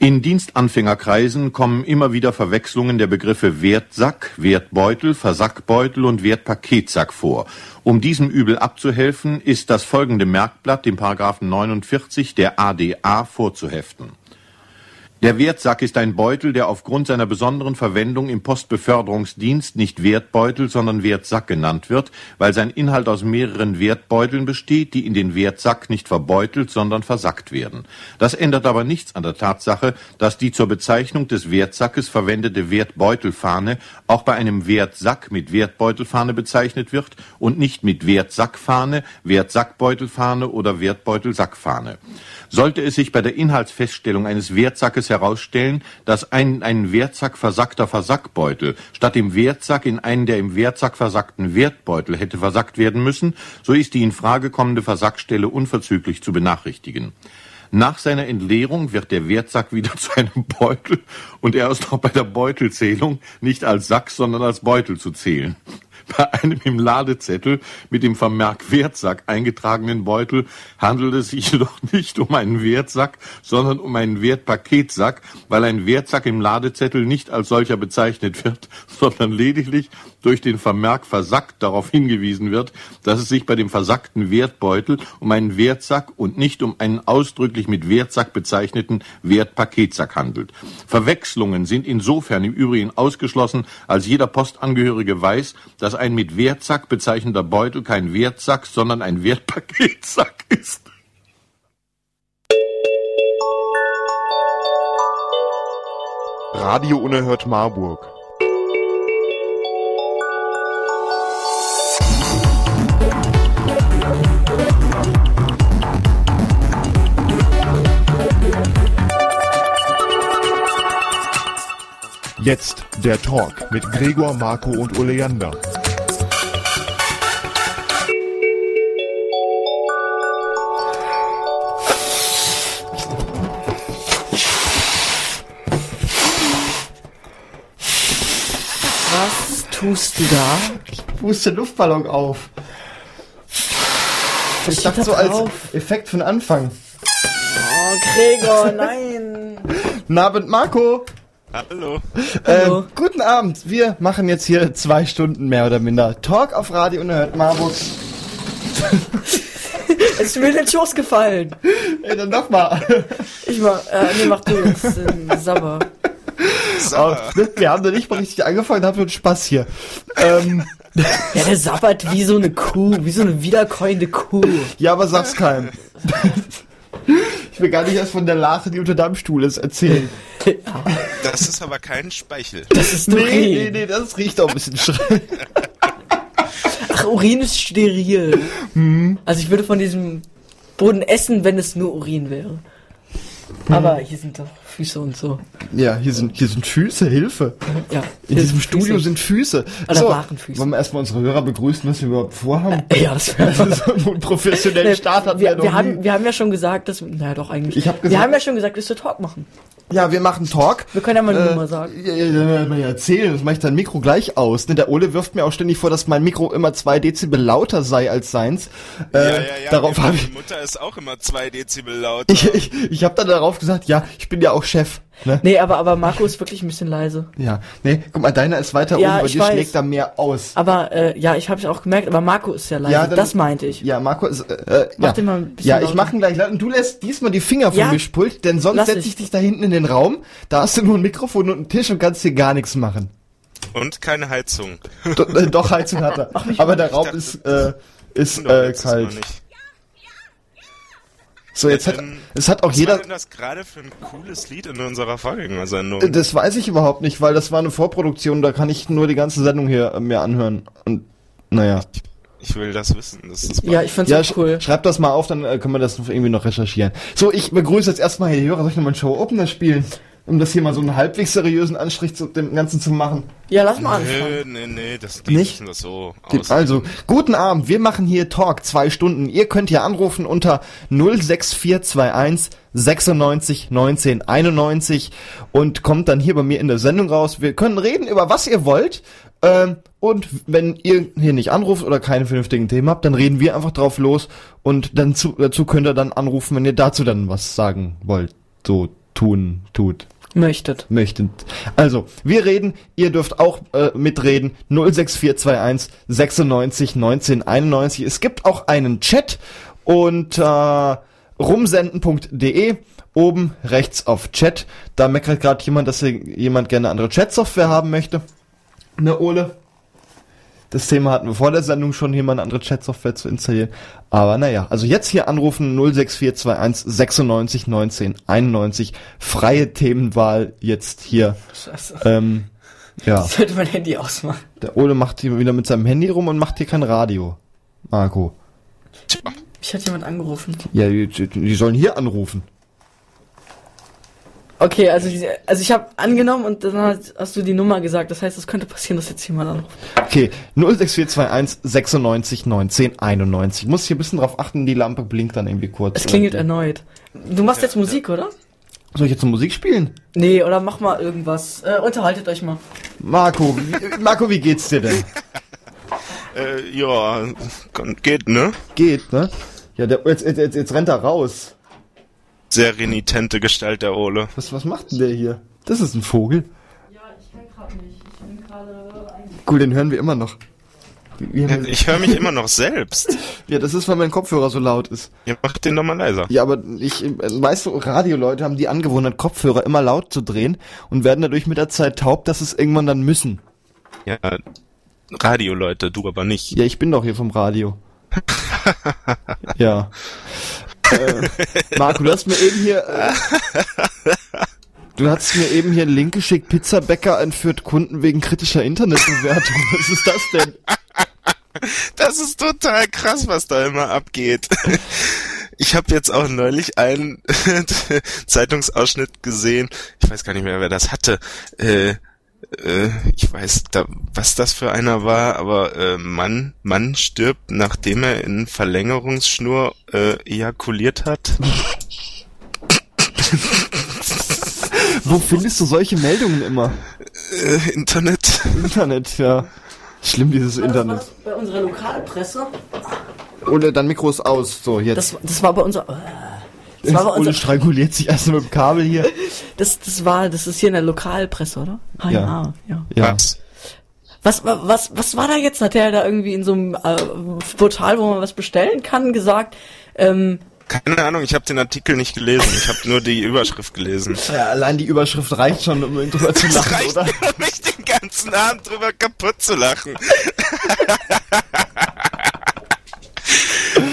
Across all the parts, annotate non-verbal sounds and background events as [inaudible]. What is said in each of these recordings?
In Dienstanfängerkreisen kommen immer wieder Verwechslungen der Begriffe Wertsack, Wertbeutel, Versackbeutel und Wertpaketsack vor. Um diesem Übel abzuhelfen, ist das folgende Merkblatt dem Paragraphen 49 der ADA vorzuheften. Der Wertsack ist ein Beutel, der aufgrund seiner besonderen Verwendung im Postbeförderungsdienst nicht Wertbeutel, sondern Wertsack genannt wird, weil sein Inhalt aus mehreren Wertbeuteln besteht, die in den Wertsack nicht verbeutelt, sondern versackt werden. Das ändert aber nichts an der Tatsache, dass die zur Bezeichnung des Wertsackes verwendete Wertbeutelfahne auch bei einem Wertsack mit Wertbeutelfahne bezeichnet wird und nicht mit Wertsackfahne, Wertsackbeutelfahne oder Wertbeutelsackfahne. Sollte es sich bei der Inhaltsfeststellung eines Wertsackes herausstellen, dass ein, ein Wertsack versackter Versackbeutel statt dem Wertsack in einen der im Wertsack versackten Wertbeutel hätte versackt werden müssen, so ist die in Frage kommende Versackstelle unverzüglich zu benachrichtigen. Nach seiner Entleerung wird der Wertsack wieder [laughs] zu einem Beutel und er ist auch bei der Beutelzählung nicht als Sack, sondern als Beutel zu zählen. Bei einem im Ladezettel mit dem Vermerk Wertsack eingetragenen Beutel handelt es sich [laughs] jedoch nicht um einen Wertsack, sondern um einen Wertpaketsack, weil ein Wertsack im Ladezettel nicht als solcher bezeichnet wird, [laughs] sondern lediglich durch den Vermerk versackt darauf hingewiesen wird, dass es sich bei dem versackten Wertbeutel um einen Wertsack und nicht um einen ausdrücklich mit Wertsack bezeichneten Wertpaketsack handelt. Verwechslungen sind insofern im Übrigen ausgeschlossen, als jeder Postangehörige weiß, dass ein mit Wertsack bezeichneter Beutel kein Wertsack, sondern ein Wertpaketsack [laughs] ist. Radio Unerhört Marburg. Jetzt der Talk mit Gregor, Marco und Oleander. Tust du da? Ich puste Luftballon auf. Ich steht dachte da so als? Effekt den Anfang. Oh, Gregor, [laughs] nein. Guten Abend, Marco. Hallo. Hallo. Äh, guten Abend. Wir machen jetzt hier zwei Stunden mehr oder minder Talk auf Radio Unerhört Marburg. [laughs] Es ist mir in den Schoß gefallen. Ey, dann doch mal. Ich mach, äh, nee, mach du jetzt den Sabber. Oh, wir haben noch nicht mal richtig angefangen, haben nur Spaß hier. Ähm, Ja, der sabbert wie so eine Kuh, wie so eine wiederkäuende Kuh. ja, aber sag's keinem. Ich will gar nicht erst von der Lache, die unter deinem Stuhl ist, erzählen. Das ist aber kein Speichel. Das ist Nee, Urin. nee, nee, das riecht auch ein bisschen schräg. Ach, Urin ist steril. Hm. Also ich würde von diesem Boden essen, wenn es nur Urin wäre. Hm. Aber hier sind doch Füße und so. Ja, hier sind, hier sind Füße, Hilfe. Ja, In diesem Studio Füße. sind Füße. Oder waren Füße. Wollen wir erstmal unsere Hörer begrüßen, was wir überhaupt vorhaben? [laughs] Ja, das [laughs] wäre so einen professionellen [laughs] Start hatten wir, wir, wir, haben, wir haben ja schon gesagt, dass naja doch eigentlich. Ich hab wir gesagt- haben ja schon gesagt, dass wir Talk machen. Ja, wir machen Talk. Wir können ja mal eine Äh, Nummer sagen. Ja, ja, ja, ja, ja, erzählen, das mache ich dein Mikro gleich aus. Ne, der Ole wirft mir auch ständig vor, dass mein Mikro immer zwei Dezibel lauter sei als seins. Äh, ja, ja, ja. Darauf meine habe ich, Mutter ist auch immer zwei Dezibel lauter. ich, ich, ich habe dann darauf gesagt, ja, ich bin ja auch Chef. Ne? Nee, aber, aber Marco ist wirklich ein bisschen leise. Ja, nee, guck mal, deiner ist weiter Ja, oben, bei ich dir weiß. schlägt da mehr aus. Aber äh, ja, ich habe es auch gemerkt, aber Marco ist ja leise. Ja, dann- das meinte ich. Ja, Marco ist, äh, äh, Mach ja. den mal ein bisschen Ja, ich mache ihn gleich laut. Und du lässt diesmal die Finger vom Ja. Mischpult, denn sonst setze ich. ich dich da hinten in den Raum. Da hast du nur ein Mikrofon und einen Tisch und kannst hier gar nichts machen. Und keine Heizung. Do, äh, doch, Heizung hat er. Aber der Raum dachte, ist, äh, ist äh, kalt. So, jetzt hat, Ähm, es hat auch Was jeder, war denn das gerade für ein cooles Lied in unserer Vorgängersendung? das weiß ich überhaupt nicht, weil das war eine Vorproduktion, da kann ich nur die ganze Sendung hier äh, mir anhören. Und, naja. Ich will das wissen. Das ist Ja, ich find's Ja, auch sch cool. schreib das mal auf, dann äh, können wir das noch irgendwie noch recherchieren. So, ich begrüße jetzt erstmal hier die Hörer. Soll ich nochmal einen Show-Opener spielen? Um das hier mal so einen halbwegs seriösen Anstrich zu dem Ganzen zu machen. Ja, lass mal anfangen. Nö, nee, nee, das Lied Nicht? wir so Die- aus. Also, guten Abend, wir machen hier Talk, zwei Stunden. Ihr könnt hier anrufen unter 06421 96 19 91 und kommt dann hier bei mir in der Sendung raus. Wir können reden über was ihr wollt. Ähm, und wenn ihr hier nicht anruft oder keine vernünftigen Themen habt, dann reden wir einfach drauf los und dann zu, dazu könnt ihr dann anrufen, wenn ihr dazu dann was sagen wollt. So tun, tut. Möchtet. möchten. Also, wir reden, ihr dürft auch äh, mitreden. 06421 96 19 91. Es gibt auch einen Chat und äh, rumsenden.de oben rechts auf Chat. Da meckert gerade jemand, dass jemand gerne andere Chat-Software haben möchte. Ne, Ole? Das Thema hatten wir vor der Sendung schon, hier mal eine andere Chat-Software zu installieren. Aber naja, also jetzt hier anrufen 06421 96 19 91. Freie Themenwahl jetzt hier. Scheiße. Ähm, ja, Ich [laughs] sollte mein Handy ausmachen. der Ole macht hier wieder mit seinem Handy rum und macht hier kein Radio. Marco. Mich hat jemand angerufen. Ja, die, die sollen hier anrufen. Okay, also, also ich habe angenommen und dann hast, hast du die Nummer gesagt. Das heißt, es könnte passieren, dass jetzt jemand anruft. Okay, 06421 96 19 91. Ich muss hier ein bisschen drauf achten, die Lampe blinkt dann irgendwie kurz. Es klingelt erneut. Du machst jetzt Musik, oder? Soll ich jetzt eine Musik spielen? Nee, oder mach mal irgendwas. Äh, unterhaltet euch mal. Marco, wie, Marco, wie geht's dir denn? Äh, ja, geht, ne? Geht, ne? Ja, der, jetzt, jetzt, jetzt, jetzt rennt er raus. Sehr renitente Gestalt der Ole. Was, was macht denn der hier? Das ist ein Vogel. Ja, ich kann gerade nicht. Ich bin gerade Cool, den hören wir immer noch. Wie- wie- Ich höre mich immer noch selbst. [laughs] Ja, das ist, weil mein Kopfhörer so laut ist. Ihr macht den doch mal leiser. Ja, aber ich, äh, weißt du, Radioleute haben die Angewohnheit, Kopfhörer immer laut zu drehen und werden dadurch mit der Zeit taub, dass es irgendwann dann müssen. Ja, Radioleute, du aber nicht. Ja, ich bin doch hier vom Radio. [laughs] ja. Äh, Marco, du hast mir eben hier. Äh, du hast mir eben hier einen Link geschickt. Pizzabäcker entführt Kunden wegen kritischer Internetbewertung. Was ist das denn? Das ist total krass, was da immer abgeht. Ich habe jetzt auch neulich einen [laughs] Zeitungsausschnitt gesehen. Ich weiß gar nicht mehr, wer das hatte. Äh, äh, ich weiß, da, was das für einer war, aber äh, Mann, Mann stirbt, nachdem er in Verlängerungsschnur äh, ejakuliert hat. Wo findest du solche Meldungen immer? Äh, Internet. Internet, ja. Schlimm, dieses Internet. bei unserer Lokalpresse. Ole, dein Mikro ist aus. So, jetzt. Das, das war bei unserer. Das war [laughs] Ole stranguliert sich erst mit dem Kabel hier. Das, das war, das ist hier in der Lokalpresse, oder? Ah, Ja. ja. ja. Ja. Was? Was, wa- was, war da jetzt? Hat der da irgendwie in so einem äh, Portal, wo man was bestellen kann, gesagt? Ähm, Keine Ahnung, ich habe den Artikel nicht gelesen. Ich habe nur die Überschrift gelesen. [laughs] ja. Allein die Überschrift reicht schon, um drüber zu Das lachen, reicht oder? nur, mich den ganzen Abend drüber kaputt zu lachen. [laughs]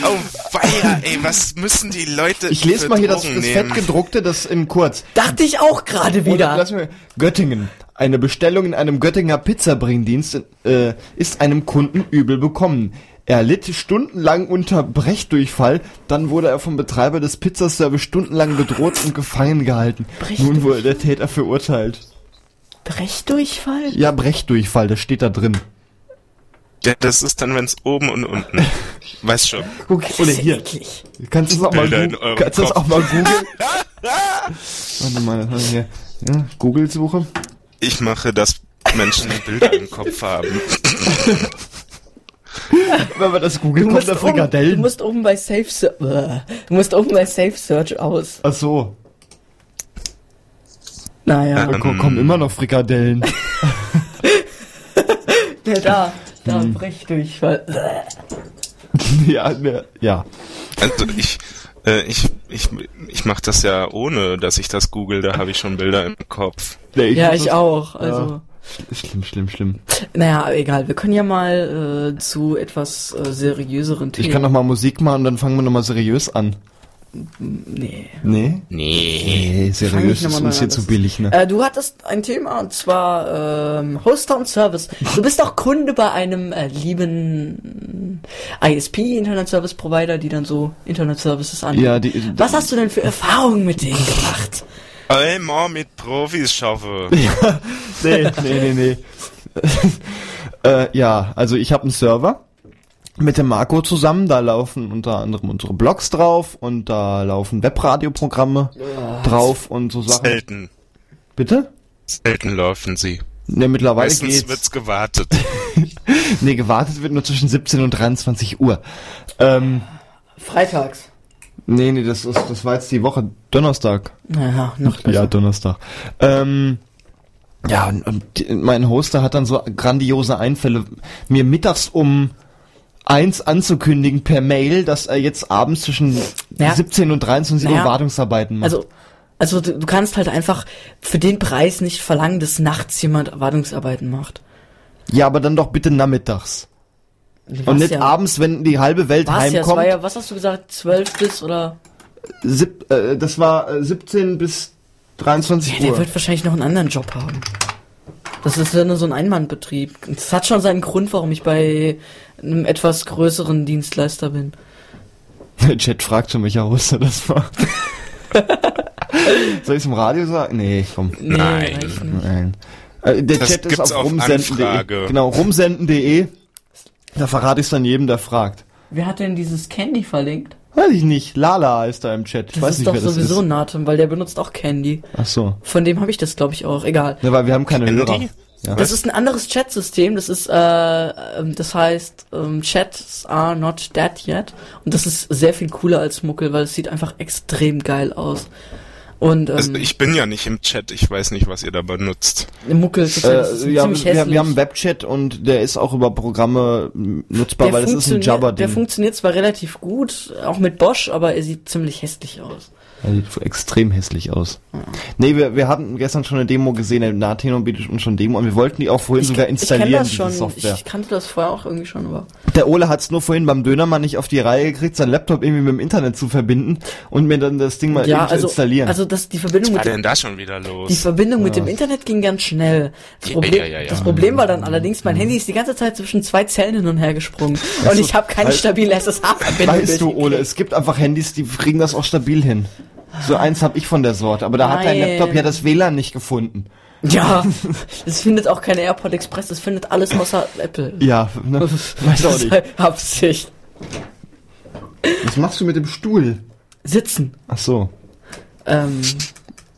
oh weia, ey, was müssen die Leute Ich lese für mal hier das, Drogen das nehmen? fettgedruckte, das in kurz. dachte ich auch gerade Oder wieder. lass mir, Göttingen. Eine Bestellung in einem Göttinger Pizzabringdienst äh, ist einem Kunden übel bekommen. Er litt stundenlang unter Brechdurchfall, dann wurde er vom Betreiber des Pizzaservice stundenlang bedroht und gefangen gehalten. Nun wurde der Täter verurteilt. Brechdurchfall? Ja, Brechdurchfall, das steht da drin. Ja, das ist dann, wenn's oben und unten. [laughs] Weiß schon. Guck, Das oder hier. eklig. Kannst du das auch mal, eurem kannst du das Kopf. auch mal googeln? [laughs] Warte mal, das haben wir hier. Ja, Google-Suche. Ich mache, dass Menschen Bilder im Kopf haben. [laughs] Wenn wir das googeln, Du kommt da oben, du Frikadellen. musst oben bei Safe Search, du musst oben bei Safe Search aus. Ach so, Naja, da ko- kommen immer noch Frikadellen. ja, da, da Hm. Brechdurchfall. [laughs] ja, ne, ja. Also ich, äh, ich, ich, ich mache das ja ohne, dass ich das google. Da habe ich schon Bilder im Kopf. Nee, Ja, muss ich das- auch. Also, Schlimm, schlimm, schlimm. naja, egal. Wir können ja mal äh, zu etwas äh, seriöseren Themen. Ich kann noch mal Musik machen und dann fangen wir noch mal seriös an. Nee. Nee? Nee. Seriös ist uns hier zu billig, ne? Äh, du hattest ein Thema und zwar ähm, Hoster und Service. Du bist auch Kunde bei einem äh, lieben ISP, Internet Service Provider, die dann so Internet Services anbieten. Ja, die, Was hast du denn für Erfahrungen mit denen gemacht? Einmal mit Profis schaffe. [laughs] nee, nee, nee, nee. [laughs] äh, ja, also ich habe einen Server mit dem Marco zusammen, da laufen unter anderem unsere Blogs drauf und da laufen Webradioprogramme drauf und so Sachen. Selten. Bitte? Selten laufen sie. Ne, mittlerweile Meistens geht's. wird's gewartet. [laughs] Nee, gewartet wird nur zwischen 17 und 23 Uhr. Ähm, Freitags. Nee, nee, das, ist, das war jetzt die Woche Donnerstag. Naja, noch besser. Ja, Donnerstag. Ähm, ja, und, und mein Hoster hat dann so grandiose Einfälle, mir mittags um eins anzukündigen per Mail, dass er jetzt abends zwischen Ja. 17 und 23 Naja, Uhr Wartungsarbeiten macht. Also, also du, du kannst halt einfach für den Preis nicht verlangen, dass nachts jemand Wartungsarbeiten macht. ja, aber dann doch bitte nachmittags. Und Was nicht ja, abends, wenn die halbe Welt Was ja, heimkommt. war ja, was hast du gesagt, 12 bis oder? Sieb, äh, das war äh, 17 bis 23 Ja, der Uhr. wird wahrscheinlich noch einen anderen Job haben. Das ist ja nur so ein Einmannbetrieb. Das hat schon seinen Grund, warum ich bei einem etwas größeren Dienstleister bin. Der Chat fragt schon, welcher Hoster das war. [laughs] Soll ich es im Radio sagen? Nee, komm. Nee, Nein. Nein. Äh, der Das Chat ist auf auf rumsenden.de. Genau, rumsenden.de. Da verrate ich dann jedem, der fragt. Wer hat denn dieses Candy verlinkt? Weiß ich nicht. Lala ist da im Chat. Ich Das weiß ist nicht, doch wer das sowieso ist. Nathan, weil der benutzt auch Candy. Ach so. Von dem habe ich das, glaube ich, auch. Egal. Ja, weil wir haben keine Candy? Hörer. Ja. Das ist ein anderes Chatsystem. Das ist, äh, ähm, das heißt, ähm, Chats are not dead yet. Und das ist sehr viel cooler als Muckel, weil es sieht einfach extrem geil aus. Und ähm, Also ich bin ja nicht im Chat, ich weiß nicht, was ihr da benutzt. Muckel ist, das ist Äh, ja, ziemlich wir, hässlich. wir haben einen Webchat und der ist auch über Programme nutzbar, weil das ist ein Jabber-Ding. Der funktioniert zwar relativ gut, auch mit Bosch, aber er sieht ziemlich hässlich aus. Er sieht extrem hässlich aus. Nee, wir, wir hatten gestern schon eine Demo gesehen, der Nathenon bietet uns schon Demo und wir wollten die auch vorhin sogar ich installieren, kenne das schon. Software. Ich kannte das vorher auch irgendwie schon, aber Der Ole hat es nur vorhin beim Dönermann nicht auf die Reihe gekriegt, sein Laptop irgendwie mit dem Internet zu verbinden und mir dann das Ding mal ja, eben zu also installieren. also das die Verbindung Was mit war dem, denn da schon wieder los? die Verbindung mit dem Internet ging ganz schnell. Das Ja, Problem, ja, ja, ja. das Problem war dann allerdings, mein Handy ist die ganze Zeit zwischen zwei Zellen hin und her gesprungen und ich habe keine stabile SSH-Verbindung. weißt du, Ole, es gibt einfach Handys, die kriegen das auch stabil hin. So eins habe ich von der Sorte, aber da hat dein Nein. Laptop ja das WLAN nicht gefunden. Ja, es findet auch keine AirPod Express, es findet alles außer Apple. Ja, ne? weiß auch Das ist nicht. halt Absicht. Was machst du mit dem Stuhl? Sitzen. Ach so. Ähm,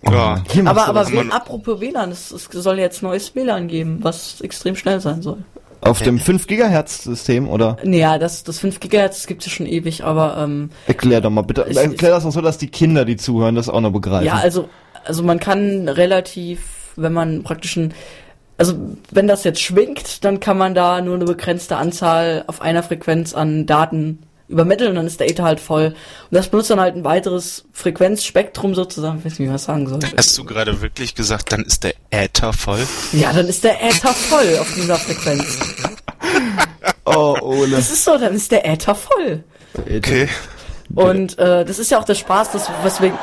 ja. Machst aber aber apropos WLAN, es, es soll jetzt neues WLAN geben, was extrem schnell sein soll. Auf dem 5 Gigahertz System oder Nee, ja, das, das 5 GHz gibt's ja schon ewig, aber ähm, erklär doch mal bitte. Ich- erklär das auch so, dass die Kinder, die zuhören, das auch noch begreifen. ja, also also man kann relativ, wenn man praktisch ein also wenn das jetzt schwingt, dann kann man da nur eine begrenzte Anzahl auf einer Frequenz an Daten übermitteln und dann ist der Ether halt voll. Und das benutzt dann halt ein weiteres Frequenzspektrum sozusagen, ich weiß nicht, wie man das sagen soll. Hast du gerade wirklich gesagt, dann ist der Äther voll? Ja, dann ist der Äther voll auf dieser Frequenz. [laughs] oh, Ole. Das ist so, dann ist der Äther voll. Okay. Und äh, das ist ja auch der Spaß, das, weswegen.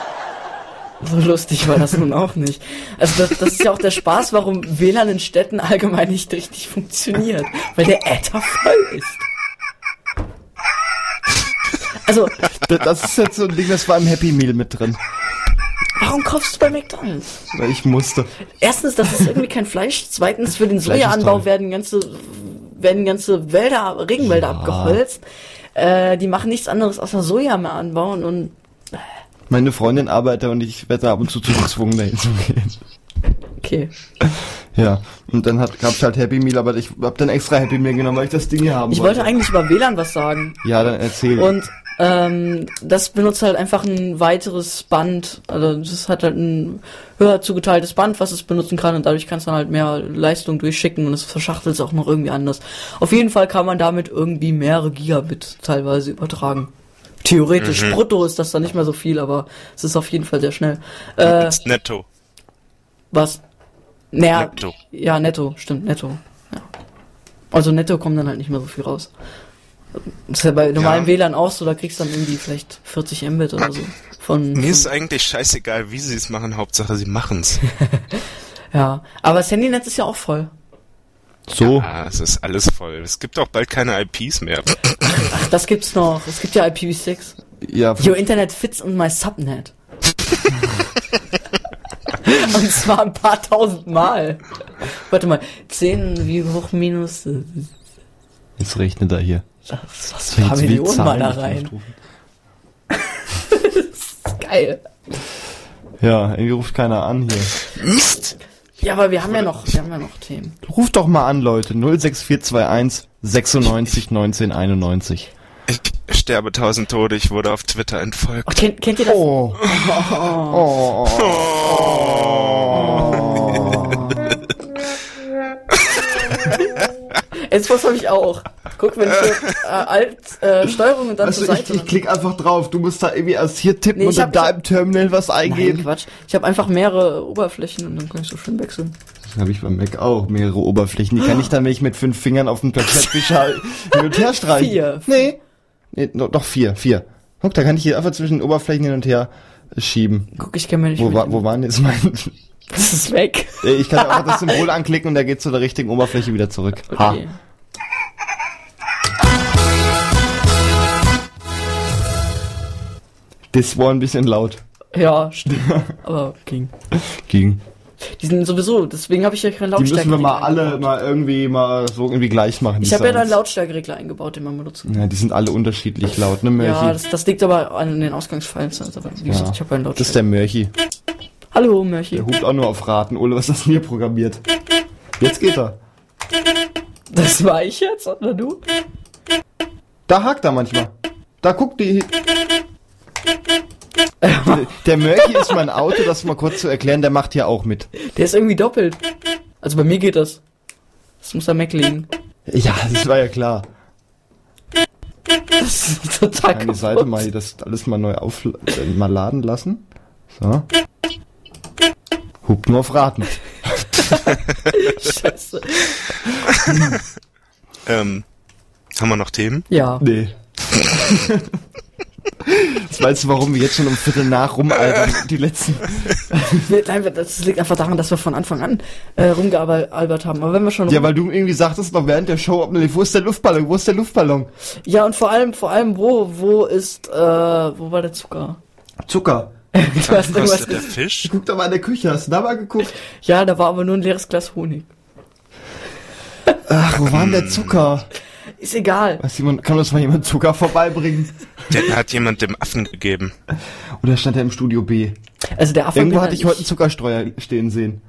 So lustig war das nun auch nicht. Also das, das ist ja auch der Spaß, warum WLAN in Städten allgemein nicht richtig funktioniert. Weil der Äther voll ist. Also, Das- ist jetzt so ein Ding, das war im Happy Meal mit drin. warum kaufst du bei McDonalds? Weil ich musste. Erstens, das ist irgendwie kein Fleisch. Zweitens, für den Sojaanbau werden ganze, werden ganze Wälder, Regenwälder abgeholzt. Äh, die machen nichts anderes außer Soja mehr anbauen und Meine Freundin arbeitet und ich werde ab und zu zu gezwungen, dahin zu gehen. okay. Ja, und dann hat, gab's halt Happy Meal, aber ich hab dann extra Happy Meal genommen, weil ich das Ding hier haben Ich wollte eigentlich über WLAN was sagen. Ja, dann erzähl. Und ähm, das benutzt halt einfach ein weiteres Band. Also das hat halt ein höher zugeteiltes Band, was es benutzen kann und dadurch kannst du dann halt mehr Leistung durchschicken und es verschachtelt es auch noch irgendwie anders. Auf jeden Fall kann man damit irgendwie mehrere Gigabit teilweise übertragen. Theoretisch brutto ist das dann nicht mehr so viel, aber es ist auf jeden Fall sehr schnell. Äh, Ist netto. was? Naja, Netto. ja, netto, stimmt, netto. Ja. Also netto kommt dann halt nicht mehr so viel raus. Das ist ja bei normalem Ja. WLAN auch so, da kriegst du dann irgendwie vielleicht 40 Mbit oder so. Von, Mir ist von eigentlich scheißegal, wie sie es machen, Hauptsache sie machen's. [laughs] ja. Aber das Handynetz ist ja auch voll. so. Ah, es ist alles voll. Es gibt auch bald keine IPs mehr. Ach, [laughs] das gibt's noch. Es gibt ja IPv6. Ja, Your Internet fits on my Subnet. [laughs] Und zwar ein paar tausend Mal. Warte mal, 10 wie hoch minus. jetzt regnet er hier. Was für ein paar Jetzt will Millionen mal da rein. [laughs] Geil. Ja, irgendwie ruft keiner an hier. Mist! Ja, aber wir haben ja noch, wir haben ja noch Themen. Ruft doch mal an, Leute. 06421 96 1991. Ich sterbe tausend Tode, ich wurde auf Twitter entfolgt. Ach, kennt, kennt ihr das? Oh. Oh. Xbox habe ich auch. Guck, wenn ich hier, äh, Alt, äh, Steuerung und dann Also zur ich, Seite. ich klick einfach drauf. Du musst da irgendwie erst hier tippen Nee, und ich dann hab- da ich im Terminal was Nein, eingeben. Quatsch. Ich habe einfach mehrere Oberflächen und dann kann ich so schön wechseln. Das habe ich beim Mac auch, mehrere Oberflächen. Die kann ich dann, wenn ich mit fünf Fingern auf dem Tapetenwischer [laughs] hin und her streichen. Vier. Nee. nee no, doch vier, vier. Guck, da kann ich hier einfach zwischen den Oberflächen hin und her schieben. Guck, ich kenne mir nicht Wo, dem- wo waren jetzt meine... [laughs] Das ist weg. Ich kann einfach das [laughs] Symbol anklicken und der geht zu der richtigen Oberfläche wieder zurück. Ha. Das war ein bisschen laut. Ja, stimmt. Aber ging. [laughs] Ging. Die sind sowieso, deswegen habe ich ja keinen Die Lautstärke. müssen wir mal alle mal irgendwie mal so irgendwie gleich machen. die Ich habe ja da einen. Lautstärkeregler eingebaut, den man benutzen kann. Ja, die sind alle unterschiedlich laut, ne, Mörchi? Ja, das, das liegt aber an den Ausgangsfiles. Also, wie gesagt, ich habe einen das ist der. Mörchi. Hallo, Mörchi. Der hupt auch nur auf Raten. Ole, was hast du mir programmiert? Jetzt geht er. Das war ich jetzt, oder du? Da hakt er manchmal. Da guckt die. Der Mörchi ist mein Auto, das mal kurz zu erklären, der macht hier auch mit. Der ist irgendwie doppelt. Also bei mir geht das. Das muss am Mac liegen. Ja, das war ja klar. Das ist total die Seite mal das alles mal neu auf, äh, mal laden lassen. So. Hupt nur auf Raten. [laughs] Scheiße. Ähm, haben wir noch Themen? Ja. Nee. [laughs] Das weißt du, warum wir jetzt schon um Viertel nach rumalbern, die letzten. Nein, das liegt einfach daran, dass wir von Anfang an äh, rumgealbert haben. Aber wenn wir schon Ja, weil du irgendwie sagtest noch während der Show, wo ist der Luftballon, wo ist der Luftballon? ja und vor allem, vor allem, wo, wo ist, äh, wo war der Zucker? Zucker. [laughs] Du hast irgendwas der Fisch? Guck doch mal in der Küche, hast du da mal geguckt? Ja, da war aber nur ein leeres Glas Honig. Ach, wo war denn der Zucker? [laughs] Ist egal. Weiß jemand, kann uns mal jemand Zucker vorbeibringen? Den hat jemand dem Affen gegeben. Oder stand er im Studio B? Also der Affe Irgendwo hatte halt ich heute einen Zuckerstreuer stehen sehen.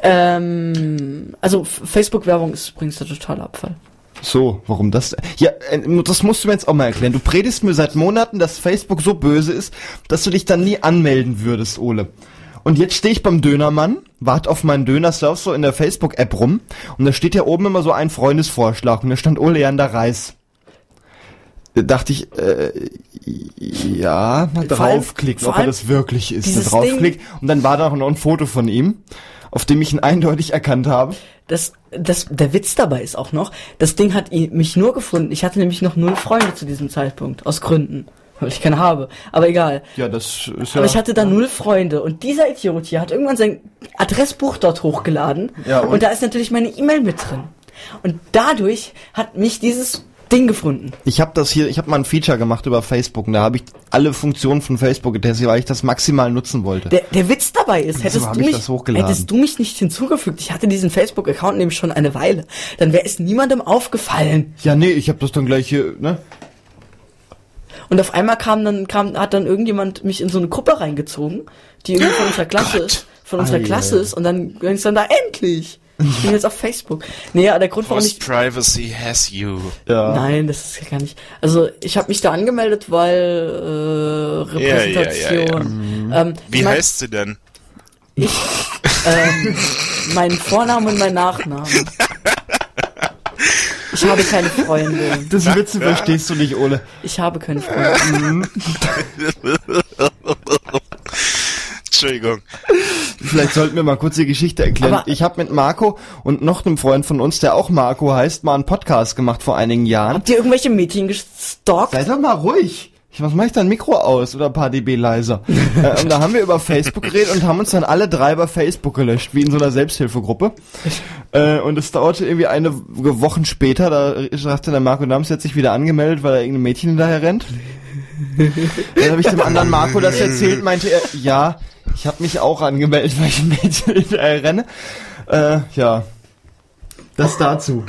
Ähm, also Facebook-Werbung ist übrigens der totale Abfall. So, warum das? Ja, äh, das musst du mir jetzt auch mal erklären. Du predigst mir seit Monaten, dass Facebook so böse ist, dass du dich dann nie anmelden würdest, Ole. Und jetzt stehe ich beim Dönermann, warte auf meinen Döner, surf so in der Facebook-App rum und da steht ja oben immer so ein Freundesvorschlag und da stand Ole Jander Reis. Da dachte ich, äh, ja, mal draufklicken, ob er das wirklich ist. Da draufklick und dann war da noch ein Foto von ihm, auf dem ich ihn eindeutig erkannt habe. Das, das, der Witz dabei ist auch noch, das Ding hat mich nur gefunden. Ich hatte nämlich noch null Freunde zu diesem Zeitpunkt, aus Gründen. [laughs] Weil ich keine habe. Aber egal. Ja, das ist ja... Aber ich hatte da null Freunde. Und dieser Idiot hier hat irgendwann sein Adressbuch dort hochgeladen. Ja, und? und? da ist natürlich meine E-Mail mit drin. Und dadurch hat mich dieses Ding gefunden. Ich habe das hier, ich habe mal ein Feature gemacht über Facebook und da habe ich alle Funktionen von Facebook getestet, weil ich das maximal nutzen wollte. Der, der Witz dabei ist, hättest du, ich mich, hättest du mich nicht hinzugefügt, ich hatte diesen Facebook-Account nämlich schon eine Weile, dann wäre es niemandem aufgefallen. ja, nee, ich habe das dann gleich hier, ne? Und auf einmal kam dann, kam, hat dann irgendjemand mich in so eine Gruppe reingezogen, die irgendwie von unserer Klasse Gott. ist, von unserer Ei, Klasse ist, und dann ging es dann da endlich. Ich bin jetzt auf Facebook. Nee, ja, der Grund, warum ich, Privacy has you. Ja. Nein, das ist ja gar nicht. Also ich habe mich da angemeldet, weil äh, Ja, ja, ja, Repräsentation. Ähm, Wie mein, heißt sie denn? ich? Ähm, mein Vorname und mein Nachname. [laughs] Ich habe keine Freunde. [laughs] Das Witze verstehst du nicht, Ole. Ich habe keine Freunde. Entschuldigung. Vielleicht sollten wir mal kurz die Geschichte erklären. Aber- ich habe mit Marco und noch einem Freund von uns, der auch Marco heißt, mal einen Podcast gemacht vor einigen Jahren. Habt ihr irgendwelche Mädchen gestalkt? Sei doch mal ruhig. Ich, was mache ich dein Mikro aus oder ein paar dB leiser? [laughs] äh, und da haben wir über Facebook geredet und haben uns dann alle drei bei Facebook gelöscht, wie in so einer Selbsthilfegruppe. [laughs] Äh, und es dauerte irgendwie eine Wochen später, da sagte der Marco Nams jetzt sich wieder angemeldet, weil er irgendein Mädchen hinterher rennt. Dann habe ich dem anderen Marco das erzählt, meinte er, ja, ich habe mich auch angemeldet, weil ich ein Mädchen [laughs] hinterher renne. Äh, ja, das dazu.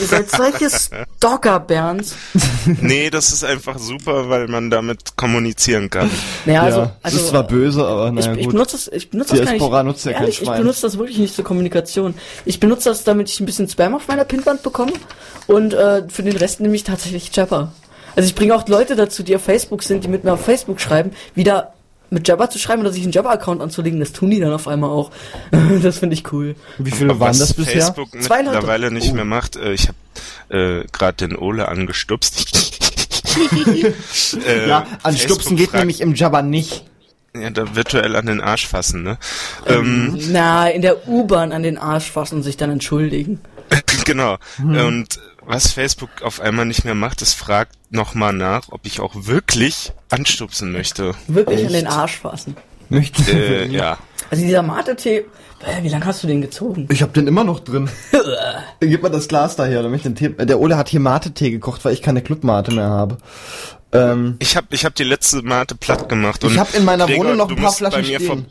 Ihr seid solche Stalker-Berns. [laughs] Nee, das ist einfach super, weil man damit kommunizieren kann. Naja, also, ja, also das ist zwar böse, aber ich, naja ich gut. benutze das, ich benutze Die das gar nicht. Ja kein ehrlich, ich benutze das wirklich nicht zur Kommunikation. Ich benutze das, damit ich ein bisschen Spam auf meiner Pinwand bekomme und äh, für den Rest nehme ich tatsächlich Jabber. Also ich bringe auch Leute dazu, die auf Facebook sind, die mit mir auf Facebook schreiben, wieder mit Jabber zu schreiben oder sich einen Jabber-Account anzulegen. Das tun die dann auf einmal auch. [laughs] das finde ich cool. Wie viele waren Was das bisher? Facebook mittlerweile nicht Oh. mehr macht. Äh, ich habe äh, gerade den Ole angestupst. [laughs] äh, Ja, an Facebook Stupsen geht fragt- nämlich im Jabba nicht. Ja, da virtuell an den Arsch fassen, ne? Ähm, Na, in der U-Bahn an den Arsch fassen und sich dann entschuldigen. [laughs] genau. Hm. Und was Facebook auf einmal nicht mehr macht, es fragt nochmal nach, ob ich auch wirklich anstupsen möchte. Wirklich an den Arsch fassen. Möchte. Äh, ja. Also dieser Mate-Tee, wie lange hast du den gezogen? Ich hab den immer noch drin. [laughs] Gib mal das Glas daher, damit ich den Tee. äh, Der Ole hat hier Mate-Tee gekocht, weil ich keine Club-Mate mehr habe. Ähm, Ich habe ich hab die letzte Mate platt gemacht. Und Ich hab in meiner Gregor, Wohnung noch ein paar Flaschen stehen.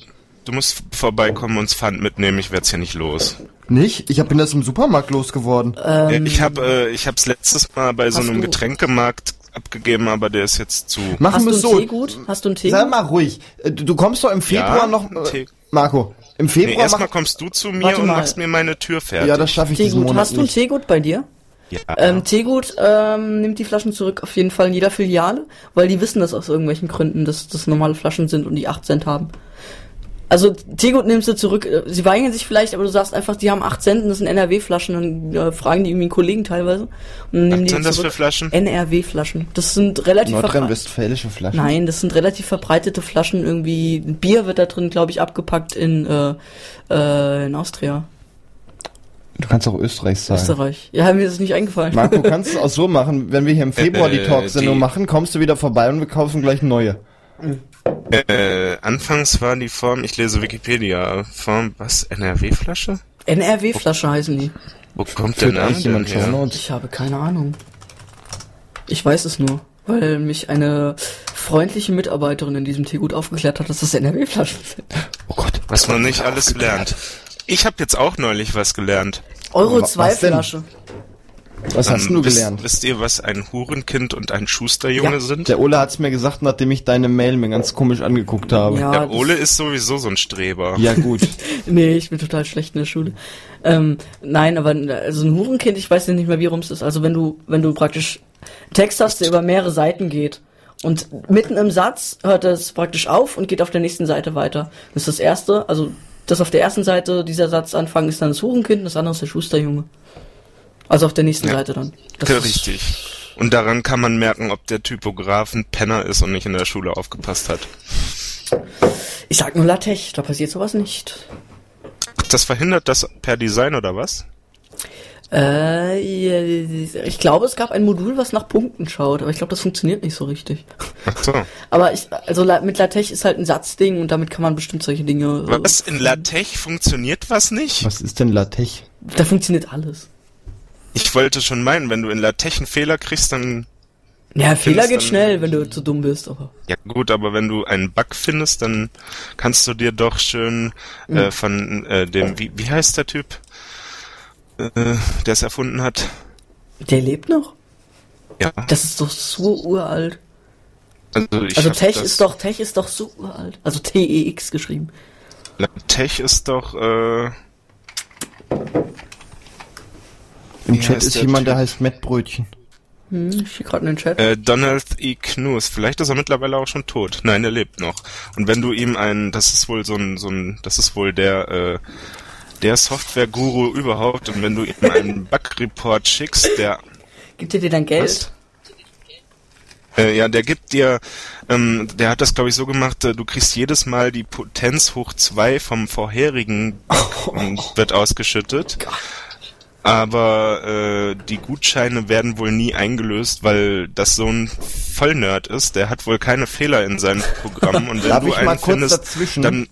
du musst vorbeikommen und Pfand mitnehmen, ich werd's hier nicht los. Nicht? Ich hab, bin das im Supermarkt losgeworden. Äh, ich habe äh, ich hab's letztes Mal bei so einem du- Getränkemarkt abgegeben, aber der ist jetzt zu. Machen Hast du wir einen so. Teegut? Hast du einen Teegut? Sei mal ruhig. Äh, Du kommst doch im Februar Ja, noch. Tee. Äh, Marco, im Nee, Februar erstmal mach, kommst du zu mir und mal. machst mir meine Tür fertig. Ja, das schaffe ich diesen Teegut. Monat Hast du ein nicht. Teegut bei dir? Ja. Ähm, Teegut ähm, nimmt die Flaschen zurück auf jeden Fall in jeder Filiale, weil die wissen das aus irgendwelchen Gründen, dass das normale Flaschen sind und die 8 Cent haben. Also Teegut nimmst du zurück, äh, sie weigern sich vielleicht, aber du sagst einfach, die haben 8 Cent und das sind NRW-Flaschen, dann äh, fragen die irgendwie einen Kollegen teilweise und dann nehmen die sind das für. Flaschen? NRW-Flaschen. Das sind relativ. Nordrhein-Westfälische Flaschen. Nein, das sind relativ verbreitete Flaschen. Irgendwie Bier wird da drin, glaube ich, abgepackt in äh, äh, in Austria, Du kannst auch Österreich sagen. Österreich. Ja, mir ist es nicht eingefallen. Marco, kannst du es auch so machen, wenn wir hier im Februar die Äh, Talksendung machen, kommst du wieder vorbei und wir kaufen gleich neue. Äh, anfangs war die Form, ich lese Wikipedia, Form, was, NRW-Flasche? NRW-Flasche heißen die. Wo kommt der Führt Name eigentlich denn jemand her? Ich habe keine Ahnung. Ich weiß es nur, weil mich eine freundliche Mitarbeiterin in diesem Teegut aufgeklärt hat, dass das NRW-Flaschen sind. Oh Gott. Was man nicht alles lernt. Ich habe jetzt auch neulich was gelernt. Euro Wa- 2 was denn? Flasche. Was hast Ähm, du wisst, gelernt? Wisst ihr, was ein Hurenkind und ein Schusterjunge Ja, sind? Der Ole hat's mir gesagt, nachdem ich deine Mail mir ganz komisch angeguckt habe. Ja, Der Ole ist sowieso so ein Streber. Ja, gut. [laughs] Nee, ich bin total schlecht in der Schule. Ähm, nein, aber also ein Hurenkind, ich weiß ja nicht mehr, wie rum es ist. Also wenn du, wenn du praktisch einen Text hast, der über mehrere Seiten geht und mitten im Satz hört es praktisch auf und geht auf der nächsten Seite weiter. Das ist das erste, also das auf der ersten Seite dieser Satz anfangen ist dann das Hurenkind, und das andere ist der Schusterjunge. Also auf der nächsten Ja. Seite dann. Das richtig. Und daran kann man merken, ob der Typograf ein Penner ist und nicht in der Schule aufgepasst hat. Ich sag nur LaTeX, da passiert sowas nicht. Das verhindert das per Design oder was? Äh, ich glaube, es gab ein Modul, was nach Punkten schaut, aber ich glaube, das funktioniert nicht so richtig. Ach so. Aber ich, also mit LaTeX ist halt ein Satzding und damit kann man bestimmt solche Dinge. äh, Was? In LaTeX funktioniert was nicht? Was ist denn LaTeX? Da funktioniert alles. Ich wollte schon meinen, wenn du in LaTeX einen Fehler kriegst, dann... Ja, Fehler geht dann- schnell, wenn du zu dumm bist, aber. Ja gut, aber wenn du einen Bug findest, dann kannst du dir doch schön äh, von äh, dem... Wie, wie heißt der Typ, äh, der es erfunden hat? Der lebt noch? Ja, Das ist doch so uralt. also ich Also Tech ist doch, Tech ist doch so uralt. Also T-E-X geschrieben. LaTeX ist doch... Äh, Im Wie Chat heißt ist der jemand, der heißt Mettbrötchen. Hm, ich gerade in den Chat. Äh, Donald E. Knus, vielleicht ist er mittlerweile auch schon tot. Nein, er lebt noch. Und wenn du ihm einen, das ist wohl so ein, so ein, das ist wohl der, äh, der Software-Guru überhaupt. Und wenn du ihm einen [laughs] Bug-Report schickst, der, Gibt er dir dann Geld? Was? äh, ja, der gibt dir, ähm, der hat das glaube ich so gemacht, äh, du kriegst jedes Mal die Potenz hoch zwei vom vorherigen Bug [laughs] und wird ausgeschüttet. Aber äh, die Gutscheine werden wohl nie eingelöst, weil das so ein Vollnerd ist. Der hat wohl keine Fehler in seinem Programm. [laughs] Und wenn Darf du ich mal einen kurz findest, dazwischen? dann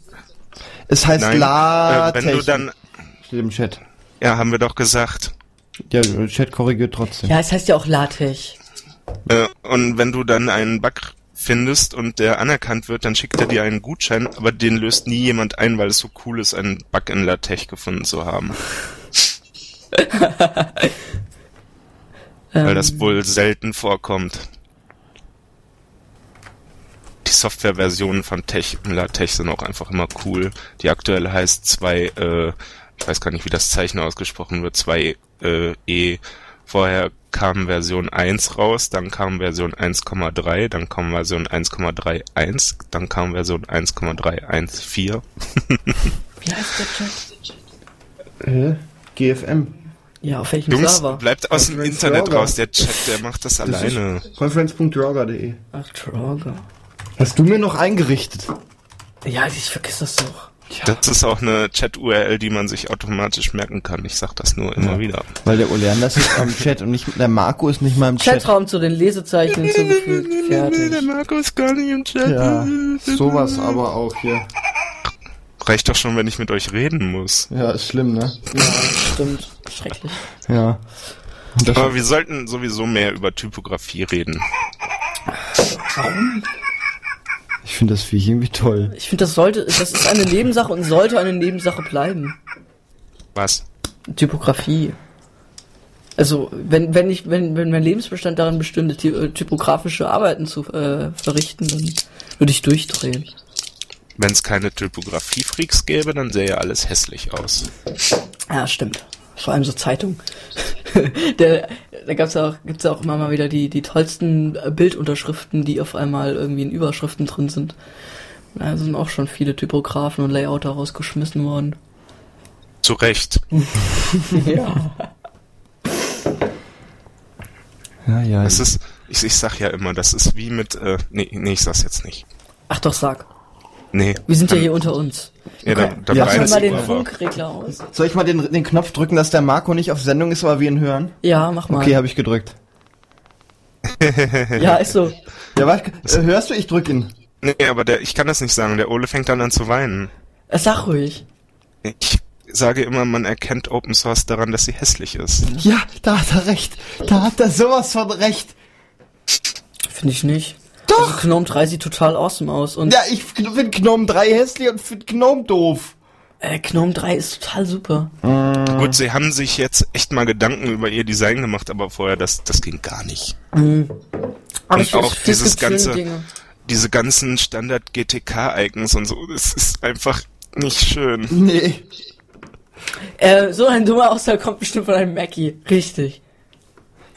Es heißt nein. Äh, LaTeX. wenn du dann, Steht im Chat. ja, haben wir doch gesagt. Ja, der Chat korrigiert trotzdem. Ja, es heißt ja auch LaTeX. Äh, und wenn du dann einen Bug findest und der anerkannt wird, dann schickt er dir einen Gutschein, aber den löst nie jemand ein, weil es so cool ist, einen Bug in LaTeX gefunden zu haben. Weil Ähm, das wohl selten vorkommt. Die Softwareversionen von Tech, LaTeX sind auch einfach immer cool. Die aktuelle heißt 2, äh, ich weiß gar nicht, wie das Zeichen ausgesprochen wird, 2 äh, E. Vorher kam Version 1 raus, dann kam Version 1,3, dann kam Version 1,31, dann kam Version 1,314. [laughs] Wie heißt der Chat? Äh, GFM. Ja, auf welchem Jungs, Server? bleibt aus dem Internet raus, der Chat, der macht das alleine. Conference.roger.de. Ach, Trogger. Hast du mir noch eingerichtet? Ja, ich vergiss das doch. Das ist auch eine Chat-URL, die man sich automatisch merken kann. Ich sag das nur immer Ja. wieder. Weil der Oleander ist nicht am Chat und nicht, der Marco ist nicht mal im Chat. Chatraum zu den Lesezeichen hinzugefügt. Fertig. Marco ist gar nicht im Chat. Ja, sowas aber auch hier. Reicht doch schon, wenn ich mit euch reden muss. Ja, ist schlimm, ne? Ja, stimmt. Schrecklich. Ja. Aber wir sollten sowieso mehr über Typografie reden. ich finde das Viech irgendwie toll. Ich finde, das sollte, das ist eine Nebensache und sollte eine Nebensache bleiben. Was? Typografie. Also, wenn, wenn ich, wenn, wenn mein Lebensbestand darin bestünde, äh, typografische Arbeiten zu äh, verrichten, dann würde ich durchdrehen. Wenn es keine Typografie-Freaks gäbe, dann sähe ja alles hässlich aus. Ja, stimmt. Vor allem so Zeitung. [laughs] Der, da gab's ja auch, gibt's ja auch immer mal wieder die, die tollsten äh, Bildunterschriften, die auf einmal irgendwie in Überschriften drin sind. Da sind auch schon viele Typografen und Layouter rausgeschmissen worden. Zu Recht. [laughs] ja. Ja, ja. Das ist, ich, ich sag ja immer, das ist wie mit, äh, nee, nee, ich sag's jetzt nicht. Ach doch, sag. Nee. Wir sind ja hier unter uns. Ja, da, da Ja, mal den Funkregler aus. Soll ich mal den, den Knopf drücken, dass der Marco nicht auf Sendung ist, aber wir ihn hören? Ja, mach mal. Okay, habe ich gedrückt. ja, ist so. Ja, was, äh, hörst du? Ich drück ihn. Nee, aber der, ich kann das nicht sagen. Der Ole fängt dann an zu weinen. Äh, Sag ruhig. Ich sage immer, man erkennt Open Source daran, dass sie hässlich ist. Ja, da hat er recht. Da hat er sowas von recht. Finde ich nicht. Doch! Also Gnome 3 sieht total awesome aus und Ja, ich finde Gnome 3 hässlich und finde Gnome doof. äh, Gnome 3 ist total super. Gut, sie haben sich jetzt echt mal Gedanken über ihr Design gemacht, aber vorher, das, das ging gar nicht. Aber Und ich- auch dieses ganze- Dinge. Diese ganzen Standard-GTK-Icons und so, das ist einfach nicht schön. Nee. Äh, so ein dummer Ausfall kommt bestimmt von einem Mackie. Richtig.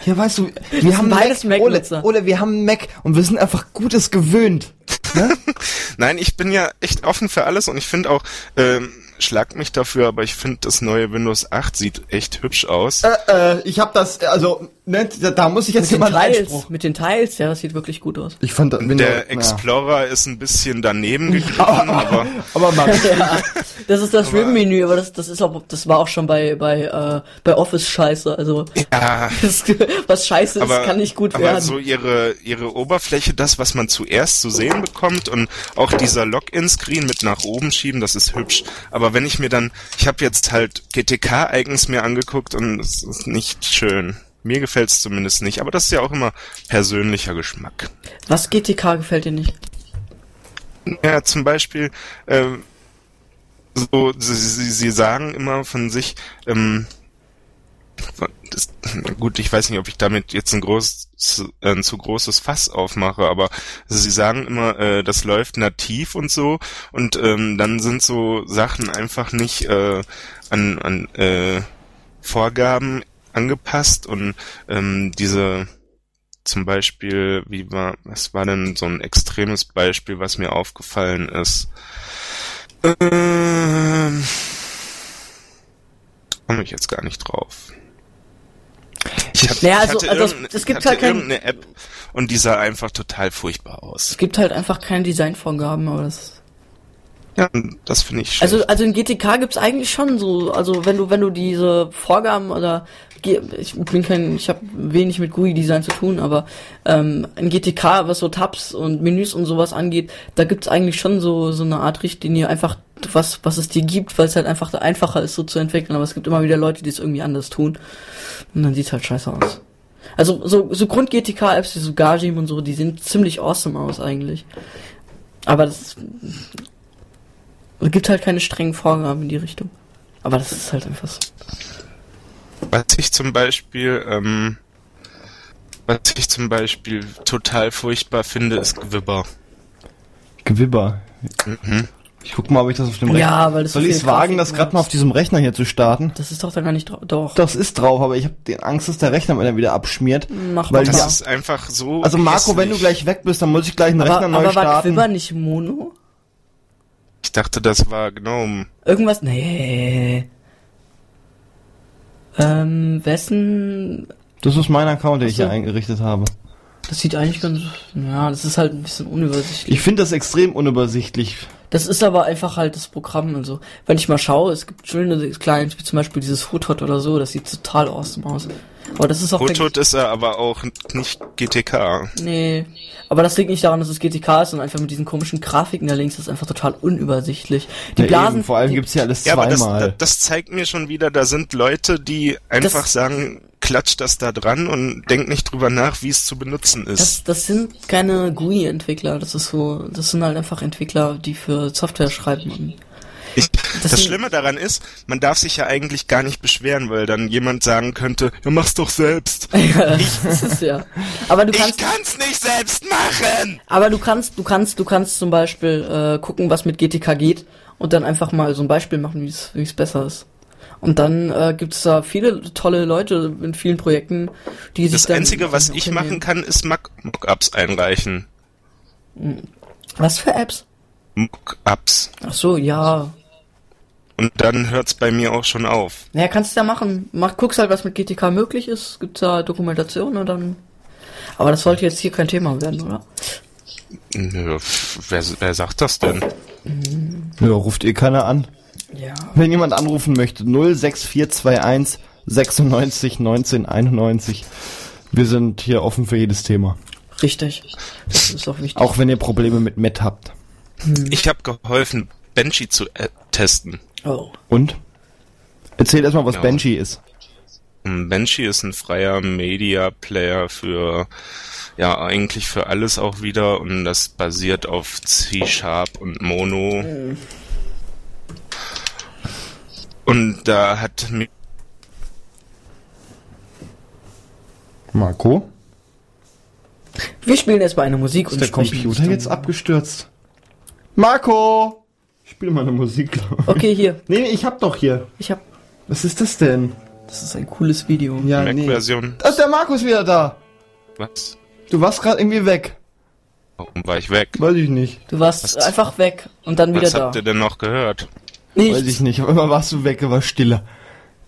Ja, weißt du, wir sind haben beides Mac, Ole. Ole, wir haben Mac und wir sind einfach Gutes gewöhnt. [laughs] Nein, ich bin ja echt offen für alles und ich finde auch, ähm, schlag mich dafür, aber ich finde das neue Windows 8 sieht echt hübsch aus. Äh, äh, ich hab das, also, ne, da, muss ich jetzt Mit den Einspruch. mit den Teils, ja, das sieht wirklich gut aus. Ich fand, Windows, Der ja. Explorer ist ein bisschen daneben [laughs] gegriffen, aber Aber Max, [laughs] Ja, das ist das RIM-Menü, aber das, das ist auch, das war auch schon bei, bei, äh, bei Office scheiße. Also, ja, [laughs] das, was scheiße ist, aber, kann nicht gut aber werden. so ihre, ihre Oberfläche, das, was man zuerst zu sehen bekommt und auch dieser Login-Screen mit nach oben schieben, das ist hübsch. Aber wenn ich mir dann, ich habe jetzt halt GTK-Icons mir angeguckt und es ist nicht schön. Mir gefällt's zumindest nicht, aber das ist ja auch immer persönlicher Geschmack. Was GTK gefällt dir nicht? Ja, zum Beispiel, ähm, so, sie, sie, sie sagen immer von sich, ähm, das, gut, ich weiß nicht, ob ich damit jetzt ein großes, äh, ein zu großes Fass aufmache, aber sie sagen immer, äh, das läuft nativ und so, und ähm, dann sind so Sachen einfach nicht äh, an, an äh, Vorgaben angepasst und ähm, diese zum Beispiel, wie war, was war denn so ein extremes Beispiel, was mir aufgefallen ist? Ähm, komme ich jetzt gar nicht drauf. Ich hab, Naja, also- also es- es gibt halt kein- irgendeine App und die sah einfach total furchtbar aus. Es gibt halt einfach keine Designvorgaben, aber das Ja, das finde ich schlecht. Also, also in GTK gibt's eigentlich schon so, also wenn du, wenn du diese Vorgaben oder ich bin kein, ich habe wenig mit GUI-Design zu tun, aber ähm, in GTK, was so Tabs und Menüs und sowas angeht, da gibt's eigentlich schon so so eine Art Richtlinie, einfach was was es dir gibt, weil es halt einfach einfacher ist, so zu entwickeln. Aber es gibt immer wieder Leute, die es irgendwie anders tun und dann sieht's halt scheiße aus. Also so so Grund GTK-Apps wie so Gajim und so, die sehen ziemlich awesome aus eigentlich. Aber das es gibt halt keine strengen Vorgaben in die Richtung. Aber das ist halt einfach so. Was ich zum Beispiel ähm, Was ich zum Beispiel total furchtbar finde, ist Gewibber. Gewibber. Ich guck mal, ob ich das auf dem Ja, Rechner... weil das so Soll ich es wagen, das gerade mal auf diesem Rechner hier zu starten? Das ist doch da gar nicht drauf. Doch. Das ist drauf, aber ich habe den Angst, dass der Rechner mir wieder abschmiert. Mach weil mal. Das ja. ist einfach so. Also Marco, wenn du hässlich. gleich weg bist, dann muss ich gleich einen aber Rechner neu aber war starten. Quiver nicht Mono? Ich dachte, das war Gnome. Irgendwas? Nee. Ähm, wessen? Das ist mein Account, den ich hier eingerichtet habe. Das sieht eigentlich ganz, ja, das ist halt ein bisschen unübersichtlich. Ich finde das extrem unübersichtlich. Das ist aber einfach halt das Programm und so. Wenn ich mal schaue, es gibt schöne Clients, wie zum Beispiel dieses Fotot oder so, das sieht total awesome aus. Aber das ist auch Fotot ist er aber auch nicht GTK. Nee. Aber das liegt nicht daran, dass es GTK ist, sondern einfach mit diesen komischen Grafiken da links, das ist einfach total unübersichtlich. Die Ja, Blasen. eben, vor allem die, gibt's hier alles Ja, aber das, zweimal. das, das zeigt mir schon wieder, da sind Leute, die einfach Das- sagen, klatscht das da dran und denkt nicht drüber nach, wie es zu benutzen ist. das, das sind keine GUI-Entwickler, das ist so, das sind halt einfach Entwickler, die für Software schreiben. Ich, das sind- Schlimme daran ist, man darf sich ja eigentlich gar nicht beschweren, weil dann jemand sagen könnte, ja mach's doch selbst. [laughs] das ist ja. Aber du Ich kannst, kann's nicht selbst machen! aber du kannst, du kannst, du kannst zum Beispiel äh, gucken, was mit GTK geht und dann einfach mal so ein Beispiel machen, wie es, besser ist. Und dann äh, gibt es da viele tolle Leute in vielen Projekten, die sich Das Einzige, was ich machen kann, ist Mock- Mockups einreichen. Was für Apps? Mockups. Ach so, ja. Und dann hört's bei mir auch schon auf. Naja, kannst du ja machen. Mach, guckst halt, was mit GTK möglich ist. Gibt's da Dokumentation und dann. Aber das sollte jetzt hier kein Thema werden, oder? Nö, Wer, wer sagt das denn? Ja, ruft eh keiner an. Ja. Wenn jemand anrufen möchte, 06421 96 19 91. Wir sind hier offen für jedes Thema. Richtig. Das ist auch wichtig. Auch wenn ihr Probleme mit Matt habt. Ich habe geholfen, Banshee zu äh, testen. Oh. Und? Erzähl erstmal, was Ja. Banshee ist. Ähm, Banshee ist ein freier Media Player für ja eigentlich für alles auch wieder und das basiert auf C Sharp und Mono. Und da hat mir Marco? Wir spielen jetzt mal eine Musik Ist und der Computer jetzt abgestürzt? Marco! Ich spiele mal eine Musik. Okay, hier. [laughs] Nee, nee, ich hab doch hier. Ich hab. Was ist das denn? Das ist ein cooles Video. Ja, nee. Mac-Version. Da ist der Markus wieder da. Was? Du warst gerade irgendwie weg. Warum war ich weg? Weiß ich nicht. Du warst Was- einfach weg und dann wieder Was da. habt ihr denn noch gehört? Nichts. Weiß ich nicht. Auf einmal warst du weg, war stille.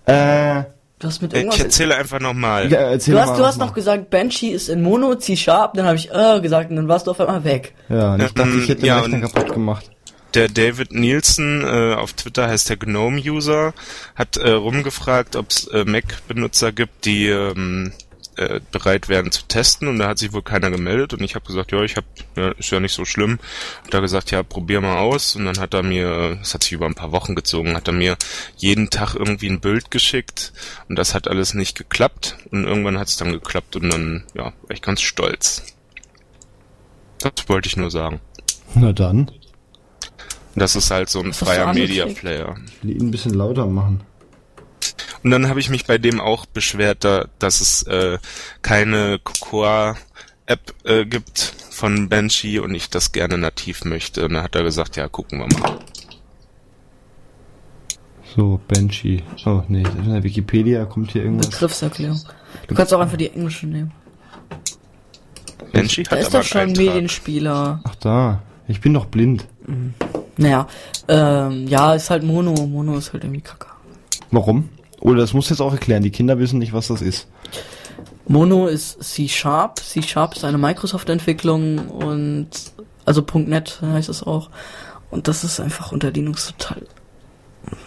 Äh, Du hast mit Ich irgendwas. erzähle einfach nochmal. ja, erzähl Du mal hast, du hast mal. noch gesagt, Banshee ist in Mono, C-Sharp, dann habe ich äh gesagt und dann warst du auf einmal weg. Ja, und ich dachte, ich hätte den Ja, Rechner kaputt gemacht. Der David Nielsen, äh, auf Twitter heißt der Gnome-User, hat äh, rumgefragt, ob es äh, Mac-Benutzer gibt, die ähm, äh, bereit wären zu testen und da hat sich wohl keiner gemeldet und ich habe gesagt, ja, ich habe, ja, ist ja nicht so schlimm. Und da gesagt, ja, probier mal aus und dann hat er mir, das hat sich über ein paar Wochen gezogen, hat er mir jeden Tag irgendwie ein Bild geschickt und das hat alles nicht geklappt und irgendwann hat es dann geklappt und dann, ja, war ich ganz stolz. Das wollte ich nur sagen. Na dann. Das ist halt so ein freier? Media Player. Ich will ihn ein bisschen lauter machen. Und dann habe ich mich bei dem auch beschwert, da, dass es äh, keine Cocoa-App äh, gibt von Banshee und ich das gerne nativ möchte. Und dann hat er gesagt, ja, gucken wir mal. So, Banshee. Oh, nee, in der Wikipedia kommt hier irgendwas. Begriffserklärung. Du kannst auch einfach die englische nehmen. Banshee Da hat ist aber doch schon ein. Medienspieler. Ach da. Ich bin doch blind. Naja, ähm, ja, ist halt Mono. Mono ist halt irgendwie kacke. Warum? Oder das muss jetzt auch erklären. Die Kinder wissen nicht, was das ist. Mono ist C-Sharp. C-Sharp ist eine Microsoft-Entwicklung und also .NET heißt es auch. Und das ist einfach unter Linux total.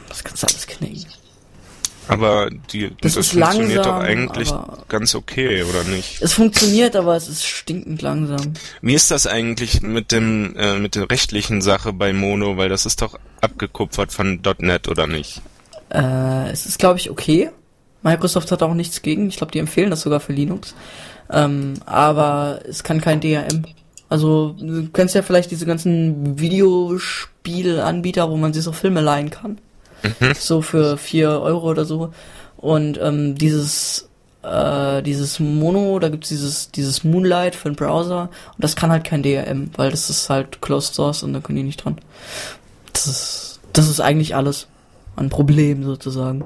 Das kannst du alles knicken. Aber die, Das das, funktioniert langsam, doch eigentlich ganz okay, oder nicht? Es funktioniert, aber es ist stinkend langsam. Wie ist das eigentlich mit dem äh, mit der rechtlichen Sache bei Mono, weil das ist doch abgekupfert von .NET oder nicht? Äh, es ist, glaube ich, okay. Microsoft hat auch nichts gegen. Ich glaube, die empfehlen das sogar für Linux. Ähm, aber es kann kein DRM. Also, du kennst ja vielleicht diese ganzen Videospielanbieter, wo man sich so Filme leihen kann. So für vier Euro oder so. Und ähm, dieses äh, dieses Mono, da gibt's dieses, dieses Moonlight für den Browser und das kann halt kein DRM, weil das ist halt Closed Source und da können die nicht dran. Das ist, das ist eigentlich alles ein Problem sozusagen.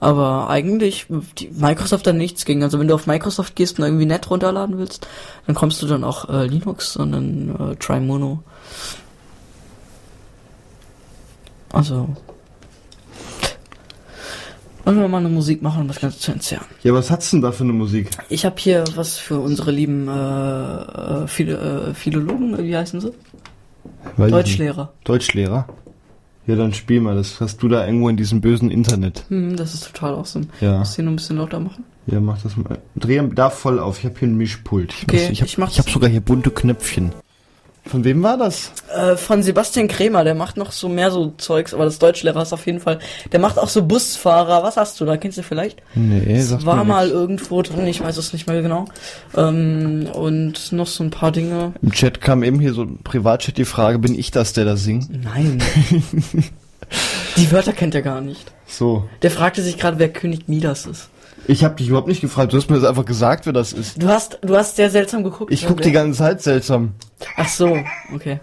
Aber eigentlich, die Microsoft da nichts gegen. Also wenn du auf Microsoft gehst und irgendwie Net runterladen willst, dann kommst du dann auch äh, Linux und dann äh, Try Mono. Also. Wollen wir mal eine Musik machen, um das Ganze zu entzerren? Ja, was hat's denn da für eine Musik? Ich habe hier was für unsere lieben äh, äh, Philo, äh, Philologen, wie heißen sie? Weiß Deutschlehrer. Deutschlehrer? Ja, dann spiel mal. Das hast du da irgendwo in diesem bösen Internet. Hm, das ist total awesome. Ja. Muss hier nur ein bisschen lauter machen. Ja, mach das mal. Dreh da voll auf. Ich habe hier ein Mischpult. Ich, Okay, weiß, ich habe ich ich hab sogar hier bunte Knöpfchen. Von wem war das? Äh, von Sebastian Krämer, der macht noch so mehr so Zeugs, aber das Deutschlehrer ist auf jeden Fall. Der macht auch so Busfahrer. Was hast du da? Kennst du vielleicht? Nee, sag war mal nix. irgendwo drin, ich weiß es nicht mehr genau. Ähm, und noch so ein paar Dinge. Im Chat kam eben hier so ein Privatchat die Frage, bin ich das, der da singt? Nein. [laughs] Die Wörter kennt er gar nicht. So. Der fragte sich gerade, wer König Midas ist. Ich habe dich überhaupt nicht gefragt. Du hast mir das einfach gesagt, wer das ist. Du hast, du hast sehr seltsam geguckt. Ich guck die ganze Zeit seltsam. Ach so, okay.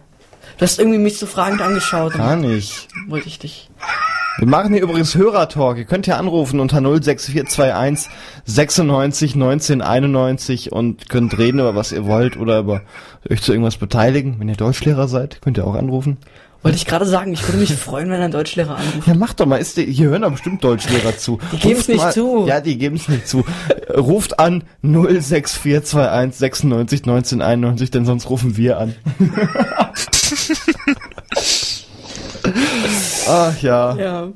Du hast irgendwie mich so fragend angeschaut. Gar nicht. Wollte ich dich. Wir machen hier übrigens Hörertalk. Ihr könnt hier anrufen unter 06421 96 19 91 und könnt reden über was ihr wollt oder über euch zu irgendwas beteiligen. Wenn ihr Deutschlehrer seid, könnt ihr auch anrufen. Wollte ich gerade sagen, ich würde mich [laughs] freuen, wenn ein Deutschlehrer anruft. Ja, macht doch mal. Ist die, hier hören doch bestimmt Deutschlehrer zu. [laughs] Die geben's Ruft nicht mal, zu. Ja, die geben es nicht zu. Ruft an 06421 96 19 91, denn sonst rufen wir an. [laughs] Ach ja. Ja.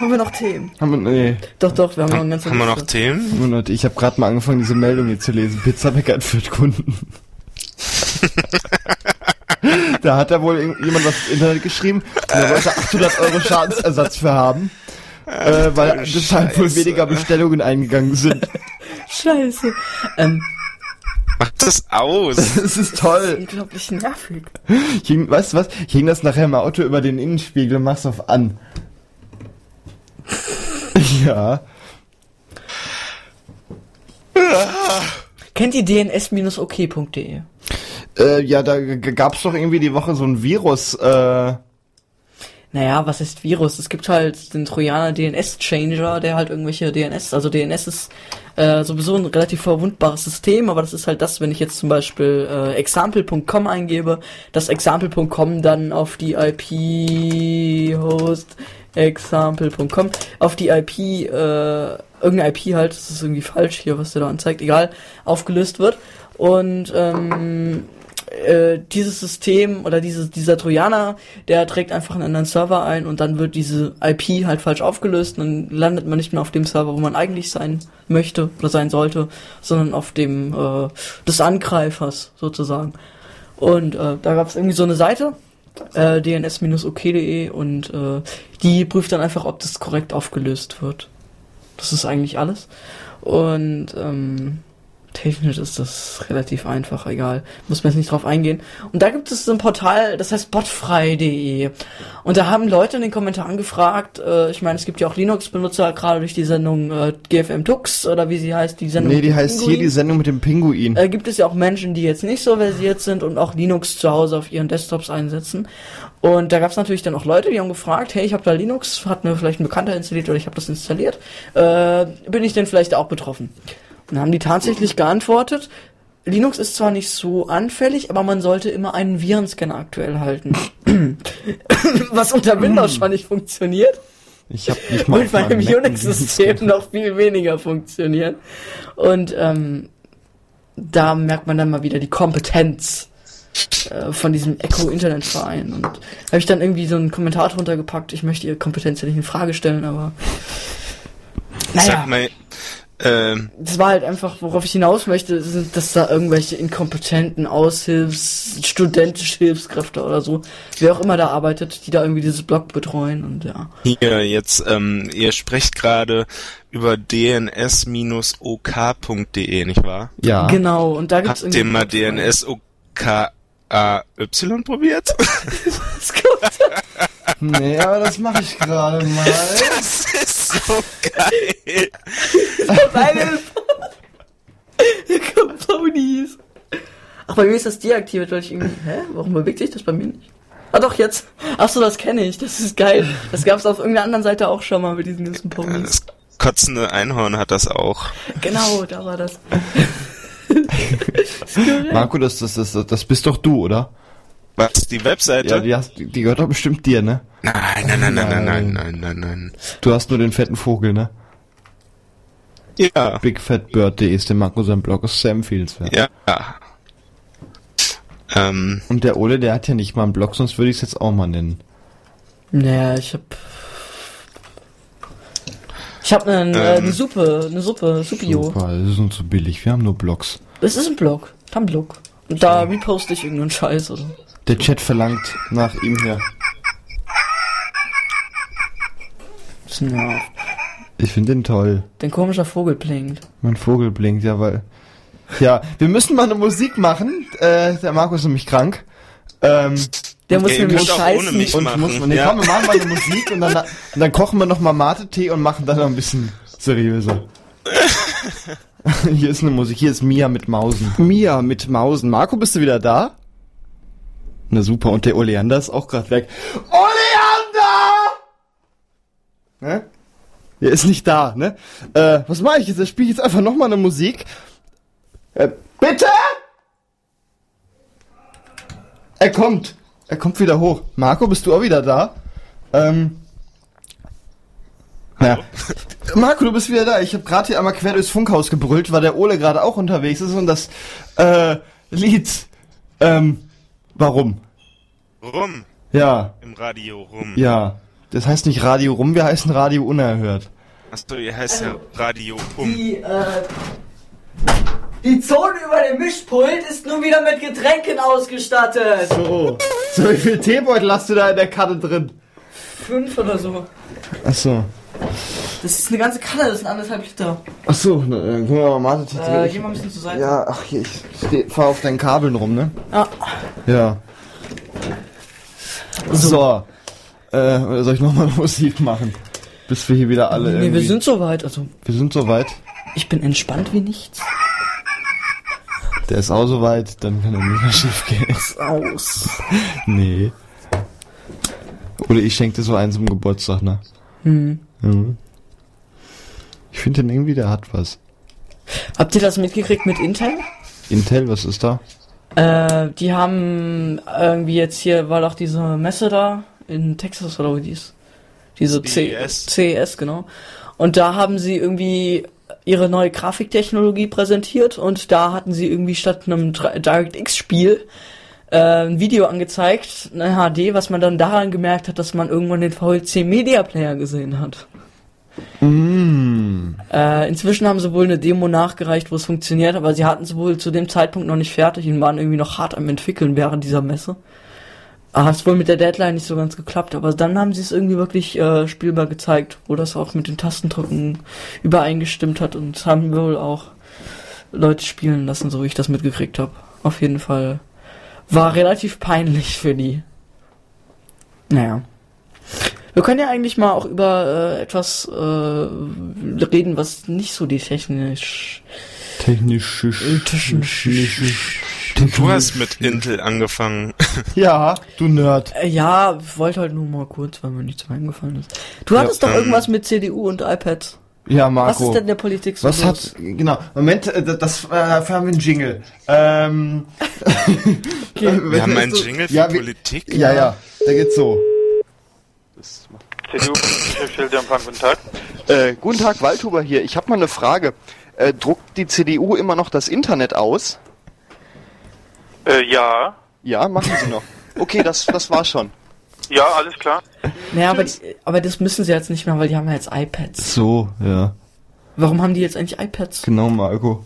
Haben wir noch Themen? Haben wir, nee. Doch, doch, wir haben noch eine ganze Haben wir noch. Themen? Ich habe gerade mal angefangen, diese Meldung hier zu lesen. Pizzabäcker entführt Kunden. Da hat da wohl jemand was ins Internet geschrieben. Da wollte 800 Euro Schadensersatz für haben. Äh, weil deshalb wohl weniger Bestellungen eingegangen sind. Scheiße. Ähm, Mach das aus. [laughs] Das ist toll. unglaublich nervig. Ich hing, weißt du was? Ich hing das nachher im Auto über den Innenspiegel und mach's auf an. [laughs] Ja. Kennt ihr dns-ok.de? Äh, ja, da gab's doch irgendwie die Woche so ein Virus, äh, Naja, was ist Virus? Es gibt halt den Trojaner DNS-Changer, der halt irgendwelche DNS, also DNS ist äh, sowieso ein relativ verwundbares System, aber das ist halt das, wenn ich jetzt zum Beispiel äh, example.com eingebe, dass example.com dann auf die IP-Host example.com auf die IP, äh, irgendeine IP halt, das ist irgendwie falsch hier, was der da anzeigt, egal, aufgelöst wird. Und ähm, äh, dieses System oder diese, dieser Trojaner, der trägt einfach einen anderen Server ein und dann wird diese IP halt falsch aufgelöst und dann landet man nicht mehr auf dem Server, wo man eigentlich sein möchte oder sein sollte, sondern auf dem äh, des Angreifers sozusagen. Und äh, da gab es irgendwie so eine Seite, äh, dns-ok.de und äh, die prüft dann einfach, ob das korrekt aufgelöst wird. Das ist eigentlich alles. Und ähm, technisch ist das relativ einfach, egal. Muss man jetzt nicht drauf eingehen. Und da gibt es so ein Portal, das heißt botfrei.de. Und da haben Leute in den Kommentaren gefragt, äh, ich meine, es gibt ja auch Linux-Benutzer, gerade durch die Sendung äh, GFM Tux oder wie sie heißt, die Sendung. nee, die heißt hier Pinguin. die Sendung mit dem Pinguin. Äh, gibt es ja auch Menschen, die jetzt nicht so versiert sind und auch Linux zu Hause auf ihren Desktops einsetzen. Und da gab es natürlich dann auch Leute, die haben gefragt, hey, ich habe da Linux, hat mir vielleicht ein Bekannter installiert oder ich habe das installiert. Äh, bin ich denn vielleicht auch betroffen? Dann haben die tatsächlich geantwortet, Linux ist zwar nicht so anfällig, aber man sollte immer einen Virenscanner aktuell halten. [coughs] Was unter Windows schon nicht funktioniert. Ich hab nicht mal Und meinem einen Unix-System noch viel weniger funktionieren. Und ähm, da merkt man dann mal wieder die Kompetenz äh, von diesem Echo-Internetverein. Und habe ich dann irgendwie so einen Kommentar drunter gepackt. Ich möchte ihre Kompetenz ja nicht in Frage stellen, aber naja, Sag mal, ähm, das war halt einfach, worauf ich hinaus möchte, sind, dass da irgendwelche inkompetenten Aushilfs, studentische Hilfskräfte oder so, wer auch immer da arbeitet, die da irgendwie dieses Blog betreuen und ja. hier jetzt, ähm, ihr sprecht gerade über dns-ok.de, nicht wahr? Ja. Genau, und da gibt's Habt ihr mal DNS-OKAY probiert? [laughs] Ist gut. [laughs] Nee, aber das mache ich gerade mal. Das ist so geil. Meine Ponies. [laughs] Ach, bei mir ist das deaktiviert, weil ich irgendwie. Hä? Warum bewegt sich das bei mir nicht? Ah doch, jetzt. Ach so, das kenne ich. Das ist geil. Das gab es auf irgendeiner anderen Seite auch schon mal mit diesen ganzen Ponys. Das kotzende Einhorn hat das auch. Genau, da war das. Marco, das, das, das, das bist doch du, oder? Was, die Webseite? Ja, die, hast, die gehört doch bestimmt dir, ne? nein, nein, nein, nein, nein, nein, nein, nein, nein. Du hast nur den fetten Vogel, ne? Ja, Bigfatbird.de ist der Marco sein Blog, ist sehr empfehlenswert. ja. Ähm, Und der Ole, der hat ja nicht mal einen Blog, sonst würde ich es jetzt auch mal nennen. Naja, ich hab. Ich hab eine, äh, Ähm. eine Suppe, eine Suppe, Suppio. Super, das ist uns zu billig, wir haben nur Blogs. Das ist ein Blog. Ein Blog. Und da reposte ich irgendeinen Scheiß, oder? Der Chat verlangt nach ihm hier. Nervt. Ich finde den toll. Dein komischer Vogel blinkt. Mein Vogel blinkt, ja, weil. Ja, wir müssen mal eine Musik machen. Äh, der Marco ist nämlich krank. Ähm, Der muss Ey, nämlich scheißen. mich und machen. muss man, nee, ja. komm, wir machen mal eine Musik und dann, und dann kochen wir nochmal Mate-Tee und machen dann noch ein bisschen seriöser. [laughs] Hier ist eine Musik, hier ist Mia mit Mausen. Mia mit Mausen. Marco, bist du wieder da? Na super, und der Oleander ist auch gerade weg. Oleander! Ne? Der ist nicht da, ne? Äh, was mache ich jetzt? Ich spiele jetzt einfach nochmal eine Musik. Äh, bitte? Er kommt. Er kommt wieder hoch. Marco, bist du auch wieder da? Ähm. Ja. [laughs] Marco, du bist wieder da. Ich habe gerade hier einmal quer durchs Funkhaus gebrüllt, weil der Ole gerade auch unterwegs ist und das äh, Lied. Ähm. Warum? rum Ja, im Radio rum. ja. Das heißt nicht Radio rum, wir heißen Radio unerhört. Achso, ihr heißt ja Radio um. Die, äh, die Zone über dem Mischpult ist nun wieder mit Getränken ausgestattet. So. So, wie viel Teebeutel hast du da in der Karte drin? Fünf oder so. Ach so. Das ist eine ganze Kanne, das sind anderthalb Liter. Ach so, na, dann gucken wir mal Mate. Äh, geh mal ein bisschen zur Seite. Ja, ach hier, ich steh, fahr auf deinen Kabeln rum, ne? Ah, Ja. So. Äh, oder soll ich nochmal [laughs] Musik machen? Bis wir hier wieder alle nee, irgendwie... wir sind soweit. Also, wir sind soweit. ich bin entspannt wie nichts. Der ist auch soweit, dann kann er nicht mehr [laughs] schief gehen. Aus. Nee. Oder ich schenke dir so einen zum Geburtstag, ne? Hm. Mhm. Ich finde den irgendwie, der hat was. Habt ihr das mitgekriegt mit Intel? Intel, was ist da? Äh, die haben irgendwie jetzt hier, war doch diese Messe da in Texas oder wo die ist. Diese CES. CES, genau. Und da haben sie irgendwie ihre neue Grafiktechnologie präsentiert und da hatten sie irgendwie statt einem DirectX-Spiel äh, ein Video angezeigt, eine HD, was man dann daran gemerkt hat, dass man irgendwann den VLC Media Player gesehen hat. Mm. Äh, inzwischen haben sie wohl eine Demo nachgereicht, wo es funktioniert, aber sie hatten es wohl zu dem Zeitpunkt noch nicht fertig und waren irgendwie noch hart am entwickeln während dieser Messe. Ah, Hat wohl mit der Deadline nicht so ganz geklappt, aber dann haben sie es irgendwie wirklich äh, spielbar gezeigt, wo das auch mit den Tastendrücken übereingestimmt hat und haben wohl auch Leute spielen lassen, so wie ich das mitgekriegt habe. Auf jeden Fall war relativ peinlich für die. Naja. Wir können ja eigentlich mal auch über äh, etwas äh, reden, was nicht so die technisch Technisch. technisch Du hast mit Intel angefangen. [laughs] Ja, du Nerd. Äh, ja, ich wollte halt nur mal kurz, weil mir nichts mehr eingefallen ist. Du hattest doch ähm, irgendwas mit CDU und iPads. Ja, Was Marco. ist denn der Politik so Was los? hat, genau, Moment, äh, das, das äh, dafür haben wir einen Jingle. Ähm, [laughs] [laughs] Wir haben einen Jingle für ja, Politik. ja, ja, der geht so. CDU, Empfang, guten Tag. Äh, guten Tag, Waldhuber hier. Ich habe mal eine Frage. Äh, druckt die CDU immer noch das Internet aus? Äh, ja, Ja, machen sie noch. Okay, das, das war schon. ja, alles klar. Naja, aber, die, aber das müssen sie jetzt nicht mehr, weil die haben ja jetzt iPads. So, ja, Warum haben die jetzt eigentlich iPads? genau, Marco.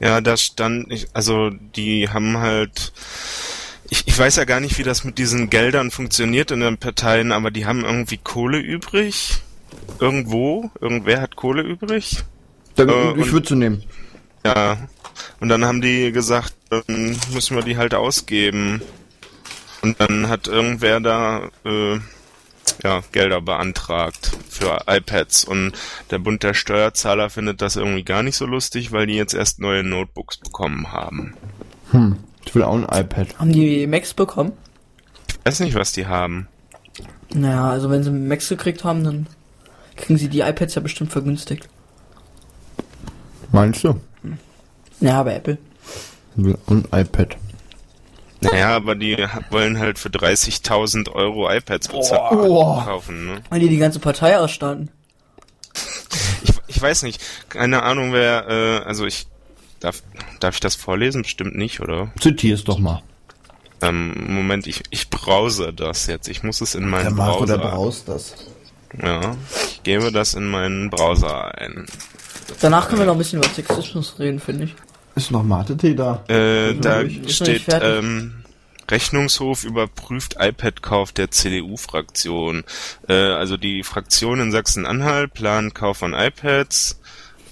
Ja, da stand, ich, also die haben halt, ich, ich weiß ja gar nicht, wie das mit diesen Geldern funktioniert in den Parteien, aber die haben irgendwie Kohle übrig. Irgendwo, irgendwer hat Kohle übrig. Dann, Äh, ich würde zu nehmen. Ja. Und dann haben die gesagt, dann müssen wir die halt ausgeben. Und dann hat irgendwer da äh, ja, Gelder beantragt für iPads und der Bund der Steuerzahler findet das irgendwie gar nicht so lustig, weil die jetzt erst neue Notebooks bekommen haben. Hm, ich will auch ein iPad. Haben die Macs bekommen? Ich weiß nicht, was die haben. Naja, also wenn sie Macs gekriegt haben, dann kriegen sie die iPads ja bestimmt vergünstigt. Meinst du? Ja, bei Apple. Ich will auch ein iPad. Naja, aber die wollen halt für 30.000 Euro iPads bezahlen, Oh. kaufen, ne? Weil die die ganze Partei ausstanden. Ich, ich weiß nicht, keine Ahnung, wer, äh, also ich, darf, darf ich das vorlesen? Bestimmt nicht, oder? Zitier's doch mal. Ähm, Moment, ich, ich browse das jetzt. Ich muss es in meinen Der Marco, der Browser. braust das. Ja, ich gebe das in meinen Browser ein. Danach können wir noch ein bisschen über Sexismus reden, finde ich. Ist noch Mate-Tee da? Äh, da steht, ähm, Rechnungshof überprüft iPad-Kauf der CDU-Fraktion. Äh, also die Fraktion in Sachsen-Anhalt plant Kauf von iPads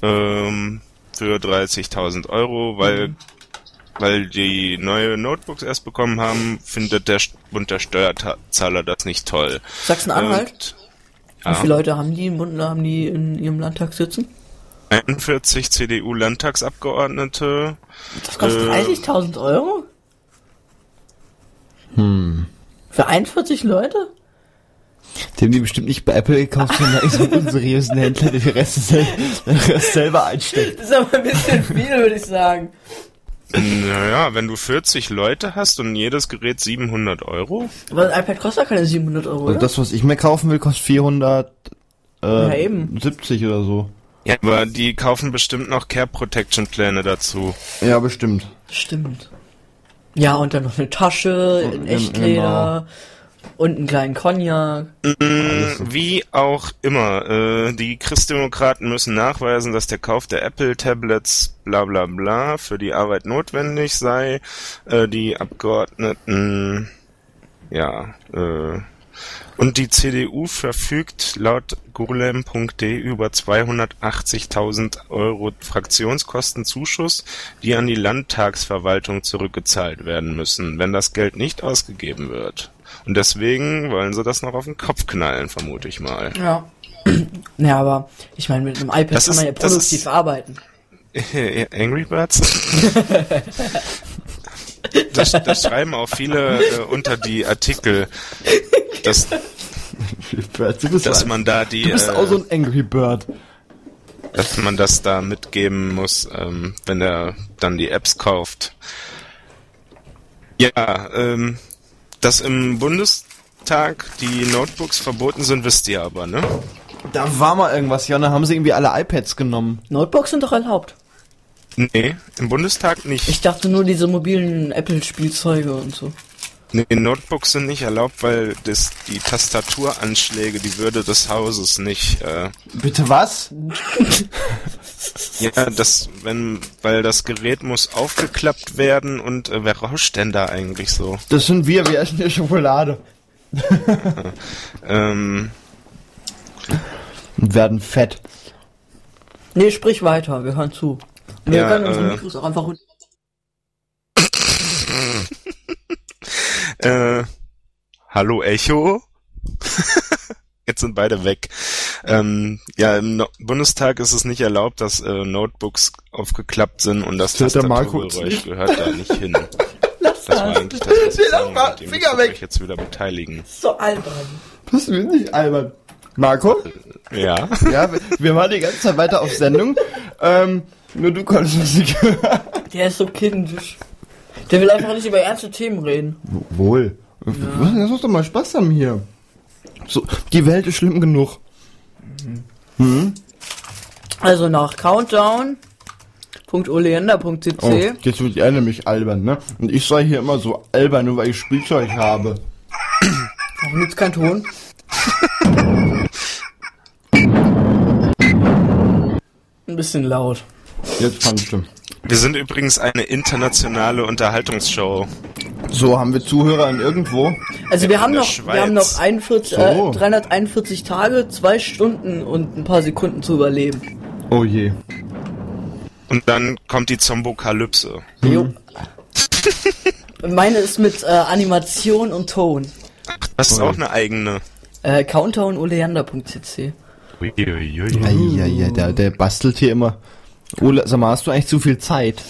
ähm, für 30.000 Euro, weil Mhm. weil die neue Notebooks erst bekommen haben, findet der St- Bund der Steuerzahler das nicht toll. Sachsen-Anhalt? Wie viele Leute haben die im Bund, haben die in ihrem Landtag sitzen? 41 CDU-Landtagsabgeordnete. Das kostet Äh. 30.000 Euro? Hm. Für 41 Leute? Die haben die bestimmt nicht bei Apple gekauft, sondern so einen unseriösen Händler, der den Rest, sel den [laughs] Rest selber einsteckt. Das ist aber ein bisschen viel, würde ich sagen. Naja, wenn du 40 Leute hast und jedes Gerät 700 Euro, Aber ein iPad kostet ja keine 700 Euro, Also das, was ich mir kaufen will, kostet 470 Ja, eben. oder so. Ja, aber die kaufen bestimmt noch Care Protection Pläne dazu. Ja, bestimmt. Stimmt. Ja, und dann noch eine Tasche in Und- Echtleder und einen kleinen Cognac. Wie auch immer, äh, die Christdemokraten müssen nachweisen, dass der Kauf der Apple-Tablets bla bla bla für die Arbeit notwendig sei. Äh, die Abgeordneten, ja, äh, und die CDU verfügt laut gurlem.de über 280.000 Euro Fraktionskostenzuschuss, die an die Landtagsverwaltung zurückgezahlt werden müssen, wenn das Geld nicht ausgegeben wird. Und deswegen wollen sie das noch auf den Kopf knallen, vermute ich mal. Ja. [clears throat] Ja, aber ich meine, mit einem iPad Das kann man ist- ja produktiv ist- arbeiten. [laughs] Angry Birds? [laughs] das, das schreiben auch viele äh, unter die Artikel, dass, Du bist, dass man da die, du bist äh, auch so ein Angry Bird. dass man das da mitgeben muss, ähm, wenn er dann die Apps kauft. Ja, ähm, dass im Bundestag die Notebooks verboten sind, wisst ihr aber, ne? Da war mal irgendwas, ja, und dann haben sie irgendwie alle iPads genommen. Notebooks sind doch erlaubt. Nee, im Bundestag nicht. Ich dachte nur diese mobilen Apple-Spielzeuge und so. Nee, Notebooks sind nicht erlaubt, weil das, die Tastaturanschläge die Würde des Hauses nicht, äh, Bitte was? [laughs] ja, das, wenn, weil das Gerät muss aufgeklappt werden und äh, wer rauscht denn da eigentlich so? Das sind wir, wir essen hier Schokolade. [laughs] Ähm, Und werden fett. Nee, sprich weiter, wir hören zu. Wir Ja, können unsere äh, Mikros auch einfach runter. [laughs] äh, hallo Echo? [laughs] Jetzt sind beide weg. Ähm, ja, im no Bundestag ist es nicht erlaubt, dass äh, Notebooks aufgeklappt sind und das Tastaturgeräusch nicht. gehört da nicht hin. [laughs] Das war eigentlich das, was ich sagen wollte. Ihr müsst euch jetzt wieder beteiligen. So albern. Das ist nicht albern. Marco? Ja. Ja, wir, waren die ganze Zeit weiter auf Sendung. Ähm, nur du konntest es nicht hören. Der ist so kindisch. Der will einfach nicht über ernste themen reden. Wohl. Lass uns doch mal Spaß haben hier. So, die Welt ist schlimm genug. Also nach countdown.oleander.cc Oh, jetzt wird er nämlich albern, ne? Und ich sei hier immer so albern, nur weil ich Spielzeug habe. Warum gibt's keinen Ton? Ein bisschen laut. Jetzt kannst du. Wir sind übrigens eine internationale Unterhaltungsshow. So, haben wir Zuhörer in irgendwo? Also wir haben noch, wir haben noch Schweiz. 41, So. äh, 341 Tage, zwei Stunden und ein paar Sekunden zu überleben. Oh je. Und dann kommt die Zombokalypse. Jo. Und meine ist mit äh, Animation und Ton. Das ist Oh. auch eine eigene. Äh, countdownoleander.cc. Eieiei, der, der bastelt hier immer. Ole, sag mal, hast du eigentlich zu viel Zeit?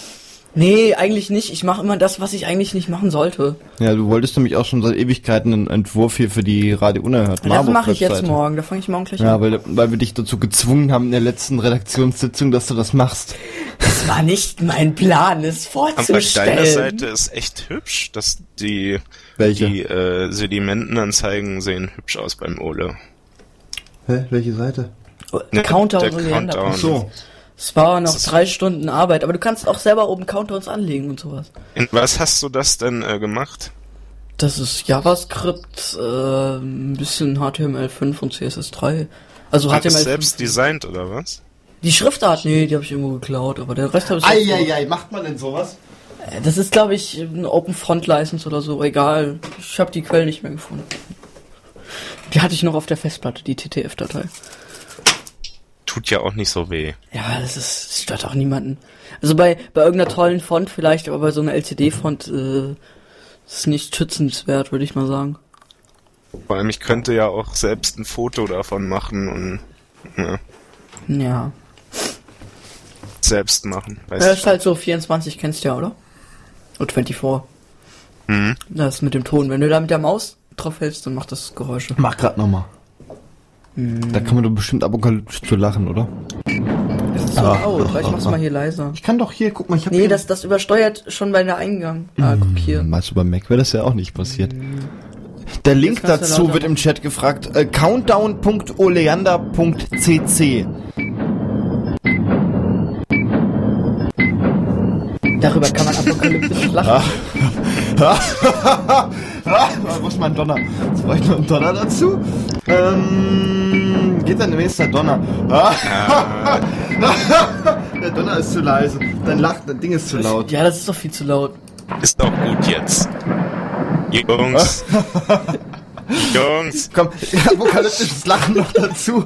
Nee, eigentlich nicht. Ich mache immer das, was ich eigentlich nicht machen sollte. Ja, du wolltest nämlich auch schon seit Ewigkeiten einen Entwurf hier für die Radio Unerhört Das Marburg mache ich jetzt morgen. Da fange ich morgen gleich Ja, an. weil, weil wir dich dazu gezwungen haben in der letzten Redaktionssitzung, dass du das machst. Das war nicht mein Plan, es Aber vorzustellen. deine Seite ist echt hübsch, dass die, Welche? die äh, Sedimentenanzeigen sehen hübsch aus beim Ole. Hä, welche Seite? Ne, Countdown der Oleander. Countdown. So. Es war noch Das drei Stunden Arbeit, aber du kannst auch selber oben Countdowns anlegen und sowas. In was hast du das denn äh, gemacht? Das ist JavaScript, äh, ein bisschen HTML5 und CSS3. Also Hast du es HTML5. selbst designt oder was? Die Schriftart, nee, die habe ich irgendwo geklaut, aber der Rest habe ich selbst gemacht. Eieiei, macht man denn sowas? Äh, Das ist, glaube ich, ein Open Font License oder so, egal. Ich habe die Quelle nicht mehr gefunden. Die hatte ich noch auf der Festplatte, die TTF-Datei. Tut ja auch nicht so weh. Ja, das ist, das stört auch niemanden. Also bei, bei irgendeiner tollen Font vielleicht, aber bei so einer LCD-Font äh, ist nicht schützenswert, würde ich mal sagen. Vor allem, ich könnte ja auch selbst ein Foto davon machen und ja, Ja. selbst machen. Ja, Weißt das ist halt so 24, kennst du ja, oder? Oder 24. Mhm. Das mit dem Ton. Wenn du da mit der Maus drauf hältst, dann macht das Geräusche. Mach grad nochmal. Da kann man doch bestimmt apokalyptisch zu lachen, oder? Das ist so laut. Vielleicht machst du mal hier leiser. Ich kann doch hier, guck mal, ich hab Nee, das, das übersteuert schon bei der Eingang. Ah, guck hier. Meinst du, bei Mac wäre das ja auch nicht passiert. Der Link dazu wird im Chat gefragt. Äh, countdown.oleander.cc Darüber kann man apokalyptisch lachen. Ah, [laughs] Wo ist mein Donner? Jetzt brauche ich noch einen Donner dazu. Ähm, geht dann demnächst der Donner. Ah. [laughs] der Donner ist zu leise. Dein Lachen, dein Ding ist zu laut. Ja, das ist doch viel zu laut. Ist auch gut jetzt. Jungs. [laughs] Jungs. Komm, apokalyptisches Lachen noch dazu.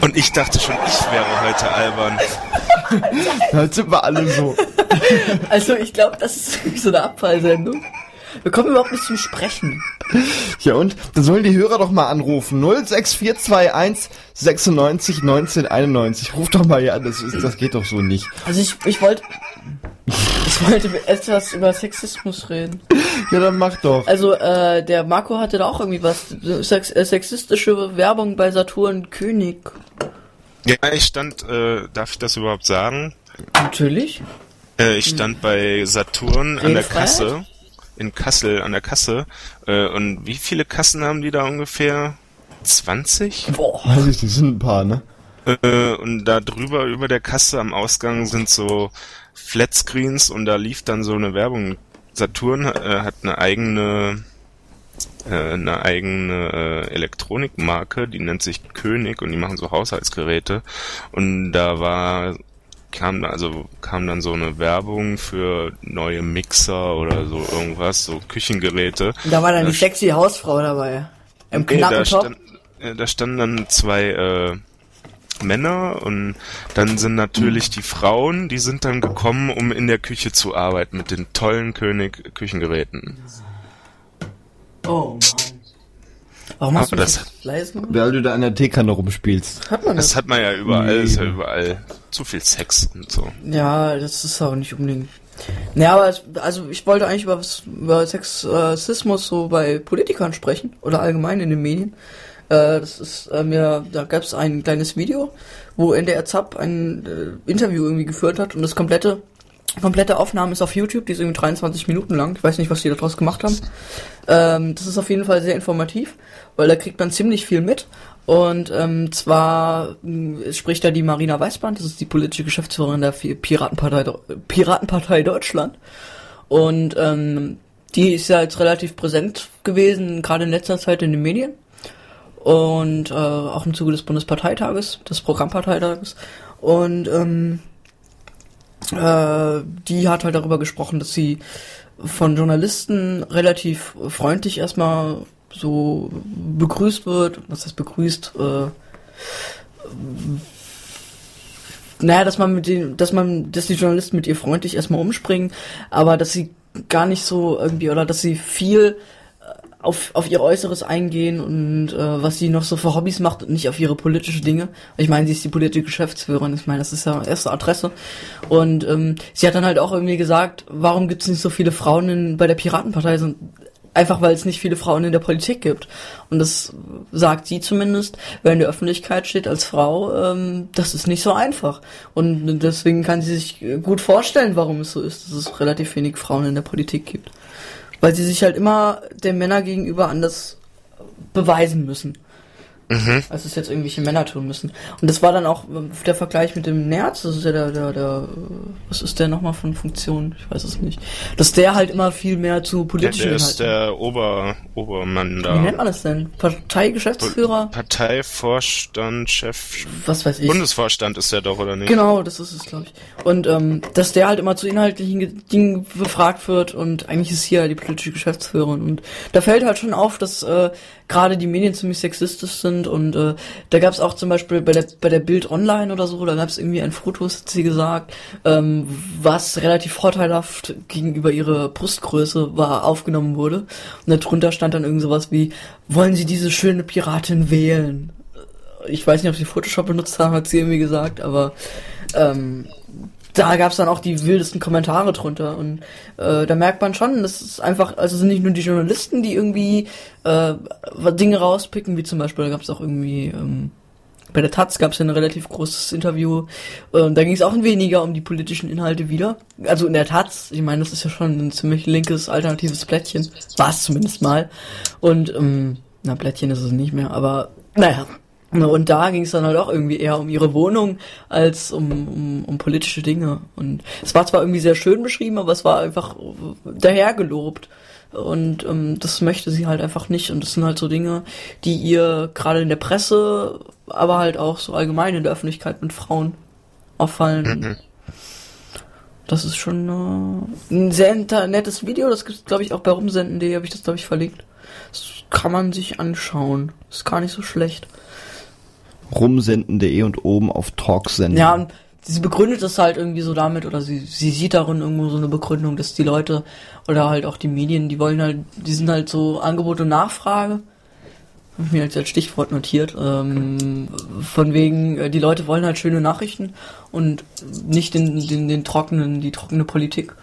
Und ich dachte schon, ich wäre heute albern. Jetzt sind wir alle so. Also ich glaube, das ist so eine Abfallsendung. Wir kommen überhaupt nicht zum Sprechen. Ja und? Da sollen die Hörer doch mal anrufen. 06421 96 19 91. Ruf doch mal hier an, das, ist, das geht doch so nicht. Also ich, ich wollte... Ich wollte etwas über Sexismus reden. Ja, dann mach doch. Also, äh, der Marco hatte da auch irgendwie was. Sex äh, sexistische Werbung bei Saturn König. Ja, ich stand, äh, darf ich das überhaupt sagen? Natürlich. Äh, ich stand bei Saturn an der? Kasse. In Kassel an der Kasse. Äh, und wie viele Kassen haben die da ungefähr? 20? Boah. Weiß ich nicht, sind ein paar, ne? Äh, und da drüber über der Kasse am Ausgang sind so Flatscreens und da lief dann so eine Werbung. Saturn äh, hat eine eigene äh, eine eigene äh, Elektronikmarke, die nennt sich König und die machen so Haushaltsgeräte und da war kam da also kam dann so eine Werbung für neue Mixer oder so irgendwas, so Küchengeräte. Da war dann die Da sexy Hausfrau dabei. Im Nee, da, knappen Top. stand, äh, da standen dann zwei äh, Männer und dann sind natürlich die Frauen, die sind dann gekommen, um in der Küche zu arbeiten mit den tollen König Küchengeräten. Oh Mann. Warum hast du Aber das, das- das leise gemacht? Weil du da an der Teekanne rumspielst. Hat man das? Das hat man ja überall, Nee. ist ja überall zu viel Sex und so. Ja, das ist auch nicht unbedingt. Ja, aber also ich wollte eigentlich über, über Sexismus so bei Politikern sprechen oder allgemein in den Medien. Äh, das ist äh, mir, da gab es ein kleines Video, wo NDR Zapp ein äh, Interview irgendwie geführt hat und das komplette komplette Aufnahme ist auf YouTube, die ist irgendwie 23 Minuten lang. Ich weiß nicht, was die daraus gemacht haben. Ähm, das ist auf jeden Fall sehr informativ, weil da kriegt man ziemlich viel mit. Und ähm, zwar mh, spricht da die Marina Weißband, das ist die politische Geschäftsführerin der Piratenpartei, Piratenpartei Deutschland. Und ähm, die ist ja jetzt relativ präsent gewesen, gerade in letzter Zeit in den Medien. Und äh, auch im Zuge des Bundesparteitages, des Programmparteitages. Und ähm, äh, die hat halt darüber gesprochen, dass sie von Journalisten relativ freundlich erstmal so begrüßt wird. Was heißt begrüßt? Äh, naja, dass man mit den, dass man, dass die Journalisten mit ihr freundlich erstmal umspringen, aber dass sie gar nicht so irgendwie, oder dass sie viel äh, auf, auf ihr Äußeres eingehen und äh, was sie noch so für Hobbys macht und nicht auf ihre politische Dinge. Ich meine, sie ist die politische Geschäftsführerin, ich meine, das ist ja erste Adresse. Und ähm, sie hat dann halt auch irgendwie gesagt, warum gibt es nicht so viele Frauen in, bei der Piratenpartei? So, einfach weil es nicht viele Frauen in der Politik gibt. Und das sagt sie zumindest, wer in der Öffentlichkeit steht als Frau, ähm, das ist nicht so einfach. Und deswegen kann sie sich gut vorstellen, warum es so ist, dass es relativ wenig Frauen in der Politik gibt. Weil sie sich halt immer den Männer gegenüber anders beweisen müssen. Als es jetzt irgendwelche Männer tun müssen. Und das war dann auch äh, der Vergleich mit dem Nerz, das ist ja der, der, der, äh, was ist der nochmal von Funktion? Ich weiß es nicht. Dass der halt immer viel mehr zu Der, politischen der ist Inhalten- der Ober, Obermann Wie nennt da. man das denn? Parteigeschäftsführer? Parteivorstand, Chef, Was weiß ich. Bundesvorstand ist er doch, oder nicht? Genau, das ist es, glaube ich. Und ähm, dass der halt immer zu inhaltlichen Ge- Dingen befragt wird und eigentlich ist hier die politische Geschäftsführerin. Und da fällt halt schon auf, dass äh, gerade die Medien ziemlich sexistisch sind und äh, da gab es auch zum Beispiel bei der bei der Bild Online oder so, da gab es irgendwie ein Foto, hat sie gesagt, ähm, was relativ vorteilhaft gegenüber ihrer Brustgröße war aufgenommen wurde. Und darunter stand dann irgend sowas wie, wollen Sie diese schöne Piratin wählen? ich weiß nicht, ob sie Photoshop benutzt haben, hat sie irgendwie gesagt, aber ähm, da gab's dann auch die wildesten Kommentare drunter und äh, da merkt man schon, das ist einfach, also es sind nicht nur die Journalisten, die irgendwie äh, Dinge rauspicken, wie zum Beispiel, da gab's auch irgendwie ähm, bei der Taz gab's ja ein relativ großes Interview. Ähm, da ging es auch weniger um die politischen Inhalte wieder. Also in der Taz, ich meine, das ist ja schon ein ziemlich linkes, alternatives Blättchen. War es zumindest mal. Und, ähm, na, Blättchen ist es nicht mehr, aber naja. Und da ging es dann halt auch irgendwie eher um ihre Wohnung als um, um, um politische Dinge. Und es war zwar irgendwie sehr schön beschrieben, aber es war einfach dahergelobt. Und ähm, das möchte sie halt einfach nicht. Und das sind halt so Dinge, die ihr gerade in der Presse, aber halt auch so allgemein in der Öffentlichkeit mit Frauen auffallen. Das ist schon äh, ein sehr nettes Video. Das gibt glaube ich, auch bei rumsenden.de, habe ich das, glaube ich, verlinkt. Das kann man sich anschauen. Ist gar nicht so schlecht. Rumsenden.de und oben auf Talk senden. Ja, sie begründet das halt irgendwie so damit, oder sie, sie sieht darin irgendwo so eine Begründung, dass die Leute oder halt auch die Medien, die wollen halt, die sind halt so Angebot und Nachfrage. Hab ich mir jetzt als Stichwort notiert. Ähm, von wegen, äh, die Leute wollen halt schöne Nachrichten und nicht den, den, den trockenen, die trockene Politik.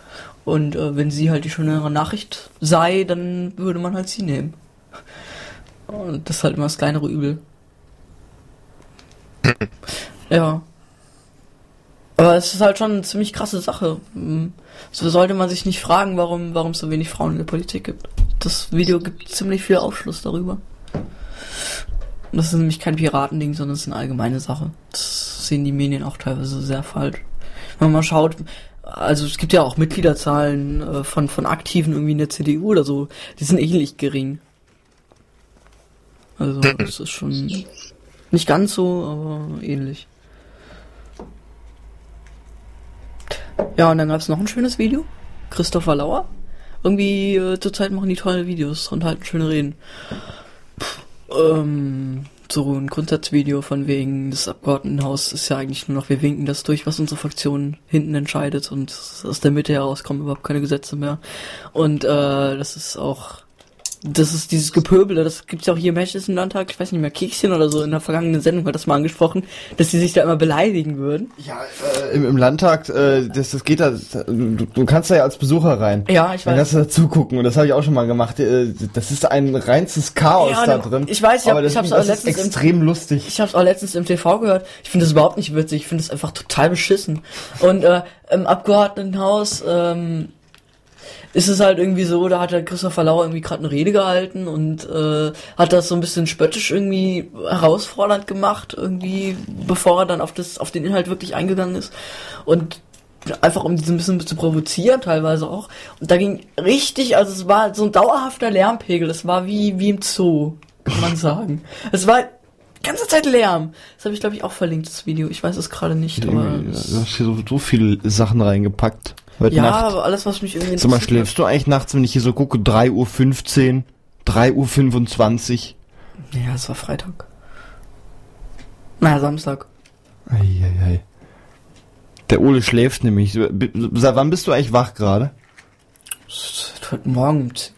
Und äh, wenn sie halt die schönere Nachricht sei, dann würde man halt sie nehmen. Und das ist halt immer das kleinere Übel. Ja. Aber es ist halt schon eine ziemlich krasse Sache. Hm, So sollte man sich nicht fragen, warum, warum es so wenig Frauen in der Politik gibt. Das Video gibt ziemlich viel Aufschluss darüber. Und das ist nämlich kein Piratending, sondern es ist eine allgemeine Sache. Das sehen die Medien auch teilweise sehr falsch. Wenn man mal schaut, also es gibt ja auch Mitgliederzahlen äh, von, von Aktiven irgendwie in der CDU oder so, die sind ähnlich gering. Also das ist schon nicht ganz so, aber ähnlich. Ja, und dann gab es noch ein schönes Video. Christopher Lauer. Irgendwie äh, zurzeit machen die tolle Videos und halten schöne Reden. Pff, ähm, so ein Grundsatzvideo von wegen, das Abgeordnetenhaus ist ja eigentlich nur noch, wir winken das durch, was unsere Fraktion hinten entscheidet und aus der Mitte heraus kommen überhaupt keine Gesetze mehr. Und äh, das ist auch das ist dieses Gepöbel, das gibt's ja auch hier im Hessischen Landtag, ich weiß nicht mehr, Kekschen oder so, in der vergangenen Sendung hat das mal angesprochen, dass sie sich da immer beleidigen würden. Ja, äh, im, im Landtag, äh, das, das geht da, du, du kannst da ja als Besucher rein. Ja, ich Dann weiß. kannst du da zugucken und das habe ich auch schon mal gemacht. Äh, Das ist ein reinstes Chaos Ja, da drin. ich weiß, ich hab- aber das, ich hab's das auch ist letztens im- extrem lustig. Ich habe es auch letztens im TV gehört. Ich finde das überhaupt nicht witzig. Ich finde es einfach total beschissen. Und äh, im Abgeordnetenhaus ähm, ist es halt irgendwie so, da hat der Christopher Lauer irgendwie gerade eine Rede gehalten und äh, hat das so ein bisschen spöttisch irgendwie herausfordernd gemacht, irgendwie, bevor er dann auf das, auf den Inhalt wirklich eingegangen ist. Und einfach um diese ein bisschen zu provozieren, teilweise auch. Und da ging richtig, also es war so ein dauerhafter Lärmpegel. Es war wie, wie im Zoo, kann man sagen. [laughs] Es war die ganze Zeit Lärm. Das habe ich, glaube ich, auch verlinkt, das Video. Ich weiß es gerade nicht, aber. Du hast hier so, so viele Sachen reingepackt. Heute Ja, Nacht. aber alles, was mich irgendwie Sag mal, schläfst du eigentlich nachts, wenn ich hier so gucke, 3.15 Uhr, 3.25 Uhr? Ja, es war Freitag. Naja, Samstag. Eieiei. Der Ole schläft nämlich. Seit wann bist du eigentlich wach gerade? Heute Morgen. um 10.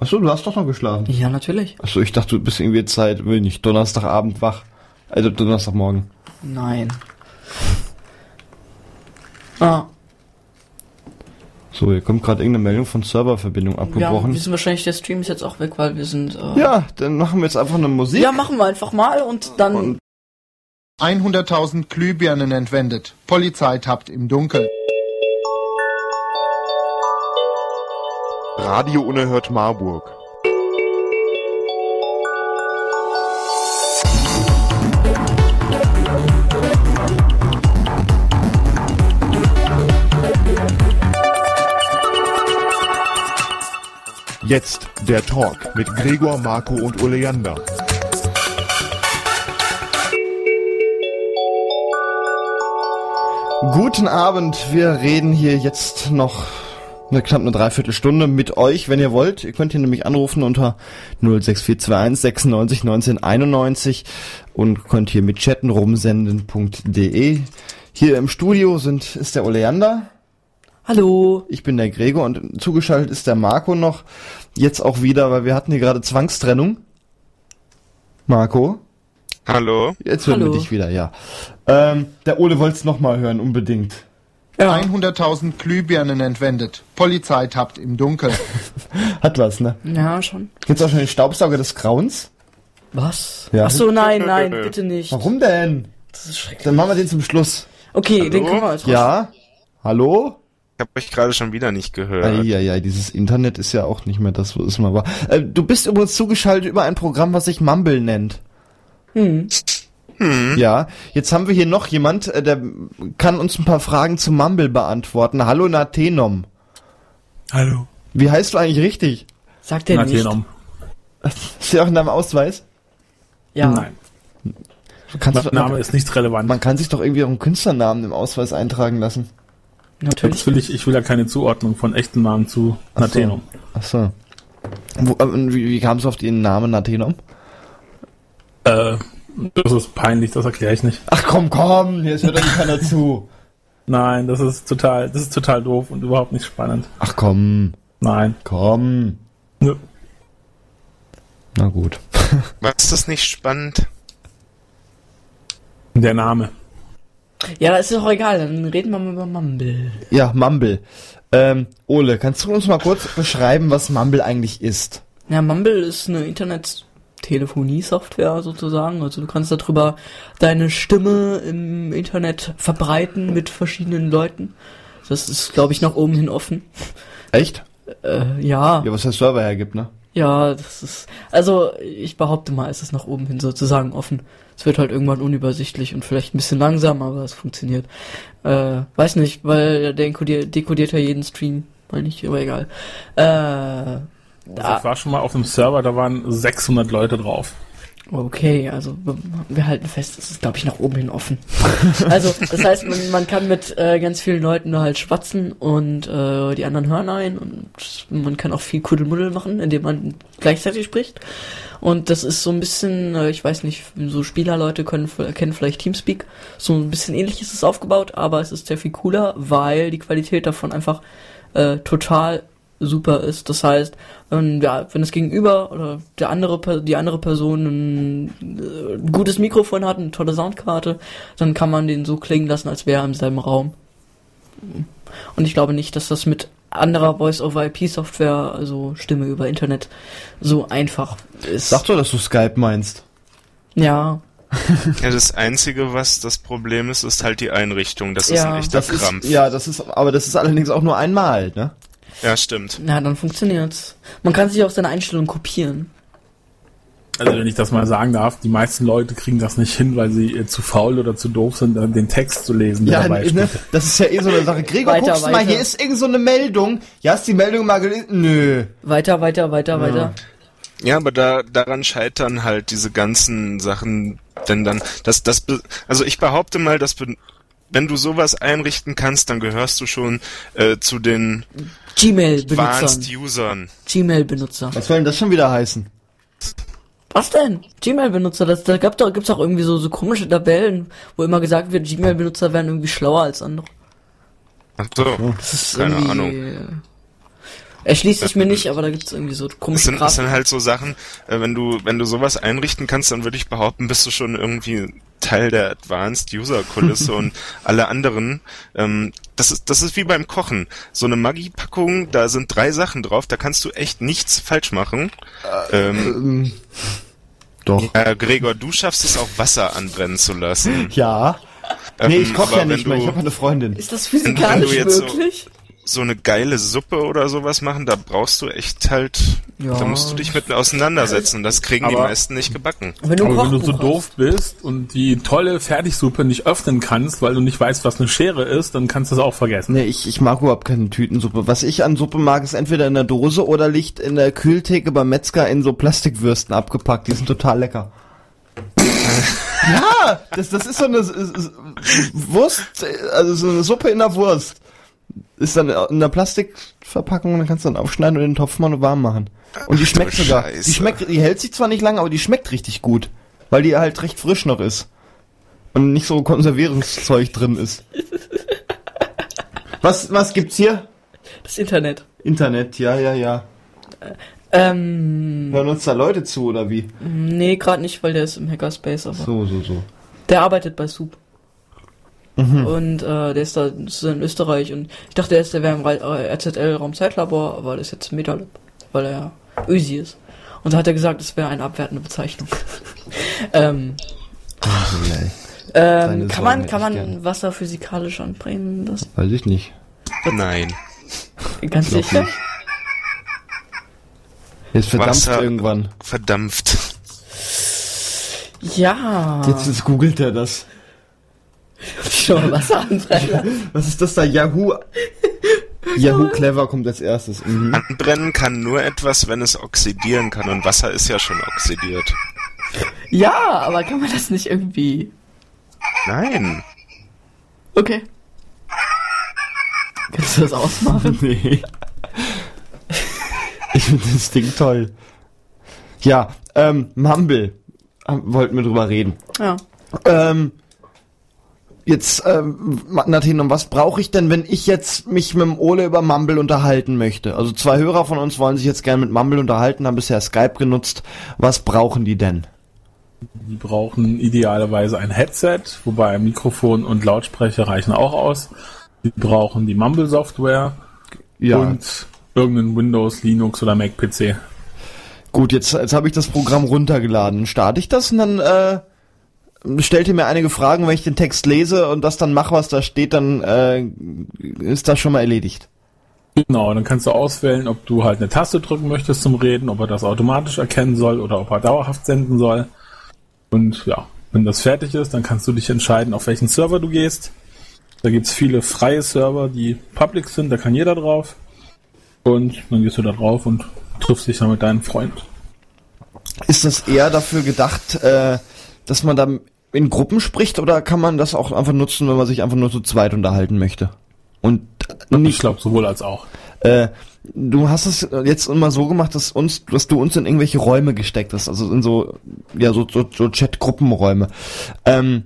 Achso, du hast doch noch geschlafen. Ja, natürlich. Achso, ich dachte, du bist irgendwie Zeit, will nicht, Donnerstagabend wach. Also Donnerstagmorgen. Nein. Ah, So, hier kommt gerade irgendeine Meldung von Serververbindung ja, abgebrochen. wir sind wahrscheinlich, der Stream ist jetzt auch weg, weil wir sind. Äh, Ja, dann machen wir jetzt einfach eine Musik. ja, machen wir einfach mal und dann. Und- 100.000 Glühbirnen entwendet. Polizei tappt im Dunkeln. Radio Unerhört Marburg. Jetzt der Talk mit Gregor, Marco und Oleander. Guten Abend, wir reden hier jetzt noch eine knapp eine Dreiviertelstunde mit euch, wenn ihr wollt. Ihr könnt hier nämlich anrufen unter 06421 96 19 91 und könnt hier mit chatten rumsenden.de. Hier im Studio sind, ist der Oleander, Hallo. ich bin der Gregor und zugeschaltet ist der Marco noch. Jetzt auch wieder, weil wir hatten hier gerade Zwangstrennung. Marco? Hallo? Jetzt hören Hallo. wir dich wieder, ja. Ähm, der Ole wollte es nochmal hören, unbedingt. Ja. 100.000 Glühbirnen entwendet. Polizei tappt im Dunkeln. [laughs] Hat was, ne? Ja, schon. Gibt's auch schon den Staubsauger des Grauens? Was? Ja. Ach so, nein, nein, bitte nicht. Warum denn? Das ist schrecklich. Dann machen wir den zum Schluss. Okay, den können wir jetzt raus- Ja? Hallo? Ich habe euch gerade schon wieder nicht gehört. Eieiei, dieses Internet ist ja auch nicht mehr das, wo es mal war. Äh, du bist übrigens zugeschaltet über ein Programm, was sich Mumble nennt. Hm. Ja, jetzt haben wir hier noch jemand, äh, der kann uns ein paar Fragen zu Mumble beantworten. Hallo Nathenom. Hallo. Wie heißt du eigentlich richtig? Sagt er nicht. Nathenom. Ist ja auch in deinem Ausweis? Ja. Nein. Kannst Name ist nicht relevant. man kann sich doch irgendwie auch einen Künstlernamen im Ausweis eintragen lassen. Natürlich. Will ich, ich will ja keine Zuordnung von echten Namen zu Ach so. Nathenom. Ach so. Wo, äh, wie, wie kamst du auf den Namen Nathenom? Äh, das ist peinlich, das erkläre ich nicht. Ach komm, komm, hier hört doch keiner zu. Nein, das ist total, das ist total doof und überhaupt nicht spannend. Ach komm, Nein. komm. Nö. Na gut. [laughs] War das nicht spannend? Der Name. Ja, ist doch egal, dann reden wir mal über Mumble. Ja, Mumble. Ähm, Ole, kannst du uns mal kurz beschreiben, was Mumble eigentlich ist? Ja, Mumble ist eine Internet-Telefonie-Software sozusagen. Also du kannst darüber deine Stimme im Internet verbreiten mit verschiedenen Leuten. Das ist, glaube ich, nach oben hin offen. Echt? Äh, ja, Ja, was der Server hergibt, ne? Ja, das ist. Also ich behaupte mal, es ist nach oben hin sozusagen offen. Es wird halt irgendwann unübersichtlich und vielleicht ein bisschen langsam, aber es funktioniert. Äh, weiß nicht, weil der dekodiert, ja jeden Stream, meine ich, aber egal. Äh, Also ich war schon mal auf einem Server, da waren 600 Leute drauf. Okay, also wir- halten fest, es ist, glaube ich, nach oben hin offen. [laughs] also, das heißt, man, man kann mit äh, ganz vielen Leuten da halt schwatzen und äh, die anderen hören ein und man kann auch viel Kuddelmuddel machen, indem man gleichzeitig spricht. Und das ist so ein bisschen, äh, ich weiß nicht, so Spielerleute können kennen vielleicht Teamspeak. So ein bisschen ähnlich ist es aufgebaut, aber es ist sehr viel cooler, weil die Qualität davon einfach äh, total super ist. Das heißt, ähm, ja, wenn das Gegenüber oder der andere, die andere Person ein, äh, gutes Mikrofon hat, eine tolle Soundkarte, dann kann man den so klingen lassen, als wäre er im selben Raum. Und ich glaube nicht, dass das mit anderer Voice-over-IP-Software, also Stimme über Internet, so einfach ist. Sag doch, dass du Skype meinst. Ja, [laughs] Ja, das Einzige, was das Problem ist, ist halt die Einrichtung. Das ist Ja. ein echter Das ist, Krampf. ja, das ist, aber das ist allerdings auch nur einmal, ne? Ja, stimmt. na, dann funktioniert's. Man kann sich auch seine Einstellungen kopieren. Also wenn ich das mal sagen darf, die meisten Leute kriegen das nicht hin, weil sie äh, zu faul oder zu doof sind, dann den Text zu lesen, der Ja, dabei ne, das ist ja eh so eine Sache. Gregor, Weiter, guckst du mal, weiter. hier ist irgend so eine Meldung. Ja, hast die Meldung mal gelesen? Nö. Weiter, weiter, weiter, weiter. Ja, aber da daran scheitern halt diese ganzen Sachen, denn dann das das also ich behaupte mal, dass wenn du sowas einrichten kannst, dann gehörst du schon äh, zu den Gmail-Benutzern. Usern. Gmail-Benutzer. Was soll denn das schon wieder heißen? Was denn? Gmail-Benutzer, das, da gab doch, gibt's auch irgendwie so, so komische Tabellen, wo immer gesagt wird, Gmail-Benutzer wären irgendwie schlauer als andere. Ach so. Das ist Keine irgendwie, Ahnung. Erschließt sich mir nicht, aber da gibt's irgendwie so Das komische sind, das sind halt so Sachen, äh, wenn du, wenn du sowas einrichten kannst, dann würde ich behaupten, bist du schon irgendwie Teil der Advanced User Kulisse [laughs] und alle anderen. Ähm, das ist, das ist wie beim Kochen. So eine Maggi-Packung, da sind drei Sachen drauf, da kannst du echt nichts falsch machen. ähm, Ähm, doch. äh, Gregor, du schaffst es auch Wasser anbrennen zu lassen. Ja. Nee, Ähm, ich koche aber ja nicht mehr, ich habe eine Freundin. Ist das wenn physikalisch du jetzt so- möglich? So eine geile Suppe oder sowas machen, da brauchst du echt halt, Ja. da musst du dich mit auseinandersetzen. Das kriegen die meisten nicht gebacken. Wenn du Aber wenn du so doof bist und die tolle Fertigsuppe nicht öffnen kannst, weil du nicht weißt, was eine Schere ist, dann kannst du es auch vergessen. Nee, ich, ich mag überhaupt keine Tütensuppe. Was ich an Suppe mag, ist entweder in der Dose oder liegt in der Kühltheke beim Metzger in so Plastikwürsten abgepackt. Die sind total lecker. [laughs] ja, das, das ist so eine Wurst, also so eine Suppe in der Wurst. Ist dann in einer Plastikverpackung und dann kannst du dann aufschneiden und in den Topf mal warm machen. Und die Ach, schmeckt sogar. Scheiße. Die schmeckt, die hält sich zwar nicht lange, aber die schmeckt richtig gut. Weil die halt recht frisch noch ist. Und nicht so Konservierungszeug drin ist. Was, was gibt's hier? Das Internet. Internet, ja, ja, ja. Ähm, Hören uns da Leute zu, oder wie? nee, gerade nicht, weil der ist im Hackerspace, aber So, so, so. der arbeitet bei Soup. Mhm. Und äh, der ist da das ist in Österreich und ich dachte erst, der wäre im Ra- äh, RZL Raumzeitlabor, aber das ist jetzt Metalab, weil er Ösi ist. Und da hat er gesagt, es wäre eine abwertende Bezeichnung. [laughs] ähm, Seine ähm, kann man, kann man gern. Wasser physikalisch anbringen? Das Weiß ich nicht. Nein. ganz sicher? nicht. Jetzt verdampft Wasser- irgendwann. Verdampft. Ja. Jetzt, jetzt googelt er das. [laughs] schon mal Wasser anbrennen. Was ist das da? Yahoo. [laughs] Yahoo Clever kommt als erstes. Mhm. Anbrennen kann nur etwas, wenn es oxidieren kann und Wasser ist ja schon oxidiert. Ja, aber kann man das nicht irgendwie? Nein. Okay. Kannst du das ausmachen? [laughs] Nee. Ich finde das Ding toll. Ja, ähm, Mumble. Wollten wir drüber reden. Ja. Ähm, jetzt, ähm, Nathan, was brauche ich denn, wenn ich jetzt mich mit dem Ole über Mumble unterhalten möchte? Also zwei Hörer von uns wollen sich jetzt gerne mit Mumble unterhalten, haben bisher Skype genutzt. Was brauchen die denn? Die brauchen idealerweise ein Headset, wobei Mikrofon und Lautsprecher reichen auch aus. Die brauchen die Mumble-Software und irgendeinen Windows, Linux oder Mac-PC. Gut, jetzt, jetzt habe ich das Programm runtergeladen. Starte ich das und dann äh, stellt ihr mir einige Fragen, wenn ich den Text lese und das dann mache, was da steht, dann äh, ist das schon mal erledigt. Genau, dann kannst du auswählen, ob du halt eine Taste drücken möchtest zum Reden, ob er das automatisch erkennen soll oder ob er dauerhaft senden soll. Und ja, wenn das fertig ist, dann kannst du dich entscheiden, auf welchen Server du gehst. Da gibt's viele freie Server, die public sind, da kann jeder drauf. Und dann gehst du da drauf und triffst dich dann mit deinem Freund. Ist das eher dafür gedacht, äh, dass man da in Gruppen spricht oder kann man das auch einfach nutzen, wenn man sich einfach nur zu zweit unterhalten möchte? Und Ich nicht, glaube sowohl als auch. äh, du hast es jetzt immer so gemacht, dass uns, dass du uns in irgendwelche Räume gesteckt hast, also in so, ja, so, so, so Chat-Gruppenräume. Ähm,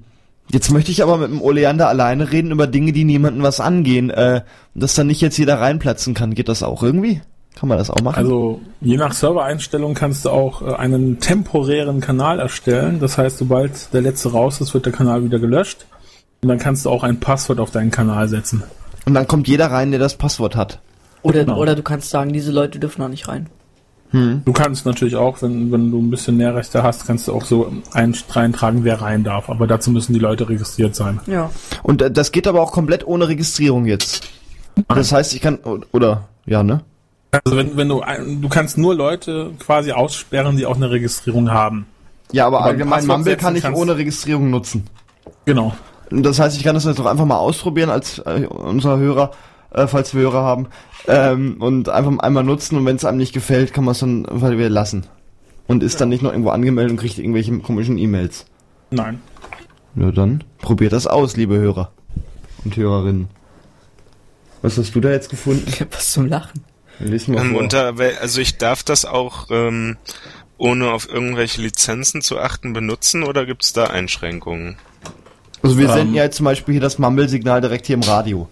jetzt möchte ich aber mit dem Oleander alleine reden über Dinge, die niemanden was angehen, äh, dass da nicht jetzt jeder reinplatzen kann. Geht das auch irgendwie? Kann man das auch machen? Also je nach Servereinstellung kannst du auch äh, einen temporären Kanal erstellen. Das heißt, sobald der letzte raus ist, wird der Kanal wieder gelöscht. Und dann kannst du auch ein Passwort auf deinen Kanal setzen. Und dann kommt jeder rein, der das Passwort hat. Oder, Genau. oder du kannst sagen, diese Leute dürfen noch nicht rein. Du kannst natürlich auch, wenn, wenn du ein bisschen Nährrechte hast, kannst du auch so ein, reintragen, wer rein darf. Aber dazu müssen die Leute registriert sein. Ja. Und äh, das geht aber auch komplett ohne Registrierung jetzt. Das heißt, ich kann, oder, ja, ne? Also wenn, wenn du du kannst nur Leute quasi aussperren, die auch eine Registrierung haben. Ja, aber, Aber allgemein Mumble kann ich ohne Registrierung nutzen. Genau. Das heißt, ich kann das jetzt doch einfach mal ausprobieren als äh, unser Hörer, äh, falls wir Hörer haben, ähm, und einfach einmal nutzen und wenn es einem nicht gefällt, kann man es dann einfach wieder lassen. Und ist dann nicht noch irgendwo angemeldet und kriegt irgendwelche komischen E-Mails. Nein. Ja, dann probiert das aus, liebe Hörer und Hörerinnen. Was hast du da jetzt gefunden? Ich hab was zum Lachen. Lies mal Ähm, unter, also ich darf das auch ähm, ohne auf irgendwelche Lizenzen zu achten benutzen oder gibt's da Einschränkungen? Also wir ähm, senden ja jetzt zum Beispiel hier das Mumble-Signal direkt hier im Radio.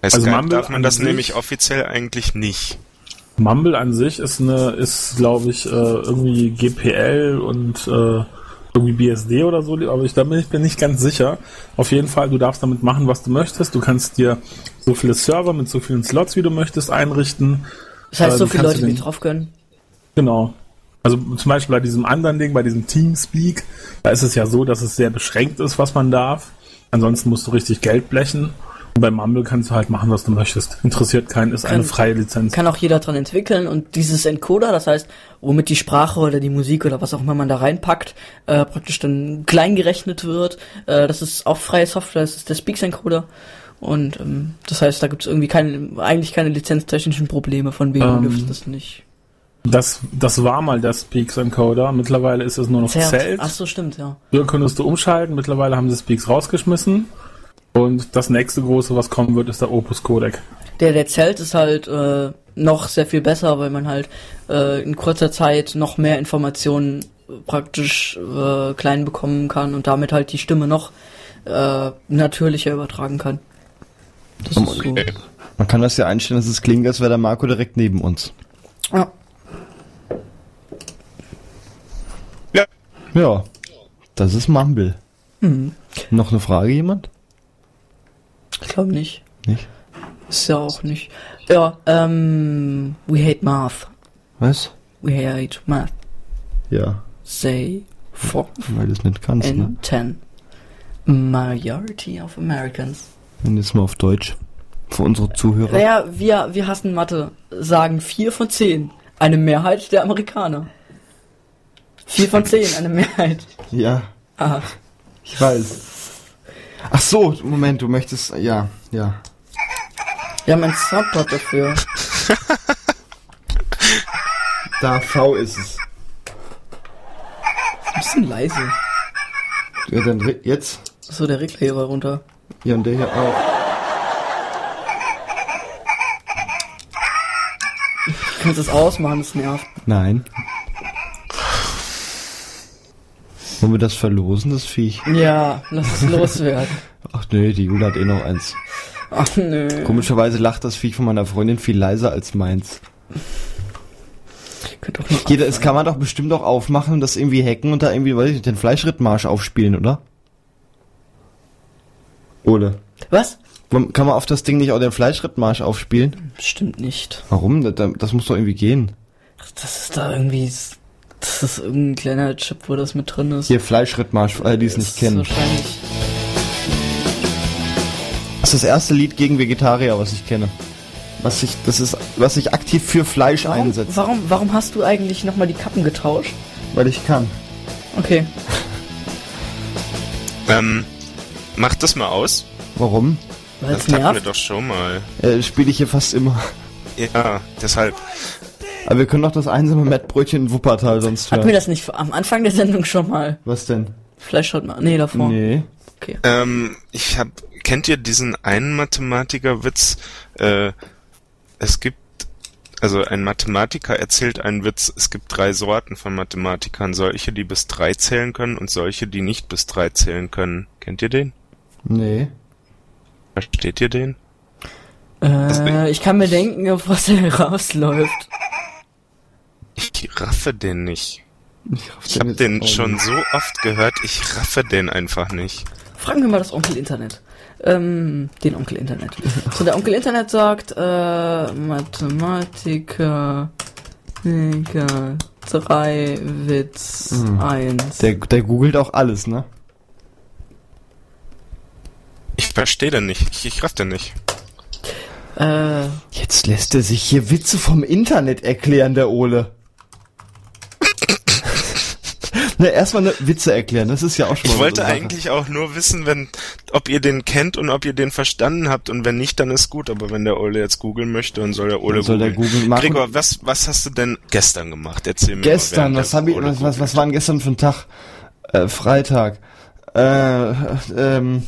Also Skype Mumble darf man an das sich- nämlich offiziell eigentlich nicht. Mumble an sich ist eine, ist glaube ich äh, irgendwie GPL und äh, irgendwie BSD oder so, aber ich da bin ich bin nicht ganz sicher. Auf jeden Fall, du darfst damit machen, was du möchtest. Du kannst dir so viele Server mit so vielen Slots, wie du möchtest, einrichten. Das heißt, Äh, so du viele Leute, den- die drauf können. Genau. Also zum Beispiel bei diesem anderen Ding, bei diesem Teamspeak, da ist es ja so, dass es sehr beschränkt ist, was man darf. Ansonsten musst du richtig Geld blechen. Und bei Mumble kannst du halt machen, was du möchtest. Interessiert keinen, ist eine Kann- freie Lizenz. Kann auch jeder dran entwickeln und dieses Encoder, das heißt, womit die Sprache oder die Musik oder was auch immer man da reinpackt, äh, praktisch dann klein gerechnet wird. Äh, das ist auch freie Software, das ist der Speaks Encoder. Und ähm, das heißt, da gibt es irgendwie keine, eigentlich keine lizenztechnischen Probleme, von wegen Ähm, dürfte das nicht. Das, das war mal der Speaks Encoder. Mittlerweile ist es nur noch Zelt. Ach so, stimmt, ja. Früher konntest du umschalten. Mittlerweile haben sie Speaks rausgeschmissen. Und das nächste große, was kommen wird, ist der Opus Codec. Der, der Zelt ist halt äh, noch sehr viel besser, weil man halt äh, in kurzer Zeit noch mehr Informationen äh, praktisch äh, klein bekommen kann und damit halt die Stimme noch äh, natürlicher übertragen kann. Das ist so. Man kann das ja einstellen, dass es klingt, als wäre der Marco direkt neben uns. Ja. Ja. Ja, das ist Mumble. Mhm. Noch eine Frage, jemand? Ich glaube nicht. Nicht? Ist ja auch nicht. Ja, ähm, we hate math. Was? We hate math. Ja, Say four weil du es nicht kannst, ne? and ten. Majority of Americans. Und jetzt mal auf Deutsch. Für unsere Zuhörer. Naja, wir, wir hassen Mathe. Sagen vier von zehn. Eine Mehrheit der Amerikaner. Vier von zehn, eine Mehrheit. Ja, Ah, ich weiß. Ach so, Moment, du möchtest, ja, ja. wir haben ein Soundboard dafür. [laughs] Da V ist es. Ein bisschen leise. Ja, dann jetzt. So, der Regler hier war runter. Ja, und der hier auch. Du kannst es ausmachen, das nervt. Nein. Wollen wir das verlosen, das Viech? Ja, lass es loswerden. Ach nee, die Jule hat eh noch eins. Ach nö. Komischerweise lacht das Viech von meiner Freundin viel leiser als meins. Jeder, es kann man doch bestimmt auch aufmachen und das irgendwie hacken und da irgendwie, weiß ich nicht, den Fleischrittmarsch aufspielen, oder? Oder? Was? Kann man auf das Ding nicht auch den Fleischrittmarsch aufspielen? Stimmt nicht. Warum? Das, das muss doch irgendwie gehen. Das ist da irgendwie. Das ist irgendein kleiner Chip, wo das mit drin ist. Hier Fleischrittmarsch, für alle, die es Das nicht ist kennen. Wahrscheinlich. Das ist das erste Lied gegen Vegetarier, was ich kenne. Was sich, das ist, was sich aktiv für Fleisch Warum, einsetzt. warum, warum hast du eigentlich nochmal die Kappen getauscht? Weil ich kann. Okay. [laughs] Ähm, mach das mal aus. Warum? Weil Das es hatten wir nervt. doch schon mal. Äh, Spiele ich hier fast immer. Ja, deshalb. Aber wir können doch das einsame Mettbrötchen in Wuppertal sonst Hatten wir hören. das nicht am Anfang der Sendung schon mal? Was denn? Vielleicht schaut mal. Nee, davor. Nee. Okay. Ähm, ich hab, kennt ihr diesen einen Mathematiker-Witz? Äh, es gibt, also ein Mathematiker erzählt einen Witz, es gibt drei Sorten von Mathematikern, solche, die bis drei zählen können und solche, die nicht bis drei zählen können. Kennt ihr den? Nee. Versteht ihr den? Äh, ich kann mir denken, auf was er rausläuft. Ich raffe den nicht. Ich, raff Ich habe den schon nicht. so oft gehört, ich raffe den einfach nicht. Fragen wir mal das Onkel Internet. Ähm, den Onkel Internet. So, der Onkel Internet sagt, äh, Mathematiker, egal, drei, Witz, eins. Der, der googelt auch alles, ne? Ich verstehe den nicht. Ich, ich den nicht. Äh, Jetzt lässt er sich hier Witze vom Internet erklären, der Ole. [laughs] Na, erstmal eine Witze erklären, das ist ja auch schon mal Ich wollte eigentlich auch nur wissen, wenn, ob ihr den kennt und ob ihr den verstanden habt und wenn nicht, dann ist gut. Aber wenn der Ole jetzt googeln möchte, dann soll der Ole Dann soll der googeln. googeln. Marco- Gregor, was, was hast du denn gestern gemacht? Erzähl mir Gestern, mal. was hab ich, was, was, was war denn gestern für ein Tag? Äh, Freitag. Äh, ähm,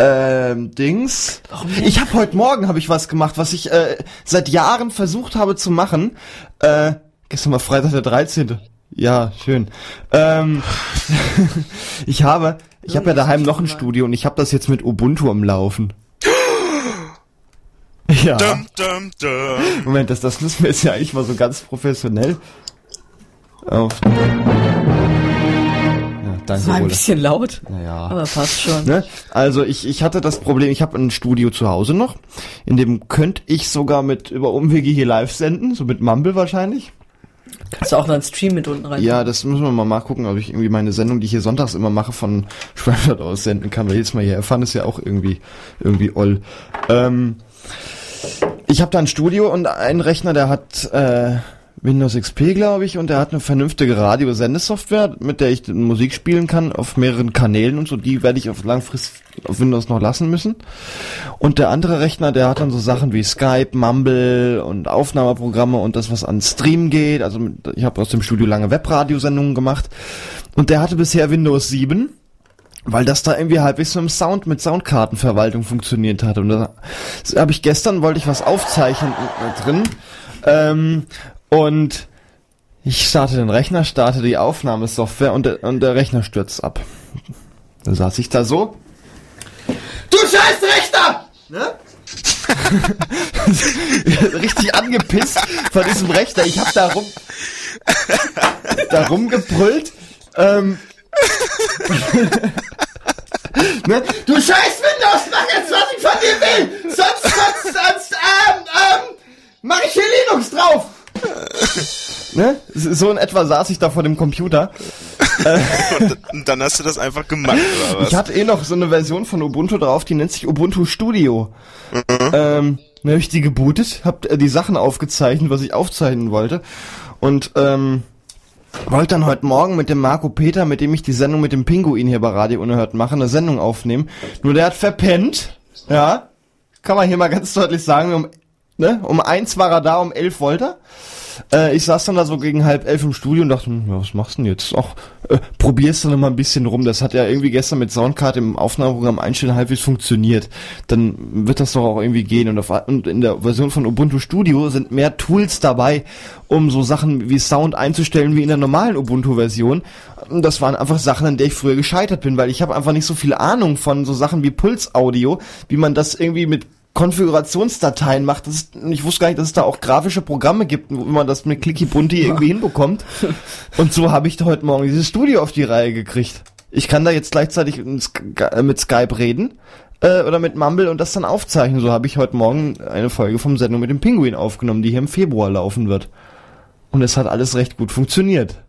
ähm, Dings. Ich habe heute Morgen habe ich was gemacht, was ich äh, seit Jahren versucht habe zu machen. Äh, gestern war Freitag der 13. Ja, schön. Ähm, [laughs] ich habe, ich habe ja daheim noch ein Studio und ich habe das jetzt mit Ubuntu am Laufen. [gasps] Ja. Dum, dum, dum. Moment, das, das müssen wir jetzt ja eigentlich mal so ganz professionell auf. Danke, war ein Ole. bisschen laut, Naja. aber passt schon. Ne? Also ich, ich hatte das Problem, ich habe ein Studio zu Hause noch, in dem könnte ich sogar mit über Umwege hier live senden, so mit Mumble wahrscheinlich. Kannst du auch noch einen Stream mit unten rein? Ja, das müssen wir mal nachgucken, ob ich irgendwie meine Sendung, die ich hier sonntags immer mache, von [laughs] Schweinfurt aus senden kann, weil jedes Mal hier erfahren ist ja auch irgendwie irgendwie oll. Ähm, ich habe da ein Studio und einen Rechner, der hat äh, Windows XP, glaube ich, und der hat eine vernünftige Radiosendesoftware, mit der ich Musik spielen kann auf mehreren Kanälen und so. Die werde ich auf langfristig auf Windows noch lassen müssen. Und der andere Rechner, der hat dann so Sachen wie Skype, Mumble und Aufnahmeprogramme und das, was an Stream geht. Also ich habe aus dem Studio lange Webradiosendungen gemacht. Und der hatte bisher Windows 7 weil das da irgendwie halbwegs mit Sound, mit Soundkartenverwaltung funktioniert hat. Und da habe ich gestern, wollte ich was aufzeichnen äh, drin. Ähm, und ich starte den Rechner, starte die Aufnahmesoftware und, der- und der Rechner stürzt ab. Dann saß ich da so. Du scheiß Rechner! Ne? [laughs] Richtig angepisst von diesem Rechner. Ich hab da rum, da rumgebrüllt. Ähm, [laughs] ne? Du scheiß Windows, mach jetzt, was ich von dir will! Sonst, sonst, sonst, ähm, ähm, mach ich hier Linux drauf! [laughs] ne? So in etwa saß ich da vor dem Computer. [laughs] Und, dann hast du das einfach gemacht, oder was? Ich hatte eh noch so eine Version von Ubuntu drauf, die nennt sich Ubuntu Studio. Ähm, dann habe ich die gebootet, hab äh, die Sachen aufgezeichnet, was ich aufzeichnen wollte. Und ähm, wollte dann heute Morgen mit dem Marco Peter, mit dem ich die Sendung mit dem Pinguin hier bei Radio Unerhört mache, eine Sendung aufnehmen. Nur der hat verpennt. Ja. Kann man hier mal ganz deutlich sagen. Um, ne? um eins war er da, um elf wollte er. Äh, ich saß dann da so gegen halb elf im Studio und dachte, hm, ja, was machst du denn jetzt? Ach, äh, probierst du noch mal ein bisschen rum. Das hat ja irgendwie gestern mit Soundcard im Aufnahmeprogramm einstellen halbwegs funktioniert. Dann wird das doch auch irgendwie gehen. Und, auf, und in der Version von Ubuntu Studio sind mehr Tools dabei, um so Sachen wie Sound einzustellen wie in der normalen Ubuntu-Version. Das waren einfach Sachen, an der ich früher gescheitert bin, weil ich habe einfach nicht so viel Ahnung von so Sachen wie Puls-Audio, wie man das irgendwie mit Konfigurationsdateien macht. Das ist, ich wusste gar nicht, dass es da auch grafische Programme gibt, wo man das mit Clicky Bunti irgendwie [laughs] hinbekommt. Und so habe ich da heute Morgen dieses Studio auf die Reihe gekriegt. Ich kann da jetzt gleichzeitig äh, mit Skype reden äh, oder mit Mumble und das dann aufzeichnen. So habe ich heute Morgen eine Folge vom Sendung mit dem Pinguin aufgenommen, die hier im Februar laufen wird. Und es hat alles recht gut funktioniert.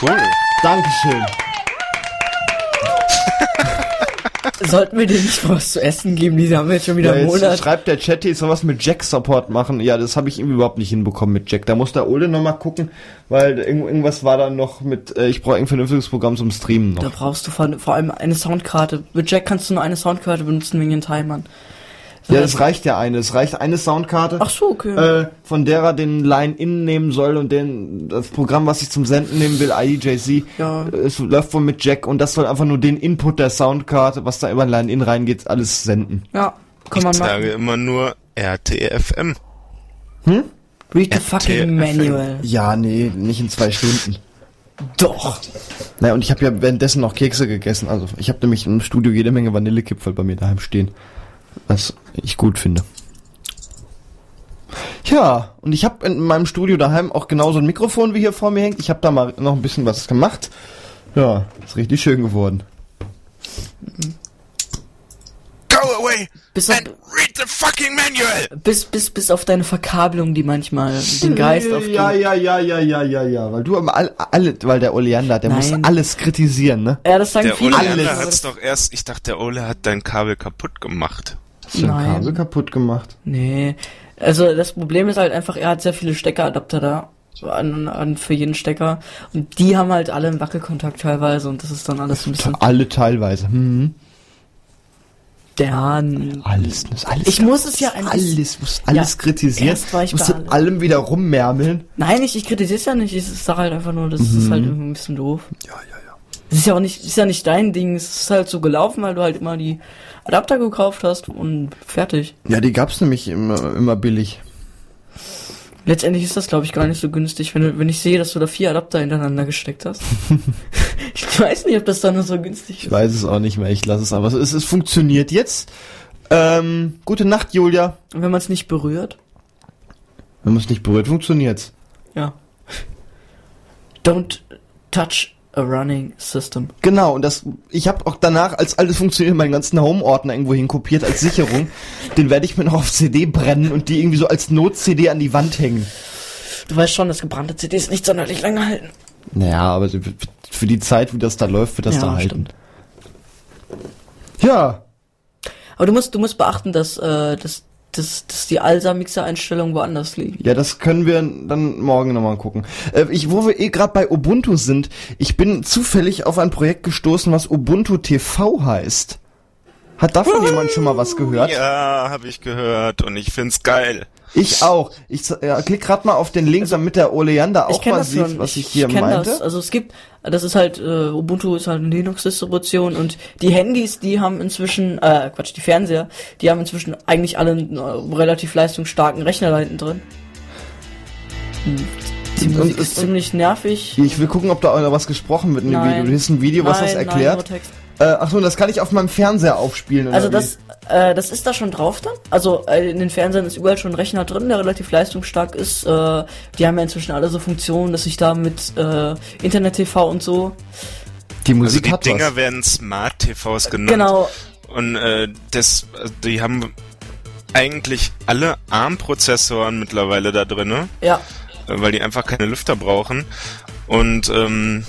Cool. Dankeschön. Sollten wir dir nicht was zu essen geben? Die haben jetzt schon wieder Ja, einen Monat. schreibt der Chat, ich soll was mit Jack-Support machen. Ja, das habe ich irgendwie überhaupt nicht hinbekommen mit Jack. Da muss der Ole noch mal gucken, weil irgend- irgendwas war da noch mit, äh, ich brauche ein vernünftiges Programm zum Streamen Da noch. brauchst du vor, vor allem eine Soundkarte. Mit Jack kannst du nur eine Soundkarte benutzen wegen den Timern. Ja, das reicht ja eine. Es reicht eine Soundkarte. Ach so, okay. Äh, von der er den Line-In nehmen soll und den, das Programm, was ich zum Senden nehmen will, IEJC, Ja. es läuft wohl mit Jack und das soll einfach nur den Input der Soundkarte, was da über Line-In reingeht, alles senden. ja, kann Ich man sage machen. immer nur RTFM. Read the fucking manual. Ja, nee, nicht in zwei Stunden. Doch. Naja, und ich habe ja währenddessen noch Kekse gegessen. Also ich habe nämlich im Studio jede Menge Vanillekipferl bei mir daheim stehen. Was ich gut finde. Ja, und ich habe in meinem Studio daheim auch genauso ein Mikrofon wie hier vor mir hängt. Ich habe da mal noch ein bisschen was gemacht. Ja, ist richtig schön geworden. Go away Bis auf, and read the fucking manual! bis, bis, bis auf deine Verkabelung, die manchmal den Geist aufgeht. Ja, ja, ja, ja, ja, ja, ja, weil du immer all, alle, weil der Oleander, der muss Nein. alles kritisieren, ne? Ja, das sagen Der viele. Ole Alles. hat's doch erst, ich dachte, der Ole hat dein Kabel kaputt gemacht. Hast du ein Nein. Kabel kaputt gemacht? Nee. Also das Problem ist halt einfach, er hat sehr viele Steckeradapter da. So An, an für jeden Stecker. Und die haben halt alle einen Wackelkontakt teilweise und das ist dann alles ein bisschen. Alle teilweise. Hm. Ja, Alles, alles. Ich muss es ja ein alles, muss alles Ja, kritisieren. erst war ich muss in allem. wieder rummärmeln. Nein, ich, ich kritisiere es ja nicht. Ich sage halt einfach nur, das Mhm. ist halt irgendwie ein bisschen doof. Ja, ja, ja. Das ist ja auch nicht, ist ja nicht dein Ding. Es ist halt so gelaufen, weil du halt immer die Adapter gekauft hast und fertig. Ja, die gab's nämlich immer, immer billig. Letztendlich ist das, glaube ich, gar nicht so günstig, wenn, du, wenn ich sehe, dass du da vier Adapter hintereinander gesteckt hast. [laughs] ich weiß nicht, ob das dann so günstig Ich ist. weiß es auch nicht mehr, ich lasse es aber. Es, es funktioniert jetzt. Ähm, gute Nacht, Julia. Und wenn man es nicht berührt? Wenn man es nicht berührt, funktioniert's. Ja. Don't touch a running system. Genau, und das, ich habe auch danach, als alles funktioniert, meinen ganzen Home-Ordner irgendwo hin kopiert als Sicherung. Den werde ich mir noch auf CD brennen und die irgendwie so als Not-CD an die Wand hängen. Du weißt schon, dass gebrannte CDs nicht sonderlich lange halten. Naja, aber für die Zeit, wie das da läuft, wird das Ja, da halten. stimmt. Ja, Aber du musst, du musst beachten, dass, äh, dass, dass, dass die ALSA-Mixer-Einstellungen woanders liegen. ja, das können wir dann morgen nochmal gucken. Äh, ich, wo wir eh gerade bei Ubuntu sind, ich bin zufällig auf ein Projekt gestoßen, was Ubuntu TV heißt. Hat davon jemand schon mal was gehört? Ja, habe ich gehört und ich find's geil. Ich auch. Ich ja, klick gerade mal auf den Link, damit der Oleander Ich auch mal das sieht, schon. was ich hier kenn meinte. Das. Also es gibt, das ist halt, äh, Ubuntu ist halt eine Linux-Distribution und die Handys, die haben inzwischen, äh, Quatsch, die Fernseher, die haben inzwischen eigentlich alle einen äh, relativ leistungsstarken Rechner da hinten drin. Hm, Die Musik ist ziemlich nervig. Ich will gucken, ob da auch was gesprochen wird in dem Nein. Video. Du hast ein Video, was das Nein, nein, erklärt. Text. äh, ach so, das kann ich auf meinem Fernseher aufspielen. Also das, äh, das ist da schon drauf dann. Also äh, in den Fernsehern ist überall schon ein Rechner drin, der relativ leistungsstark ist. Äh, die haben ja inzwischen alle so Funktionen, dass ich da mit äh, Internet-TV und so. Die Also Musik die hat Dinger was. werden Smart TVs genannt. Genau. Und äh, das, also die haben eigentlich alle ARM-Prozessoren mittlerweile da drinne, Ja. weil die einfach keine Lüfter brauchen. Und ähm,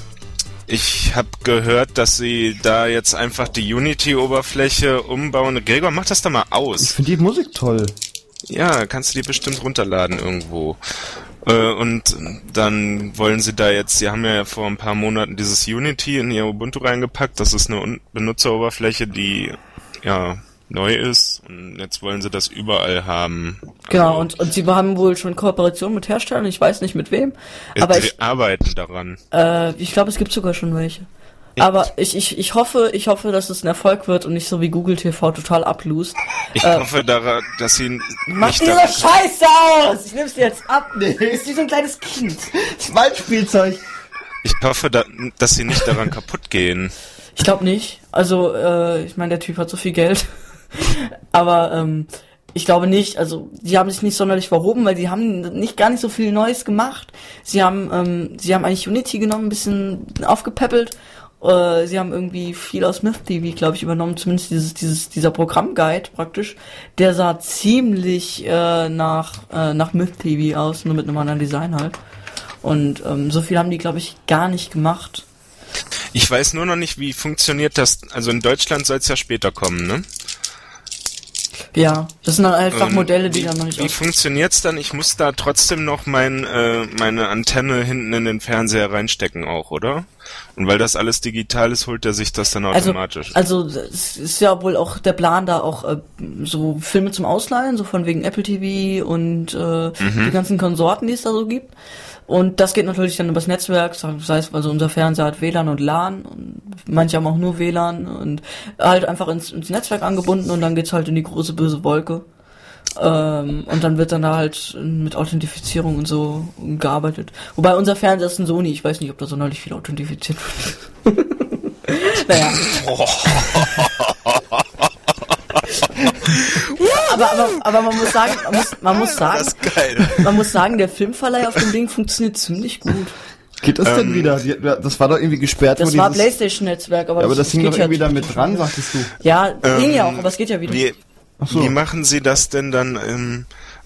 ich habe gehört, dass sie da jetzt einfach die Unity-Oberfläche umbauen. Gregor, mach das doch mal Ich aus. finde die Musik toll. Ja, kannst du die bestimmt runterladen irgendwo. Äh, Und dann wollen sie da jetzt, sie haben ja vor ein paar Monaten dieses Unity in ihr Ubuntu reingepackt. Das ist eine Un- Benutzeroberfläche, die ja neu ist. Und jetzt wollen sie das überall haben. Genau, Also, und, und sie haben wohl schon Kooperation mit Herstellern, ich weiß nicht mit wem, aber sie ich, arbeiten daran. äh, ich glaube, es gibt sogar schon welche. Aber ich, ich, ich hoffe, ich hoffe, dass es ein Erfolg wird und nicht so wie Google TV total ablust. Ich Äh, hoffe daran, dass sie Mach diese Scheiße aus! Ich nehm's dir jetzt ab. Nee. Ist wie so ein kleines Kind. Waldspielzeug. ich hoffe, da, dass sie nicht daran kaputt gehen. Ich glaube nicht. Also, äh, ich meine, der Typ hat so viel Geld. Aber ähm, ich glaube nicht. Also, die haben sich nicht sonderlich verhoben, weil die haben nicht gar nicht so viel Neues gemacht. Sie haben, ähm, sie haben eigentlich Unity genommen, ein bisschen aufgepäppelt. Äh, sie haben irgendwie viel aus Myth TV, glaube ich, übernommen. Zumindest dieses, dieses, dieser Programmguide praktisch. Der sah ziemlich äh, nach äh, nach Myth TV aus, nur mit einem anderen Design halt. Und ähm, so viel haben die, glaube ich, gar nicht gemacht. Ich weiß nur noch nicht, wie funktioniert das. Also in Deutschland soll es ja später kommen, ne? Ja, das sind dann einfach Ähm, Modelle, die wie, dann noch nicht Wie funktioniert's dann? Ich muss da trotzdem noch mein, äh, meine Antenne hinten in den Fernseher reinstecken auch, oder? Und weil das alles digital ist, holt er sich das dann Also, automatisch. also es ist ja wohl auch der Plan da auch äh, so Filme zum Ausleihen, so von wegen Apple TV und äh, Mhm. die ganzen Konsorten, die es da so gibt. Und das geht natürlich dann übers Netzwerk, das heißt, also unser Fernseher hat WLAN und LAN und manche haben auch nur WLAN und halt einfach ins, ins Netzwerk angebunden und dann geht's halt in die große böse Wolke. Ähm, und dann wird dann da halt mit Authentifizierung und so gearbeitet. Wobei unser Fernseher ist ein Sony, ich weiß nicht, ob da sonderlich viel authentifiziert wird. [laughs] naja. [laughs] aber, aber, aber man muss sagen, man muss, man muss sagen, das ist geil. man muss sagen, der Filmverleih auf dem Ding funktioniert ziemlich gut. Geht das denn Ähm, wieder? Die, das war doch irgendwie gesperrt. Das war Playstation-Netzwerk, aber, Ja, aber das hing geht doch ja irgendwie da mit schon dran, wieder. sagtest du. Ja, ging ja auch, Ähm, aber es geht ja wieder. Wie, Ach so. wie machen Sie das denn dann? Ähm,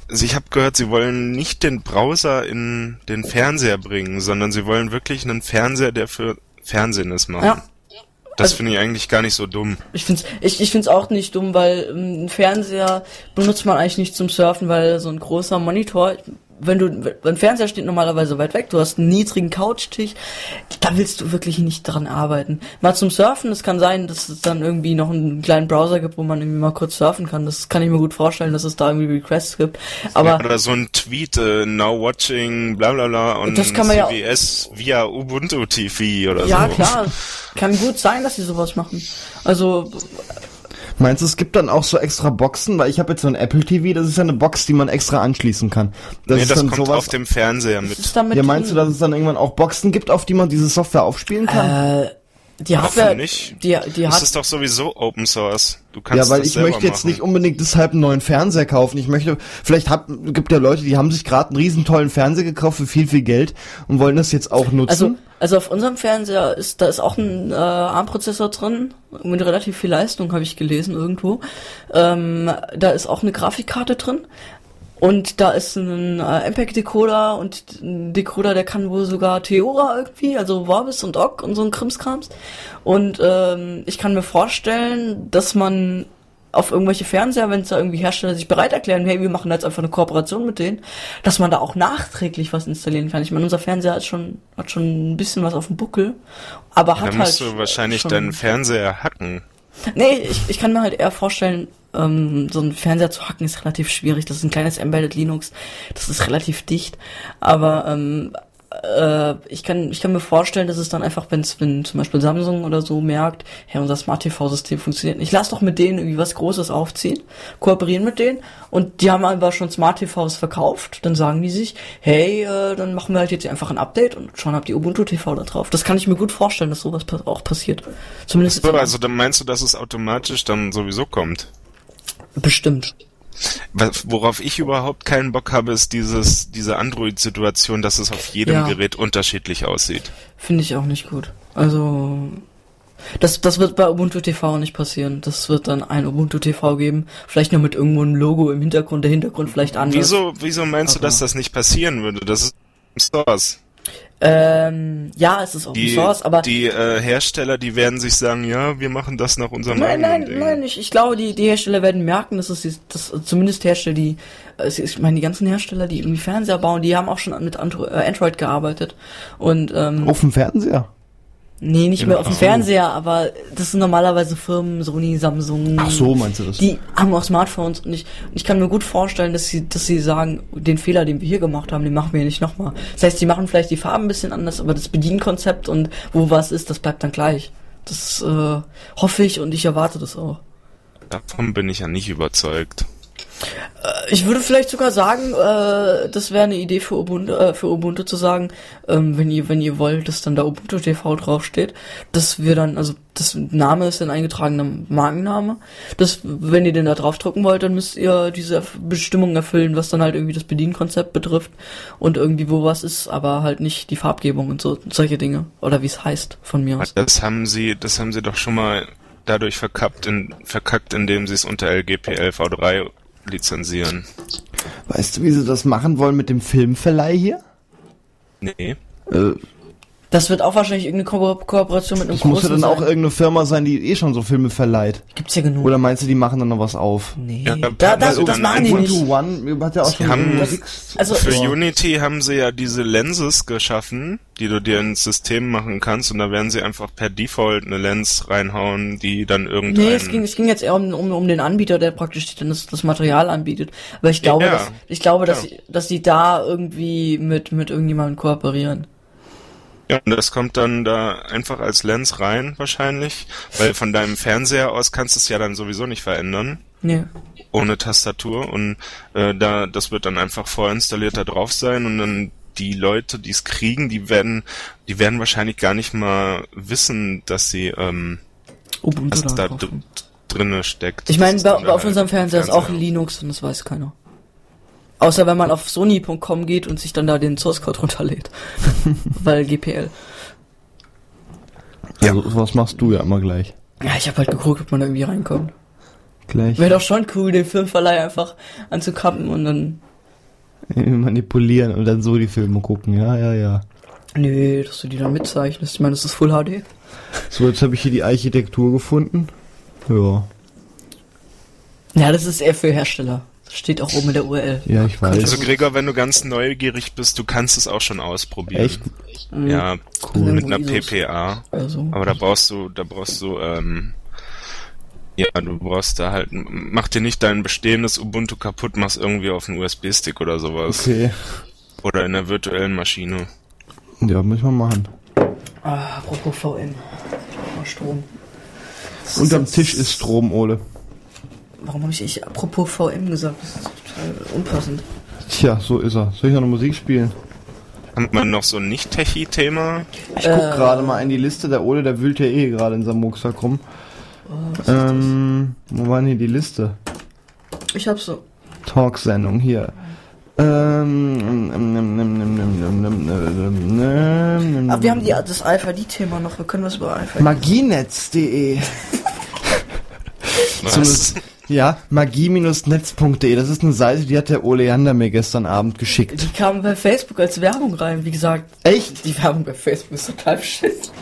also ich habe gehört, Sie wollen nicht den Browser in den Fernseher bringen, sondern Sie wollen wirklich einen Fernseher, der für Fernsehen ist, machen. Ja. Das Also- finde ich eigentlich gar nicht so dumm. Ich find's, ich, ich find's auch nicht dumm, weil ähm, ein Fernseher benutzt man eigentlich nicht zum Surfen, weil so ein großer Monitor, wenn du, ein Fernseher steht normalerweise weit weg, du hast einen niedrigen Couchtisch, da willst du wirklich nicht dran arbeiten. Mal zum Surfen, es kann sein, dass es dann irgendwie noch einen kleinen Browser gibt, wo man irgendwie mal kurz surfen kann. Das kann ich mir gut vorstellen, dass es da irgendwie Requests gibt. Aber ja, oder so ein Tweet, äh, now watching, bla bla bla und Das kann man ja- CBS via Ubuntu TV oder ja, so. klar, kann gut sein, dass sie sowas machen. Also, Meinst du, es gibt dann auch so extra Boxen? Weil ich habe jetzt so ein Apple TV, das ist ja eine Box, die man extra anschließen kann. Das nee, ist das dann kommt sowas. auf dem Fernseher mit. ja, meinst du, dass es dann irgendwann auch Boxen gibt, auf die man diese Software aufspielen kann? Äh, Die Hardware, nicht? die, die Das hat, ist doch sowieso Open Source. Du kannst Ja, weil das ich möchte jetzt machen. nicht unbedingt deshalb einen neuen Fernseher kaufen. Ich möchte, vielleicht hab, gibt ja Leute, die haben sich gerade einen riesen tollen Fernseher gekauft für viel, viel Geld und wollen das jetzt auch nutzen. also, also auf unserem Fernseher ist, da ist auch ein äh, ARM-Prozessor drin, mit relativ viel Leistung, habe ich gelesen irgendwo. Ähm, da ist auch eine Grafikkarte drin. Und da ist ein äh, MPEG-Decoder und ein Decoder, der kann wohl sogar Theora irgendwie, also Vorbis und Ogg und so ein Krimskrams. Und ähm, ich kann mir vorstellen, dass man auf irgendwelche Fernseher, wenn es da irgendwie Hersteller sich bereit erklären, hey, wir machen da jetzt einfach eine Kooperation mit denen, dass man da auch nachträglich was installieren kann. Ich meine, unser Fernseher hat schon, hat schon ein bisschen was auf dem Buckel, aber Da hat musst halt du wahrscheinlich deinen Fernseher hacken. Nee, ich, ich kann mir halt eher vorstellen, ähm, so einen Fernseher zu hacken ist relativ schwierig. Das ist ein kleines Embedded Linux, das ist relativ dicht. Aber ähm, äh, ich kann ich kann mir vorstellen, dass es dann einfach, wenn's, wenn zum Beispiel Samsung oder so merkt, hey, unser Smart TV-System funktioniert nicht, lass doch mit denen irgendwie was Großes aufziehen, kooperieren mit denen und die haben aber schon Smart TVs verkauft, dann sagen die sich, hey, äh, dann machen wir halt jetzt einfach ein Update und schon habt ihr Ubuntu TV da drauf. Das kann ich mir gut vorstellen, dass sowas auch passiert. Zumindest So, also dann meinst du, dass es automatisch dann sowieso kommt? Bestimmt. Worauf ich überhaupt keinen Bock habe, ist dieses, diese Android-Situation, dass es auf jedem Ja. Gerät unterschiedlich aussieht. Finde ich auch nicht gut. Also, das, das wird bei Ubuntu TV nicht passieren. Das wird dann ein Ubuntu TV geben. Vielleicht nur mit irgendwo einem Logo im Hintergrund, der Hintergrund vielleicht anders. Wieso, wieso meinst du, Aber- dass das nicht passieren würde? Das ist Open Source. Ähm, ja, es ist Open Die, Source, aber die äh, Hersteller, die werden sich sagen, ja, wir machen das nach unserem Nein, eigenen nein, Ding. nein, ich, ich glaube, die, die Hersteller werden merken, dass es dass zumindest Hersteller, die, ich meine, die ganzen Hersteller, die irgendwie Fernseher bauen, die haben auch schon mit Andro äh, Android gearbeitet. Und ähm, auf dem Fernseher. Nee, nicht mehr auf dem. Fernseher, aber das sind normalerweise Firmen, Sony, Samsung. Ach so, meinst du das? Die haben auch Smartphones und ich, ich kann mir gut vorstellen, dass sie, dass sie sagen, den Fehler, den wir hier gemacht haben, den machen wir nicht nochmal. Das heißt, die machen vielleicht die Farben ein bisschen anders, aber das Bedienkonzept und wo was ist, das bleibt dann gleich. Das äh, hoffe ich und ich erwarte das auch. Davon bin ich ja nicht überzeugt. Ich würde vielleicht sogar sagen, äh, das wäre eine Idee für Ubuntu, äh, für Ubuntu zu sagen, ähm, wenn ihr, wenn ihr wollt, dass dann da Ubuntu TV draufsteht, dass wir dann, also das Name ist ein eingetragener Markenname, dass wenn ihr den da draufdrucken wollt, dann müsst ihr diese Bestimmungen erfüllen, was dann halt irgendwie das Bedienkonzept betrifft und irgendwie wo was ist, aber halt nicht die Farbgebung und so solche Dinge oder wie es heißt von mir aus. Das haben sie, das haben sie doch schon mal dadurch verkackt, in, verkackt, indem sie es unter LGPL V3 lizenzieren. Weißt du, wie sie das machen wollen mit dem Filmverleih hier? Nee. Äh, Das wird auch wahrscheinlich irgendeine Ko Kooperation mit einem das muss ja großen dann auch sein. irgendeine Firma sein, die eh schon so Filme verleiht. Gibt's ja genug. Oder meinst du, die machen dann noch was auf? nee, Ja, da, weil da, sie das machen die nicht. One hat ja auch schon haben- das- also- Für Ja. Unity haben sie ja diese Lenses geschaffen, die du dir ins System machen kannst und da werden sie einfach per Default eine Lens reinhauen, die dann irgendein... Nee, es ging, es ging jetzt eher um, um, um den Anbieter, der praktisch dann das, das Material anbietet. Aber ich glaube, Ja, dass, ich glaube, dass, ja. dass die da irgendwie mit, mit irgendjemandem kooperieren. Ja, und das kommt dann da einfach als Lens rein wahrscheinlich, weil von deinem Fernseher aus kannst du es ja dann sowieso nicht verändern. Nee. ohne Tastatur und äh, da das wird dann einfach vorinstalliert da drauf sein und dann die Leute, die es kriegen, die werden, die werden wahrscheinlich gar nicht mal wissen, dass sie ähm, Ubuntu was da drinne steckt. Ich meine, auf halt unserem Fernseher ist auch Fernseher. Linux und das weiß keiner. Außer wenn man auf sony.com geht und sich dann da den Source Code runterlädt. [laughs] Weil GPL. Ja, so, was machst du ja immer gleich. Ja, ich habe halt geguckt, ob man da irgendwie reinkommt. Gleich Wäre doch schon cool, den Filmverleih einfach anzukappen und dann. manipulieren und dann so die Filme gucken. Ja, ja, ja. Nö, dass du die dann mitzeichnest. Ich meine, das ist Full HD. So, jetzt habe ich hier die Architektur gefunden. Ja, Ja, das ist eher für Hersteller. Steht auch oben in der URL. ja, ich weiß. Also Gregor, wenn du ganz neugierig bist, du kannst es auch schon ausprobieren. Echt? Ja, Cool. mit einer. PPA. Also. Aber da brauchst du, da brauchst du, ähm, ja, du brauchst da halt, mach dir nicht dein bestehendes Ubuntu kaputt, mach's irgendwie auf einen USB-Stick oder sowas. Okay. Oder in der virtuellen Maschine. Ja, müssen wir machen. Ah, apropos VM. Strom. Das Unterm Tisch ist Strom, Ole. Warum habe ich ich apropos VM gesagt? Das ist total unpassend. Tja, so ist er. Soll ich noch eine Musik spielen? Haben wir noch so ein Nicht-Techie-Thema? Ich guck gerade mal in die Liste, der Ole, der wühlt ja eh gerade in seinem Rucksack rum. ähm, wo war denn hier die Liste? Ich hab so. Talksendung hier. Ähm, Aber wir haben die, das Alpha-D-Thema noch. Wir können was über Alpha. Magienetz.de Was? So eine- Ja, magie-netz.de. Das ist eine Seite, die hat der Oleander mir gestern Abend geschickt. Die kamen bei Facebook als Werbung rein. Wie gesagt, Echt? die Werbung bei Facebook ist total beschissen.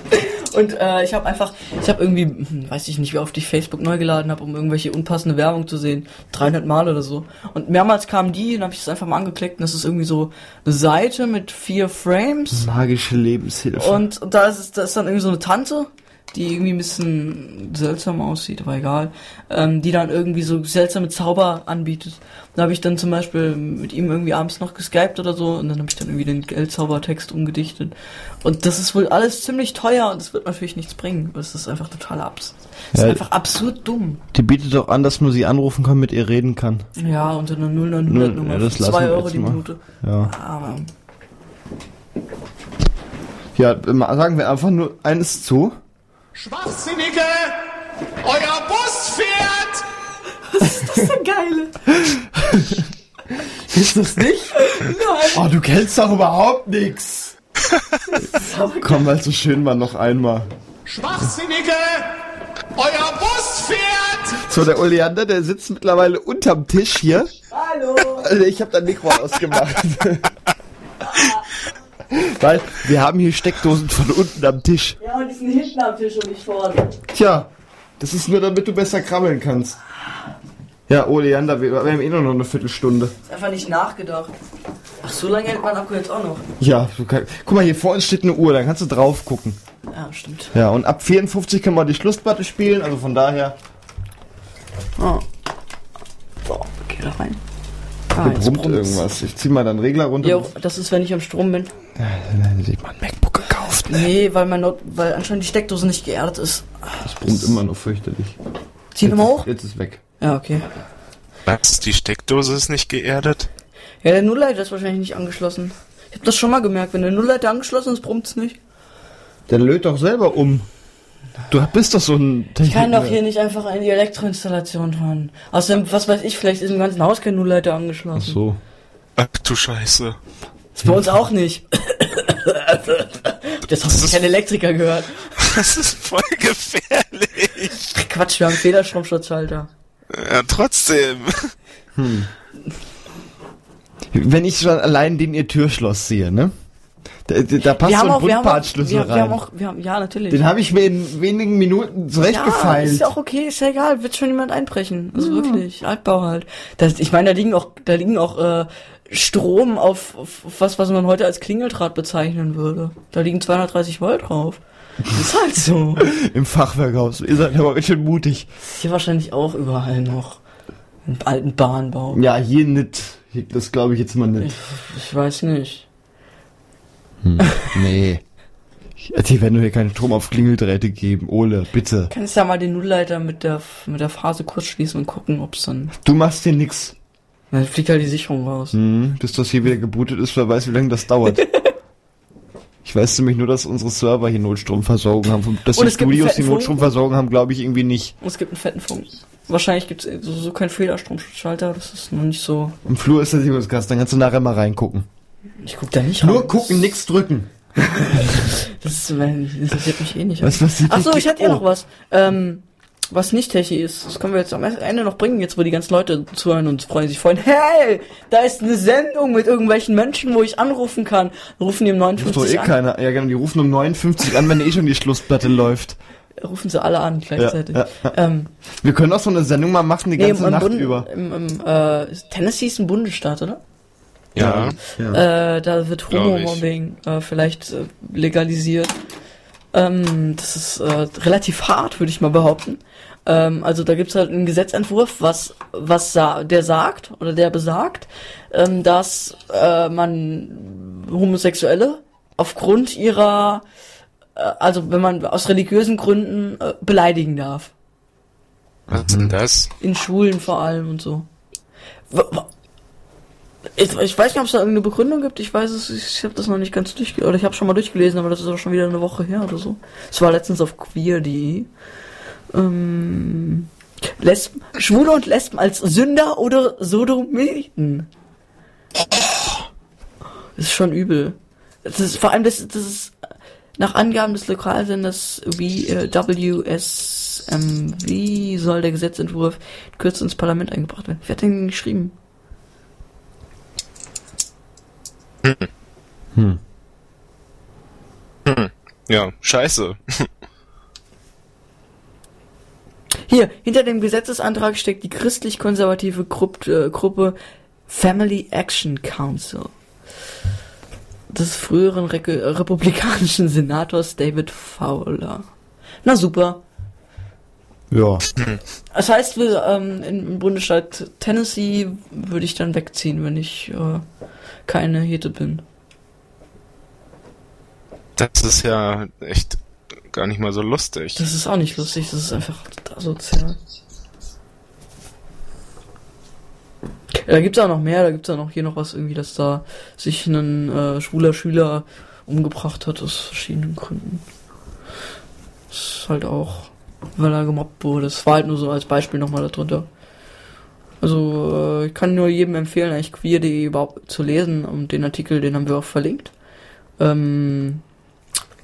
Und äh, ich habe einfach, ich habe irgendwie, hm, weiß ich nicht, wie oft ich Facebook neu geladen habe, um irgendwelche unpassende Werbung zu sehen. 300 Mal oder so. Und mehrmals kamen die und habe ich es einfach mal angeklickt und das ist irgendwie so eine Seite mit vier Frames. Magische Lebenshilfe. Und da ist, da ist dann irgendwie so eine Tante, die irgendwie ein bisschen seltsam aussieht, aber egal, ähm, die dann irgendwie so seltsame Zauber anbietet. Da habe ich dann zum Beispiel mit ihm irgendwie abends noch geskypt oder so und dann habe ich dann irgendwie den Geldzaubertext umgedichtet. Und das ist wohl alles ziemlich teuer und es wird natürlich nichts bringen. Das ist einfach total absurd. Das ist Ja. einfach absurd dumm. die bietet auch an, dass man sie anrufen kann, mit ihr reden kann. Ja, unter einer 0900 Nummer. Ja, das für lassen 2 wir Euro die mal. Minute. Ja. Aber Ja, sagen wir einfach nur eines zu. Schwachsinnige! Euer Bus fährt! das ist so geile. Ist das nicht? Nein. Oh, du kennst doch überhaupt nix. Komm, weil es so schön war, noch einmal. Schwachsinnige! Euer Bus fährt! So, der Oleander, der sitzt mittlerweile unterm Tisch hier. Hallo. Also ich habe da Mikro ausgemacht. [laughs] Weil wir haben hier Steckdosen von unten am Tisch. Ja, und die sind hinten am Tisch und nicht vorne. Tja, das ist nur, damit du besser krabbeln kannst. Ja, Oleander, wir, wir haben eh nur noch eine Viertelstunde. Ist einfach nicht nachgedacht. Ach, so lange hält mein Akku jetzt auch noch. Ja, du kann, guck mal, hier vor uns steht eine Uhr, da kannst du drauf gucken. Ja, stimmt. Ja, und ab 54 können wir die Schlussplatte spielen, also von daher. Oh. So, geh da rein. Ah, Hier brummt irgendwas. Ich zieh mal deinen Regler runter. Jo, das ist, wenn ich am Strom bin. Dann hätte ich mal ein MacBook gekauft. Nee, weil mein Not weil anscheinend die Steckdose nicht geerdet ist. Das brummt immer noch fürchterlich. Zieh ihn mal hoch. Jetzt ist weg. Ja, okay. Was? Die Steckdose ist nicht geerdet? Ja, der Nullleiter ist wahrscheinlich nicht angeschlossen. Ich habe das schon mal gemerkt. Wenn der Nullleiter angeschlossen ist, brummt's nicht. Der löt doch selber um. Du bist doch so ein Ich kann doch hier nicht einfach in die Elektroinstallation fahren. Außerdem, was weiß ich, vielleicht ist im ganzen Haus kein Nullleiter angeschlossen. Ach so. Ach du Scheiße. Ist bei uns auch nicht. [laughs] Das hast du kein Elektriker gehört. Das ist voll gefährlich. Quatsch, wir haben Federstromschutzschalter. Ja, trotzdem. Wenn ich schon allein den ihr Türschloss sehe, ne? Da, da, passt wir so ein auch, wir haben auch, Buntbartschlüssel wir, rein. wir haben auch, wir haben, ja, natürlich. den habe ich mir in wenigen Minuten ja, zurechtgefeilt. ist ja auch okay, ist ja egal, wird schon jemand einbrechen. Also wirklich, Altbau halt. Das, ich meine, da liegen auch, da liegen auch äh, Strom auf, auf was, was man heute als Klingeldraht bezeichnen würde. Da liegen 230 Volt drauf. Das ist halt so. [laughs] Im Fachwerkhaus. Ihr seid aber ganz schön mutig. Ist hier wahrscheinlich auch überall noch. Im alten Bahnbau. Ja, hier nicht. Das glaube ich jetzt mal nicht. Ich weiß nicht. Nee. [laughs] Die werden doch hier keinen Strom auf Klingeldrähte geben. Ole, bitte. Kannst ja mal den Nullleiter mit der, mit der Phase kurz schließen und gucken, ob's dann, Du machst hier nix. dann fliegt halt die Sicherung raus. Hm, bis das hier wieder gebootet ist, wer weiß, wie lange das dauert. [laughs] Ich weiß nämlich nur, dass unsere Server hier Notstromversorgung haben. Dass Und die Studios die. Notstromversorgung haben, glaube ich irgendwie nicht. Und es gibt einen fetten Funk. Wahrscheinlich gibt's so, so keinen Federstromschalter, das ist noch nicht so. Im Flur ist der Sicherungskasten, dann kannst du nachher mal reingucken. Ich guck da nicht Nur rein. gucken, nix drücken. [laughs] Das, interessiert mich eh nicht. Was, was sieht Ach so, die- ich hatte ja Oh. noch was. Ähm, was nicht Techie ist. Das können wir jetzt am Ende noch bringen, jetzt wo die ganzen Leute zuhören und freuen sich freuen. Hey, da ist eine Sendung mit irgendwelchen Menschen, wo ich anrufen kann. Rufen die um Ruft doch 59 eh an. keiner. Ja, genau, die rufen um 59 an, wenn eh schon die Schlussplatte läuft. Rufen sie alle an gleichzeitig. Ja, ja, Ähm, Wir können auch so eine Sendung mal machen, die nee, ganze Nacht Bund, über. Im, im, äh, Tennessee ist ein Bundesstaat, oder? Ja. Äh, da wird. Homo-Mobbing äh, vielleicht äh, legalisiert. Ähm, das ist äh, relativ hart, würde ich mal behaupten. Ähm, also da gibt's halt einen Gesetzentwurf, was, was sa der sagt oder der besagt, ähm, dass äh, man Homosexuelle aufgrund ihrer, äh, also wenn man aus religiösen Gründen äh, beleidigen darf. Was ist denn das? In Schulen vor allem und so. Ich, ich weiß nicht, ob es da irgendeine Begründung gibt. Ich weiß es, ich habe das noch nicht ganz durchgelesen. Oder ich habe schon mal durchgelesen, aber das ist auch schon wieder eine Woche her oder so. Es war letztens auf queer.de. Ähm, Lesben, Schwule und Lesben als Sünder oder Sodomiten. Das ist schon übel. Das ist vor allem das, das ist nach Angaben des Lokalsenders WSMV soll der Gesetzentwurf Kürze ins Parlament eingebracht werden. Wer hat denn geschrieben? Hm. Hm. Ja, scheiße. Hier, hinter dem Gesetzesantrag steckt die christlich-konservative Grupp, äh, Gruppe Family Action Council des früheren Re republikanischen Senators David Fowler. Na super. Ja. Das heißt, wir, ähm, im Bundesstaat Tennessee würde ich dann wegziehen, wenn ich äh, keine Hete bin. Das ist ja echt gar nicht mal so lustig. Das ist auch nicht lustig, das ist einfach asozial. Ja, da gibt's auch noch mehr, da gibt's auch noch hier noch was irgendwie, dass da sich ein äh, schwuler Schüler umgebracht hat aus verschiedenen Gründen. Das ist halt auch, weil er gemobbt wurde. Das war halt nur so als Beispiel nochmal darunter. Also, äh, ich kann nur jedem empfehlen, eigentlich queer.de überhaupt zu lesen und den Artikel, den haben wir auch verlinkt. Ähm,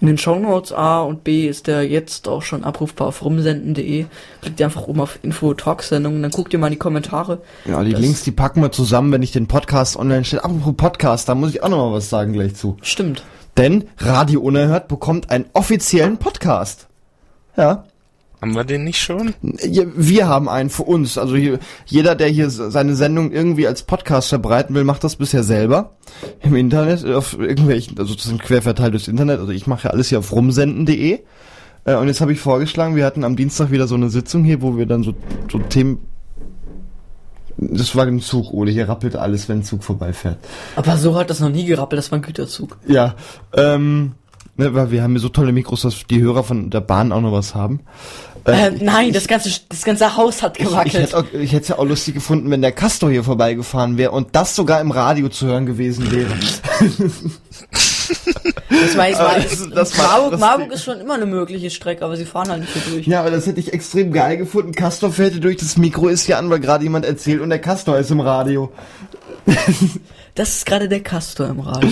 in den Shownotes A und B ist der jetzt auch schon abrufbar auf rumsenden.de. Klickt ihr einfach oben auf Info-Talk-Sendungen, dann guckt ihr mal in die Kommentare. Ja, die Links, die packen wir zusammen, wenn ich den Podcast online stelle. Apropos Podcast, da muss ich auch noch mal was sagen gleich zu. Stimmt. Denn Radio Unerhört bekommt einen offiziellen Podcast. Ja. Haben wir den nicht schon? Wir haben einen für uns. Also hier, jeder, der hier seine Sendung irgendwie als Podcast verbreiten will, macht das bisher selber. Im Internet, auf irgendwelchen, also sozusagen quer verteilt durchs Internet. Also ich mache ja alles hier auf rumsenden.de. Äh, Und jetzt habe ich vorgeschlagen, wir hatten am Dienstag wieder so eine Sitzung hier, wo wir dann so, so Themen. Das war ein Zug, Ole. Hier rappelt alles, wenn ein Zug vorbeifährt. Aber so hat das noch nie gerappelt, das war ein Güterzug. Ja, ähm, ne, weil wir haben hier so tolle Mikros, dass die Hörer von der Bahn auch noch was haben. Äh, nein, das ganze, das ganze Haus hat Ich, ich gewackelt. hätte auch- ich hätte es ja auch lustig gefunden, wenn der Castor hier vorbeigefahren wäre und das sogar im Radio zu hören gewesen wäre. [laughs] Das war, das war, das- das Marburg, Marburg ist schon immer eine mögliche Strecke, aber sie fahren halt nicht hier durch. Ja, aber das hätte ich extrem geil gefunden. Castor fährt hier durch, das Mikro ist hier an, weil gerade jemand erzählt und der Castor ist im Radio. [laughs] Das ist gerade der Castor im Radio.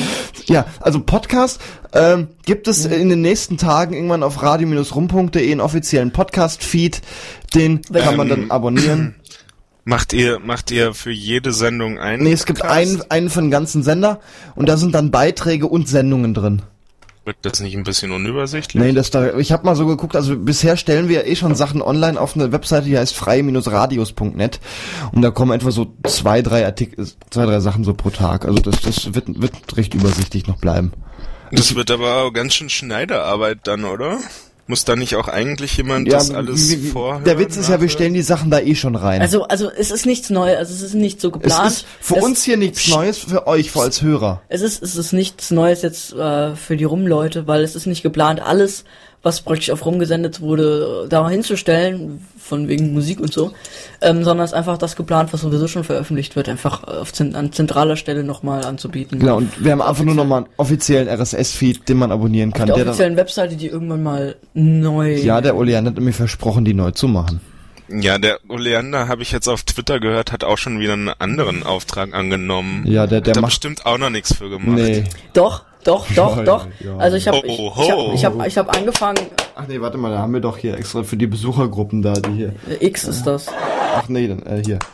Ja, also Podcast ähm, gibt es in den nächsten Tagen irgendwann auf radio-rum.de einen offiziellen Podcast-Feed. Den kann man dann abonnieren. [clears throat] Macht ihr, macht ihr für jede Sendung einen? Nee, es gibt einen, einen für den ganzen Sender und da sind dann Beiträge und Sendungen drin. Wird das nicht ein bisschen unübersichtlich? Nee, das da, ich habe mal so geguckt, also bisher stellen wir eh schon Sachen online auf eine Webseite, die heißt freie-radios.net und da kommen etwa so zwei, drei Artikel, zwei, drei Sachen so pro Tag. Also das, das wird, wird recht übersichtlich noch bleiben. Das wird aber auch ganz schön Schneiderarbeit dann, oder? Muss da nicht auch eigentlich jemand das alles wie- wie- vorhören? der Witz ist ja, wir stellen die Sachen da eh schon rein. Also, also es ist nichts Neues, also es ist nicht so es geplant. ist für Es- uns hier nichts Neues, für euch, für als Hörer. Es ist, es ist nichts Neues jetzt äh, für die Rumleute, weil es ist nicht geplant, alles, was praktisch auf rumgesendet wurde, da hinzustellen, von wegen Musik und so, ähm, sondern es ist einfach das geplant, was sowieso schon veröffentlicht wird, einfach auf an zentraler Stelle nochmal anzubieten. Genau, und wir haben einfach nur nochmal einen offiziellen RSS-Feed, den man abonnieren Auf kann. der Der dann, offiziellen Webseite, die irgendwann mal neu. ja, der Olean hat mir versprochen, die neu zu machen. Ja, der Oleander, habe ich jetzt auf Twitter gehört, hat auch schon wieder einen anderen Auftrag angenommen. Ja, der, der hat da macht, bestimmt auch noch nichts für gemacht. nee. Doch, doch, doch, Ja, doch. ja. Also ich habe ich, ich hab, ich hab, ich hab angefangen, Ach nee, warte mal, da haben wir doch hier extra für die Besuchergruppen da, die hier. X ist das. Ach nee, dann, äh, hier. [laughs]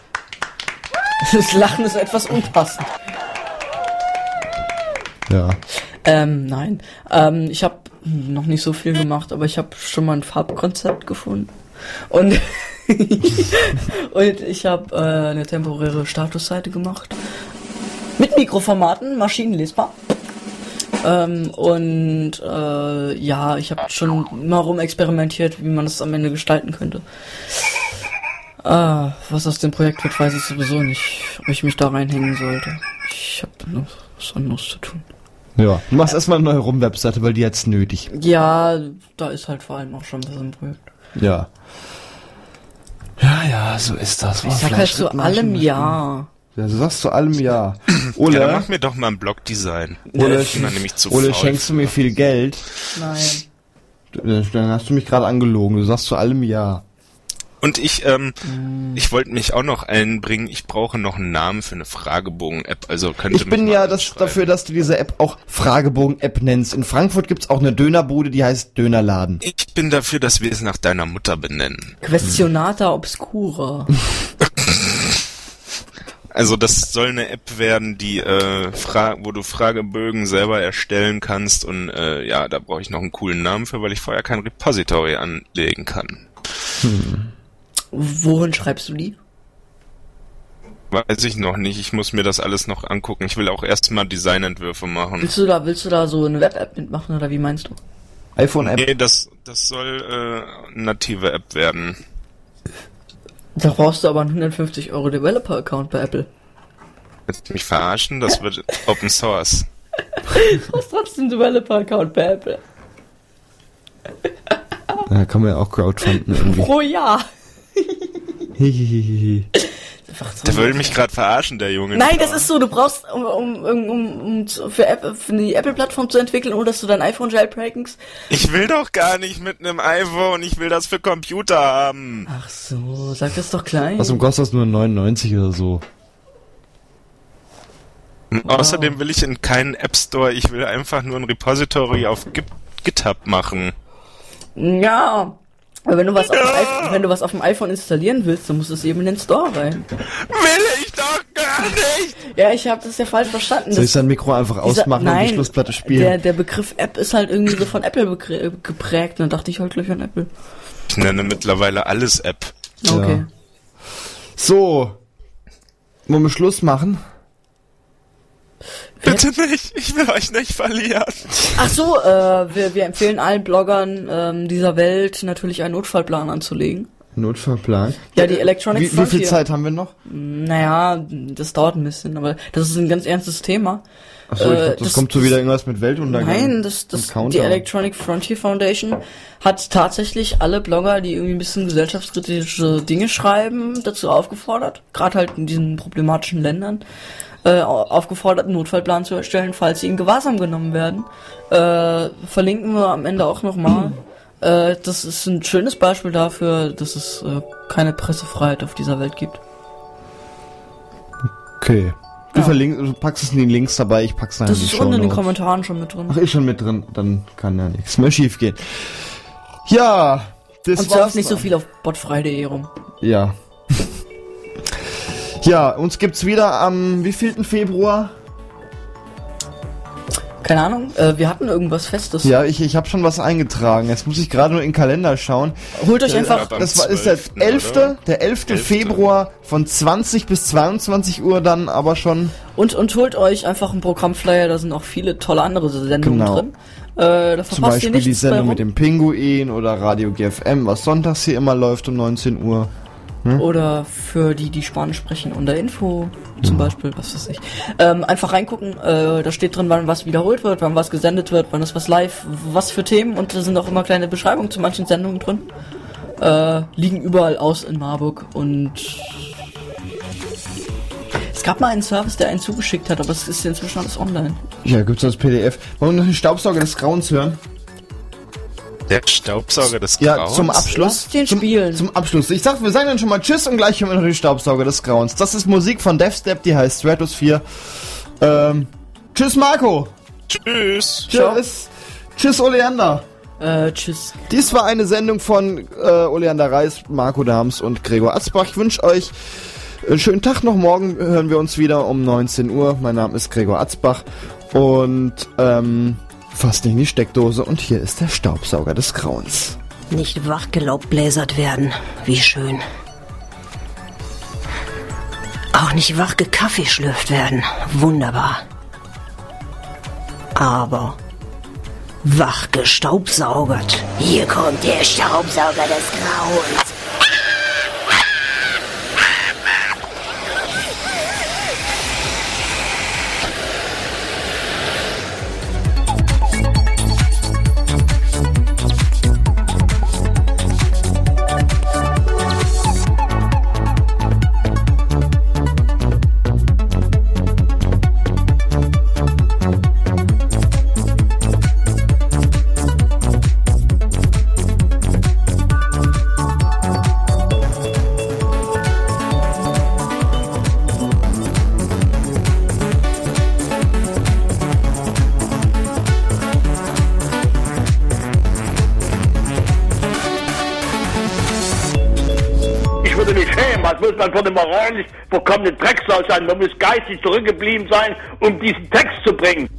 Das Lachen ist etwas unpassend. Ja. Ähm, nein. Ähm, ich habe noch nicht so viel gemacht, aber ich habe schon mal ein Farbkonzept gefunden. Und, [laughs] und ich habe äh, eine temporäre Statusseite gemacht. Mit Mikroformaten, maschinenlesbar. Ähm, und äh, ja, ich habe schon mal rumexperimentiert, wie man das am Ende gestalten könnte. Ah, was aus dem Projekt wird, weiß ich sowieso nicht, ob ich mich da reinhängen sollte. Ich habe noch was anderes zu tun. Ja. Du machst erstmal eine neue Rum-Webseite, weil die jetzt nötig. Ja, da ist halt vor allem auch schon was im Projekt. Ja. Ja, ja, so ist das. Ich sag halt zu allem Ja. Ja, du sagst zu allem ja. Ja, dann Ole, mach mir doch mal ein Blogdesign. Ole, ich bin dann nämlich zu Ole faul. schenkst du mir viel Geld? Nein. Dann dann hast du mich gerade angelogen. Du sagst zu allem ja. Und ich, ähm, ich wollte mich auch noch einbringen. Ich brauche noch einen Namen für eine Fragebogen-App. Also könnte Ich bin ja das, dafür, dass du diese App auch Fragebogen-App nennst. In Frankfurt gibt's auch eine Dönerbude, die heißt Dönerladen. Ich bin dafür, dass wir es nach deiner Mutter benennen. Questionata obscura. [laughs] Also das soll eine App werden, die äh, fra wo du Fragebögen selber erstellen kannst und äh, ja, da brauche ich noch einen coolen Namen für, weil ich vorher kein Repository anlegen kann. Wohin schreibst du die? Weiß ich noch nicht. Ich muss mir das alles noch angucken. Ich will auch erstmal Designentwürfe machen. Willst du da, willst du da so eine Web-App mitmachen oder wie meinst du? iPhone-App. Nee, das, das soll äh, eine native App werden. Da brauchst du aber einen 150 Euro Developer-Account bei Apple. Willst du mich verarschen? Das wird [laughs] Open Source. Du hast trotzdem einen Developer-Account bei Apple. Da kann man ja auch crowdfunden [laughs] irgendwie. Pro Jahr. Hihihihi. Einfach so. Der will mich gerade verarschen, der Junge. Nein, das ist so, du brauchst, um, um, um, um, um für, App, für die Apple-Plattform zu entwickeln, oder dass du dein iPhone jailbreakst. Ich will doch gar nicht mit einem iPhone. Ich will das für Computer haben. Ach so, sag das doch klein. Was um kostet das nur 99 oder so? Und Außerdem will ich in keinen App Store. Ich will einfach nur ein Repository auf Git GitHub machen. Ja. Aber wenn du was auf dem iPhone, wenn du was auf dem iPhone installieren willst, dann musst du es eben in den Store rein. Will ich doch gar nicht. Ja, ich habe das ja falsch verstanden. Soll ich sein Mikro einfach dieser- ausmachen und die Schlussplatte spielen? Der, der Begriff App ist halt irgendwie so von Apple begrä- geprägt. Und dann dachte ich halt gleich an Apple. Ich nenne mittlerweile alles App. Okay. So. Wollen wir Schluss machen? Bitte nicht. Ich will euch nicht verlieren. Ach so, äh, wir, wir empfehlen allen Bloggern ähm, dieser Welt natürlich einen Notfallplan anzulegen. Notfallplan. Ja, die Electronic Wie, wie Frontier. viel Zeit haben wir noch? Naja, das dauert ein bisschen, aber das ist ein ganz ernstes Thema. Achso, ich Äh, glaub, das, kommt so wieder irgendwas mit Weltuntergang. Nein, das, das, die. Electronic Frontier Foundation hat tatsächlich alle Blogger, die irgendwie ein bisschen gesellschaftskritische Dinge schreiben, dazu aufgefordert, gerade halt in diesen problematischen Ländern, äh, au- aufgefordert, einen Notfallplan zu erstellen, falls sie in Gewahrsam genommen werden. Äh, verlinken wir am Ende auch nochmal. [clears throat] äh, das ist ein schönes Beispiel dafür, dass es äh, keine Pressefreiheit auf dieser Welt gibt. Okay. Du Ja. du packst es in die Links dabei, ich pack's nachher Das in die ist unten in den. Kommentaren schon mit drin. Ach, ist schon mit drin, dann kann ja nichts mehr schief gehen. Ja, das Und surft nicht so viel auf botfrei.de rum. Ja. Ja, uns gibt's wieder am wievielten Februar? Keine Ahnung, äh, wir hatten irgendwas Festes. Ja, ich, ich habe schon was eingetragen. Jetzt muss ich gerade nur in den Kalender schauen. Holt euch Äh, einfach. am Das war, ist der 12., 11. oder? Der 11. 11.. Februar von 20 bis 22 Uhr dann aber schon. Und, und holt euch einfach einen Programmflyer, da sind auch viele tolle andere Sendungen Genau. drin. Äh, da Zum verpasst ihr Beispiel die Sendung mit dem Pinguin oder Radio GFM, was sonntags hier immer läuft um 19 Uhr. Oder für die, die Spanisch sprechen, unter Info zum Beispiel, was weiß ich. Ähm, einfach reingucken, äh, da steht drin, wann was wiederholt wird, wann was gesendet wird, wann ist was live, was für Themen und da sind auch immer kleine Beschreibungen zu manchen Sendungen drin. Äh, liegen überall aus in Marburg und es gab mal einen Service, der einen zugeschickt hat, aber es ist inzwischen alles online. Ja, gibt's das PDF. Wollen wir noch den Staubsauger des Grauens hören? Der Staubsauger des Ja, Grauens. zum Abschluss. Lass den zum, spielen. Zum Abschluss. Ich sag, wir sagen dann schon mal Tschüss und gleich hören wir noch den Staubsauger des Grauens. Das ist Musik von Deathstep, die heißt Stratosphere. Ähm, tschüss Marco. Tschüss. Ciao. Tschüss. Tschüss Oleander. Äh, tschüss. Dies war eine Sendung von äh, Oleander Reis, Marco Dahms und Gregor Atzbach. Ich wünsche euch einen schönen Tag noch. Morgen hören wir uns wieder um 19 Uhr. Mein Name ist Gregor Atzbach und ähm, nicht in die Steckdose und hier ist der Staubsauger des Grauens. Nicht wachgelaubbläsert werden. Wie schön. Auch nicht wach gekaffeeschlürft werden. Wunderbar. Aber wach gestaubsaugert. Hier kommt der Staubsauger des Grauens. Man für eine moralisch verkommene Drecksau sein? Man muss geistig zurückgeblieben sein, um diesen Text zu bringen.